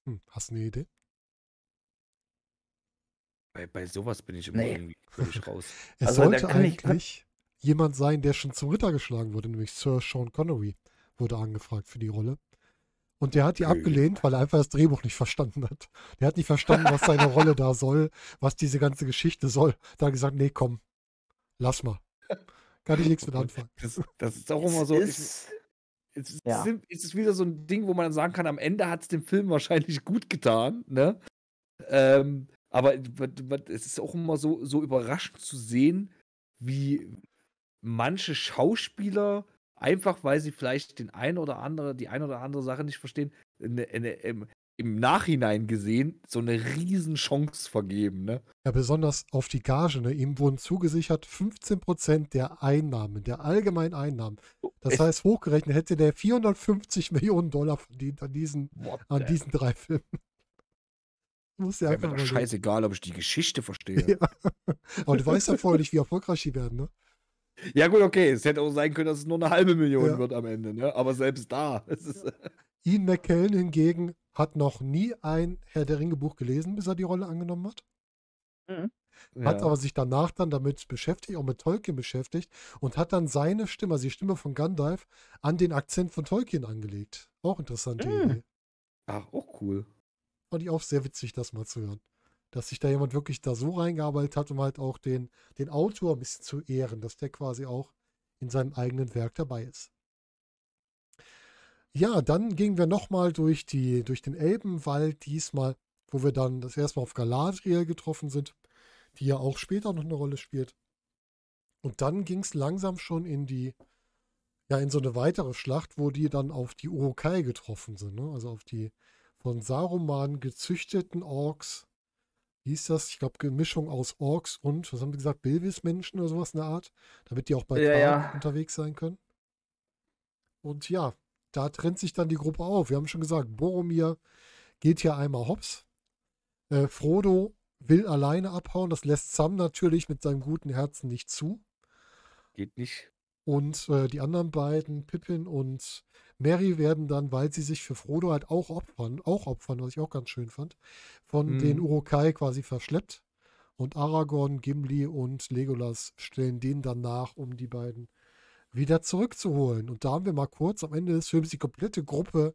Speaker 1: Hm, hast du eine Idee?
Speaker 2: Bei, bei sowas bin ich immer
Speaker 3: Nee.
Speaker 2: irgendwie völlig raus.
Speaker 1: Es
Speaker 3: Also,
Speaker 1: sollte
Speaker 3: kann ich-
Speaker 1: eigentlich jemand sein, der schon zum Ritter geschlagen wurde, nämlich Sir Sean Connery wurde angefragt für die Rolle. Und der hat die abgelehnt, weil er einfach das Drehbuch nicht verstanden hat. Der hat nicht verstanden, was seine Rolle da soll, was diese ganze Geschichte soll. Da hat er gesagt, nee, komm, lass mal. Kann ich nichts mit anfangen.
Speaker 2: Das, das ist auch immer so. Ich,
Speaker 3: ist,
Speaker 2: es, ist,
Speaker 3: Ja.
Speaker 2: es ist wieder so ein Ding, wo man dann sagen kann, am Ende hat es dem Film wahrscheinlich gut getan, ne? Ähm, aber es ist auch immer so, so überraschend zu sehen, wie, manche Schauspieler, einfach weil sie vielleicht den ein oder andere, die ein oder andere Sache nicht verstehen, eine, eine, im, Nachhinein gesehen so eine riesen Chance vergeben, ne?
Speaker 1: Ja, besonders auf die Gage. Ne? Ihm wurden zugesichert 15% der Einnahmen, der allgemeinen Einnahmen. Das heißt, hochgerechnet hätte der 450 Millionen Dollar verdient an diesen,
Speaker 2: What
Speaker 1: an diesen drei Filmen. Muss ja einfach
Speaker 2: mir doch scheißegal, ob ich die Geschichte verstehe.
Speaker 1: Ja. Aber du weißt ja vorher nicht, wie erfolgreich die werden, ne?
Speaker 2: Ja, gut, okay. Es hätte auch sein können, dass es nur eine halbe Million
Speaker 1: Ja.
Speaker 2: wird am Ende, ne? Aber selbst da. Es ist,
Speaker 1: Ian McKellen hingegen hat noch nie ein Herr der Ringe Buch gelesen, bis er die Rolle angenommen hat. Hat
Speaker 2: ja.
Speaker 1: aber sich danach dann damit beschäftigt, auch mit Tolkien beschäftigt und hat dann seine Stimme, also die Stimme von Gandalf, an den Akzent von Tolkien angelegt. Auch interessante
Speaker 3: Hm.
Speaker 1: Idee.
Speaker 2: Ach, auch cool.
Speaker 1: Fand ich auch sehr witzig, das mal zu hören. Dass sich da jemand wirklich da so reingearbeitet hat, um halt auch den, den Autor ein bisschen zu ehren, dass der quasi auch in seinem eigenen Werk dabei ist. Ja, dann gingen wir nochmal durch, die, durch den Elbenwald diesmal, wo wir dann das erste Mal auf Galadriel getroffen sind, die ja auch später noch eine Rolle spielt. Und dann ging es langsam schon in die, ja, in so eine weitere Schlacht, wo die dann auf die Urukai getroffen sind, ne? Also auf die von Saruman gezüchteten Orks. Wie hieß das? Ich glaube, Mischung aus Orks und, was haben wir gesagt, Bilvis-Menschen oder sowas in der Art, damit die auch bei
Speaker 3: Ja, ja.
Speaker 1: unterwegs sein können. Und ja, da trennt sich dann die Gruppe auf. Wir haben schon gesagt, Boromir geht hier einmal hops. Äh, Frodo will alleine abhauen. Das lässt Sam natürlich mit seinem guten Herzen nicht zu.
Speaker 2: Geht nicht.
Speaker 1: Und äh, die anderen beiden, Pippin und Mary, werden dann, weil sie sich für Frodo halt auch opfern, auch opfern, was ich auch ganz schön fand, von
Speaker 2: Mhm.
Speaker 1: den Urukai quasi verschleppt. Und Aragorn, Gimli und Legolas stellen den dann nach, um die beiden wieder zurückzuholen. Und da haben wir mal kurz am Ende des Films die komplette Gruppe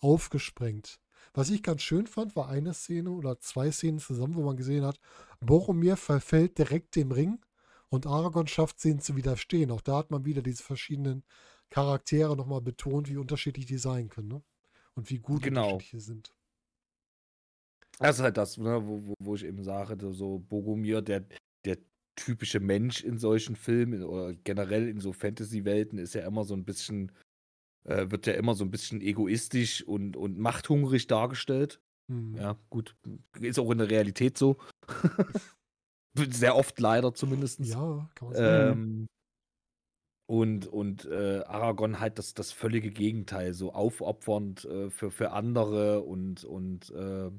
Speaker 1: aufgesprengt. Was ich ganz schön fand, war eine Szene oder zwei Szenen zusammen, wo man gesehen hat, Boromir verfällt direkt dem Ring und Aragorn schafft es, ihnen zu widerstehen. Auch da hat man wieder diese verschiedenen Charaktere nochmal betont, wie unterschiedlich die sein können. Ne? Und wie gut
Speaker 2: Genau.
Speaker 1: unterschiedliche sind.
Speaker 2: Das ist halt das, ne, wo, wo, wo ich eben sage, so- Bogomir, der, der typische Mensch in solchen Filmen oder generell in so Fantasy-Welten ist ja immer so ein bisschen, äh, wird ja immer so ein bisschen egoistisch und, und machthungrig dargestellt.
Speaker 1: Hm.
Speaker 2: Ja, gut. Ist auch in der Realität so. Sehr oft leider zumindest.
Speaker 1: Ja, kann man sagen.
Speaker 2: Ähm, und und äh, Aragorn halt das, das völlige Gegenteil, so aufopfernd äh, für, für andere und, und äh,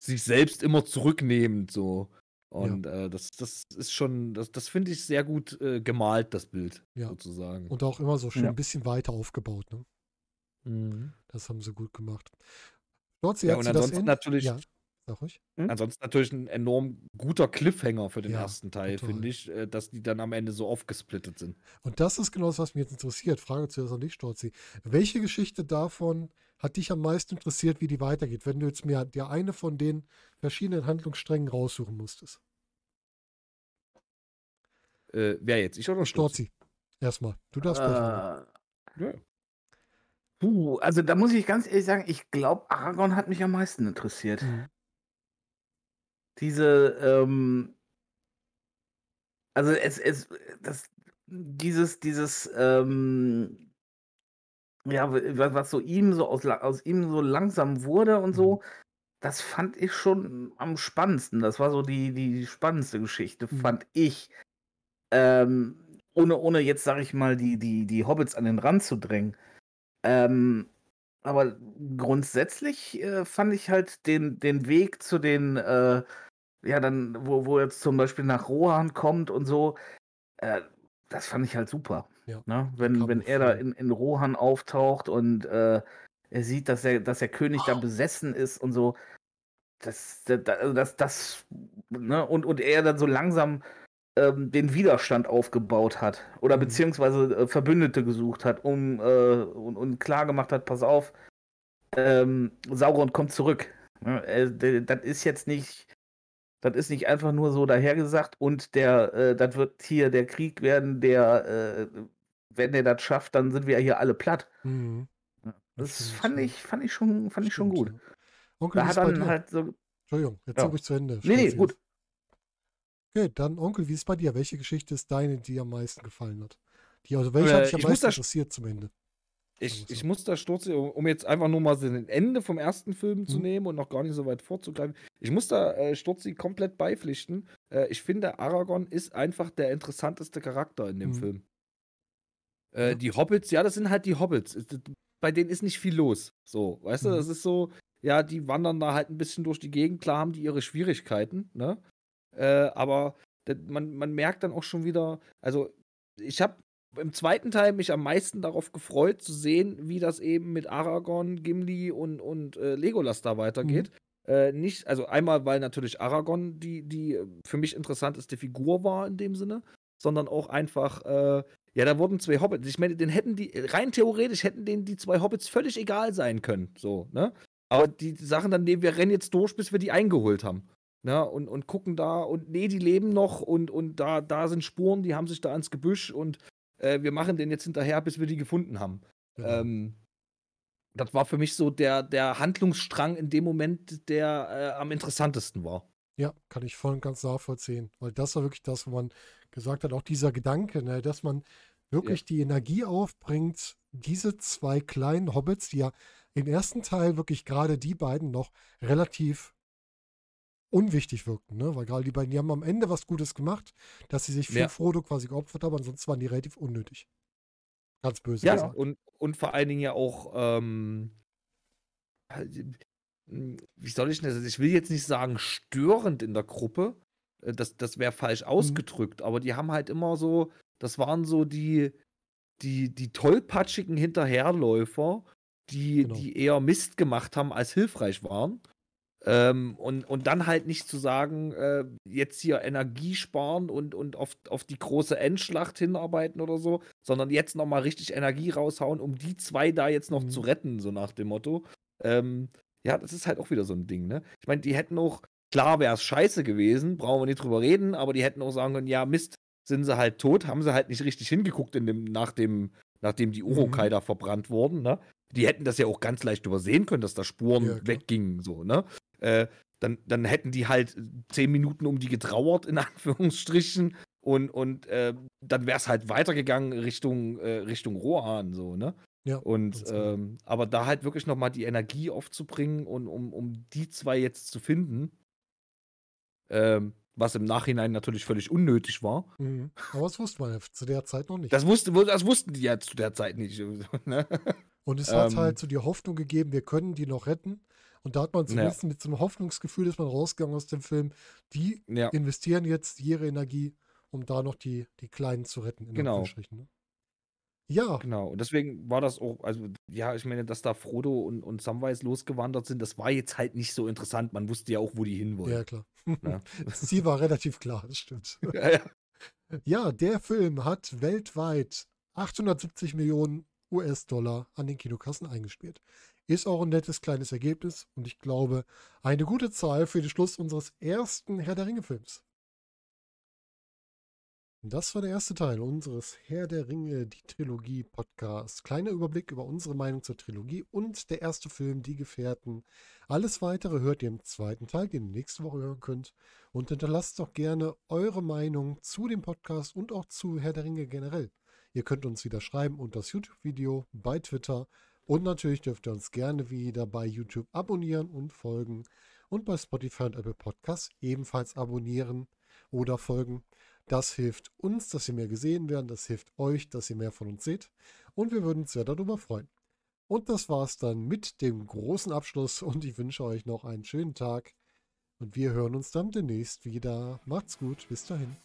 Speaker 2: sich selbst immer zurücknehmend so. Und äh, das, das ist schon, das, das finde ich sehr gut äh, gemalt, das Bild,
Speaker 1: Ja.
Speaker 2: sozusagen.
Speaker 1: Und auch immer so schön
Speaker 3: Ja.
Speaker 1: ein bisschen weiter aufgebaut. Ne?
Speaker 2: Mhm.
Speaker 1: Das haben sie gut gemacht. Dort,
Speaker 2: Ja, und ansonsten natürlich-
Speaker 1: Ja, sag ruhig.
Speaker 2: Ansonsten natürlich ein enorm guter Cliffhanger für den
Speaker 1: Ja,
Speaker 2: ersten Teil, finde ich, äh, dass die dann am Ende so aufgesplittet sind.
Speaker 1: Und das ist genau das, was mich jetzt interessiert. Frage zuerst an dich, Storzi. Welche Geschichte davon hat dich am meisten interessiert, wie die weitergeht, wenn du jetzt mir dir eine von den verschiedenen Handlungssträngen raussuchen musstest?
Speaker 2: Äh, wer jetzt? Ich oder Sturzi?
Speaker 1: Storzi, erstmal. Du darfst.
Speaker 3: Äh,
Speaker 2: Ja.
Speaker 3: puh, also da muss ich ganz ehrlich sagen, ich glaube, Aragorn hat mich am meisten interessiert.
Speaker 1: Mhm.
Speaker 3: Diese, ähm, also es, es, das, dieses, dieses, ähm, ja, wa- was so ihm so aus, aus ihm so langsam wurde und so, das fand ich schon am spannendsten. Das war so die, die spannendste Geschichte,
Speaker 1: Mhm.
Speaker 3: fand ich. Ähm, ohne, ohne jetzt, sag ich mal, die, die, die Hobbits an den Rand zu drängen. Ähm, aber grundsätzlich äh, fand ich halt den, den Weg zu den, äh, ja, dann, wo, wo jetzt zum Beispiel nach Rohan kommt und so, äh, das fand ich halt super.
Speaker 1: Ja,
Speaker 3: ne? Wenn, wenn er da in, in Rohan auftaucht und äh, er sieht, dass der, dass der König da besessen ist und so, das, das, das, das ne? und, und er dann so langsam ähm, den Widerstand aufgebaut hat oder
Speaker 1: Mhm.
Speaker 3: beziehungsweise äh, Verbündete gesucht hat, um äh, und, und klar gemacht hat, pass auf, ähm, Sauron kommt zurück. Ne? Äh, das ist jetzt nicht, das ist nicht einfach nur so dahergesagt und der, äh, das wird hier der Krieg werden, der, äh, wenn der das schafft, dann sind wir hier alle platt.
Speaker 1: Mhm.
Speaker 3: Das
Speaker 1: stimmt,
Speaker 3: fand
Speaker 1: ja.
Speaker 3: ich, fand ich schon, fand ich schon gut.
Speaker 1: ja. Onkel,
Speaker 3: Da hat dann halt so,
Speaker 1: Entschuldigung, jetzt
Speaker 3: Ja.
Speaker 1: ja. ruhig zu Ende.
Speaker 3: Nee, nee, gut.
Speaker 1: Okay, dann Onkel, wie ist es bei dir? Welche Geschichte ist deine, die dir am meisten gefallen hat? Die, also welche hat
Speaker 2: Äh,
Speaker 1: dich am
Speaker 2: ich
Speaker 1: meisten
Speaker 2: das-
Speaker 1: interessiert zum Ende?
Speaker 2: Ich, ich muss da Sturzi, um um jetzt einfach nur mal so den Ende vom ersten Film zu
Speaker 1: Mhm.
Speaker 2: nehmen und noch gar nicht so weit vorzugreifen. Ich muss da äh, Sturzi komplett beipflichten. Äh, ich finde, Aragorn ist einfach der interessanteste Charakter in dem
Speaker 1: Mhm.
Speaker 2: Film. Äh. Die Hobbits, ja, das sind halt die Hobbits. Das- Bei denen ist nicht viel los. So, weißt du,
Speaker 1: Mhm.
Speaker 2: das ist so, ja, die wandern da halt ein bisschen durch die Gegend. Klar haben die ihre Schwierigkeiten, ne? Äh, aber das, man, man merkt dann auch schon wieder, also ich habe im zweiten Teil mich am meisten darauf gefreut zu sehen, wie das eben mit Aragorn, Gimli und, und äh, Legolas da weitergeht. Äh, nicht, also einmal, weil natürlich Aragorn die, die äh, für mich interessanteste Figur war in dem Sinne, sondern auch einfach, äh, ja, da wurden zwei Hobbits. Ich meine, den hätten die, rein theoretisch hätten denen die zwei Hobbits völlig egal sein können. So, ne? Aber die Sachen dann, nee, wir rennen jetzt durch, bis wir die eingeholt haben. Ne? Und, und gucken da und nee, die leben noch und, und da, da sind Spuren, die haben sich da ans Gebüsch und äh, wir machen den jetzt hinterher, bis wir die gefunden haben.
Speaker 1: Genau.
Speaker 2: Ähm, das war für mich so der, der Handlungsstrang in dem Moment, der äh, am interessantesten war.
Speaker 1: Ja, kann ich voll und ganz nachvollziehen. Weil das war wirklich das, wo man gesagt hat, auch dieser Gedanke, ne, dass man wirklich die Energie aufbringt, diese zwei kleinen Hobbits, die ja im ersten Teil wirklich gerade die beiden noch relativ unwichtig wirkten, ne? Weil gerade die beiden, die haben am Ende was Gutes gemacht, dass sie sich für
Speaker 2: Ja.
Speaker 1: Frodo quasi geopfert haben, ansonsten waren die relativ unnötig. Ganz böse
Speaker 2: Ja,
Speaker 1: gesagt.
Speaker 2: und, und vor allen Dingen ja auch, ähm, wie soll ich denn das? Ich will jetzt nicht sagen störend in der Gruppe. Äh, Das, das wäre
Speaker 1: Mhm.
Speaker 2: falsch ausgedrückt, aber die haben halt immer so, das waren so die, die, die tollpatschigen Hinterherläufer, die,
Speaker 1: Genau.
Speaker 2: die eher Mist gemacht haben, als hilfreich waren. Ähm, und, und dann halt nicht zu sagen, äh, jetzt hier Energie sparen und, und auf, auf die große Endschlacht hinarbeiten oder so, sondern jetzt nochmal richtig Energie raushauen, um die zwei da jetzt noch
Speaker 1: Mhm.
Speaker 2: zu retten, so nach dem Motto. Ähm, ja, das ist halt auch wieder so ein Ding, ne? Ich meine, die hätten auch, klar wäre es scheiße gewesen, brauchen wir nicht drüber reden, aber die hätten auch sagen können, ja, Mist, sind sie halt tot, haben sie halt nicht richtig hingeguckt in dem, nach dem, nachdem die Urukai
Speaker 1: Mhm.
Speaker 2: da verbrannt wurden, ne? Die hätten das ja auch ganz leicht übersehen können, dass da Spuren
Speaker 1: Ja,
Speaker 2: weggingen, so, ne? Äh, dann, dann hätten die halt zehn Minuten um die getrauert, in Anführungsstrichen, und, und äh, dann wäre es halt weitergegangen Richtung, äh, Richtung Rohan, so, ne?
Speaker 1: Ja,
Speaker 2: Und
Speaker 1: genau.
Speaker 2: ähm, aber da halt wirklich nochmal die Energie aufzubringen und um, um die zwei jetzt zu finden, ähm, was im Nachhinein natürlich völlig unnötig war.
Speaker 1: Mhm. Aber das wusste man ja zu der Zeit noch nicht.
Speaker 2: Das, wusste, das wussten die ja zu der Zeit nicht. Ne?
Speaker 1: Und es hat
Speaker 2: Ähm,
Speaker 1: halt so die Hoffnung gegeben, wir können die noch retten. Und da hat man
Speaker 2: Ja.
Speaker 1: zumindest mit so einem Hoffnungsgefühl, dass man rausgegangen aus dem Film, die
Speaker 2: Ja,
Speaker 1: investieren jetzt ihre Energie, um da noch die, die Kleinen zu retten. In
Speaker 2: Genau.
Speaker 1: Ne? Ja,
Speaker 2: genau. Und deswegen war das auch, also ja, ich meine, dass da Frodo und, und Samwise losgewandert sind, das war jetzt halt nicht so interessant. Man wusste ja auch, wo die
Speaker 1: ja,
Speaker 2: hinwollen.
Speaker 1: klar.
Speaker 2: Ne?
Speaker 1: Das Ziel war relativ klar, das stimmt.
Speaker 2: Ja, ja.
Speaker 1: Ja, der Film hat weltweit 870 Millionen US-Dollar an den Kinokassen eingespielt. Ist auch ein nettes kleines Ergebnis und ich glaube, eine gute Zahl für den Schluss unseres ersten Herr der Ringe-Films. Das war der erste Teil unseres Herr der Ringe, die Trilogie Podcast. Kleiner Überblick über unsere Meinung zur Trilogie und der erste Film, Die Gefährten. Alles weitere hört ihr im zweiten Teil, den ihr nächste Woche hören könnt. Und hinterlasst doch gerne eure Meinung zu dem Podcast und auch zu Herr der Ringe generell. Ihr könnt uns wieder schreiben unter das YouTube-Video, bei Twitter und natürlich dürft ihr uns gerne wieder bei YouTube abonnieren und folgen und bei Spotify und Apple Podcasts ebenfalls abonnieren oder folgen. Das hilft uns, dass wir mehr gesehen werden. Das hilft euch, dass ihr mehr von uns seht. Und wir würden uns sehr darüber freuen. Und das war's dann mit dem großen Abschluss. Und ich wünsche euch noch einen schönen Tag. Und wir hören uns dann demnächst wieder. Macht's gut. Bis dahin.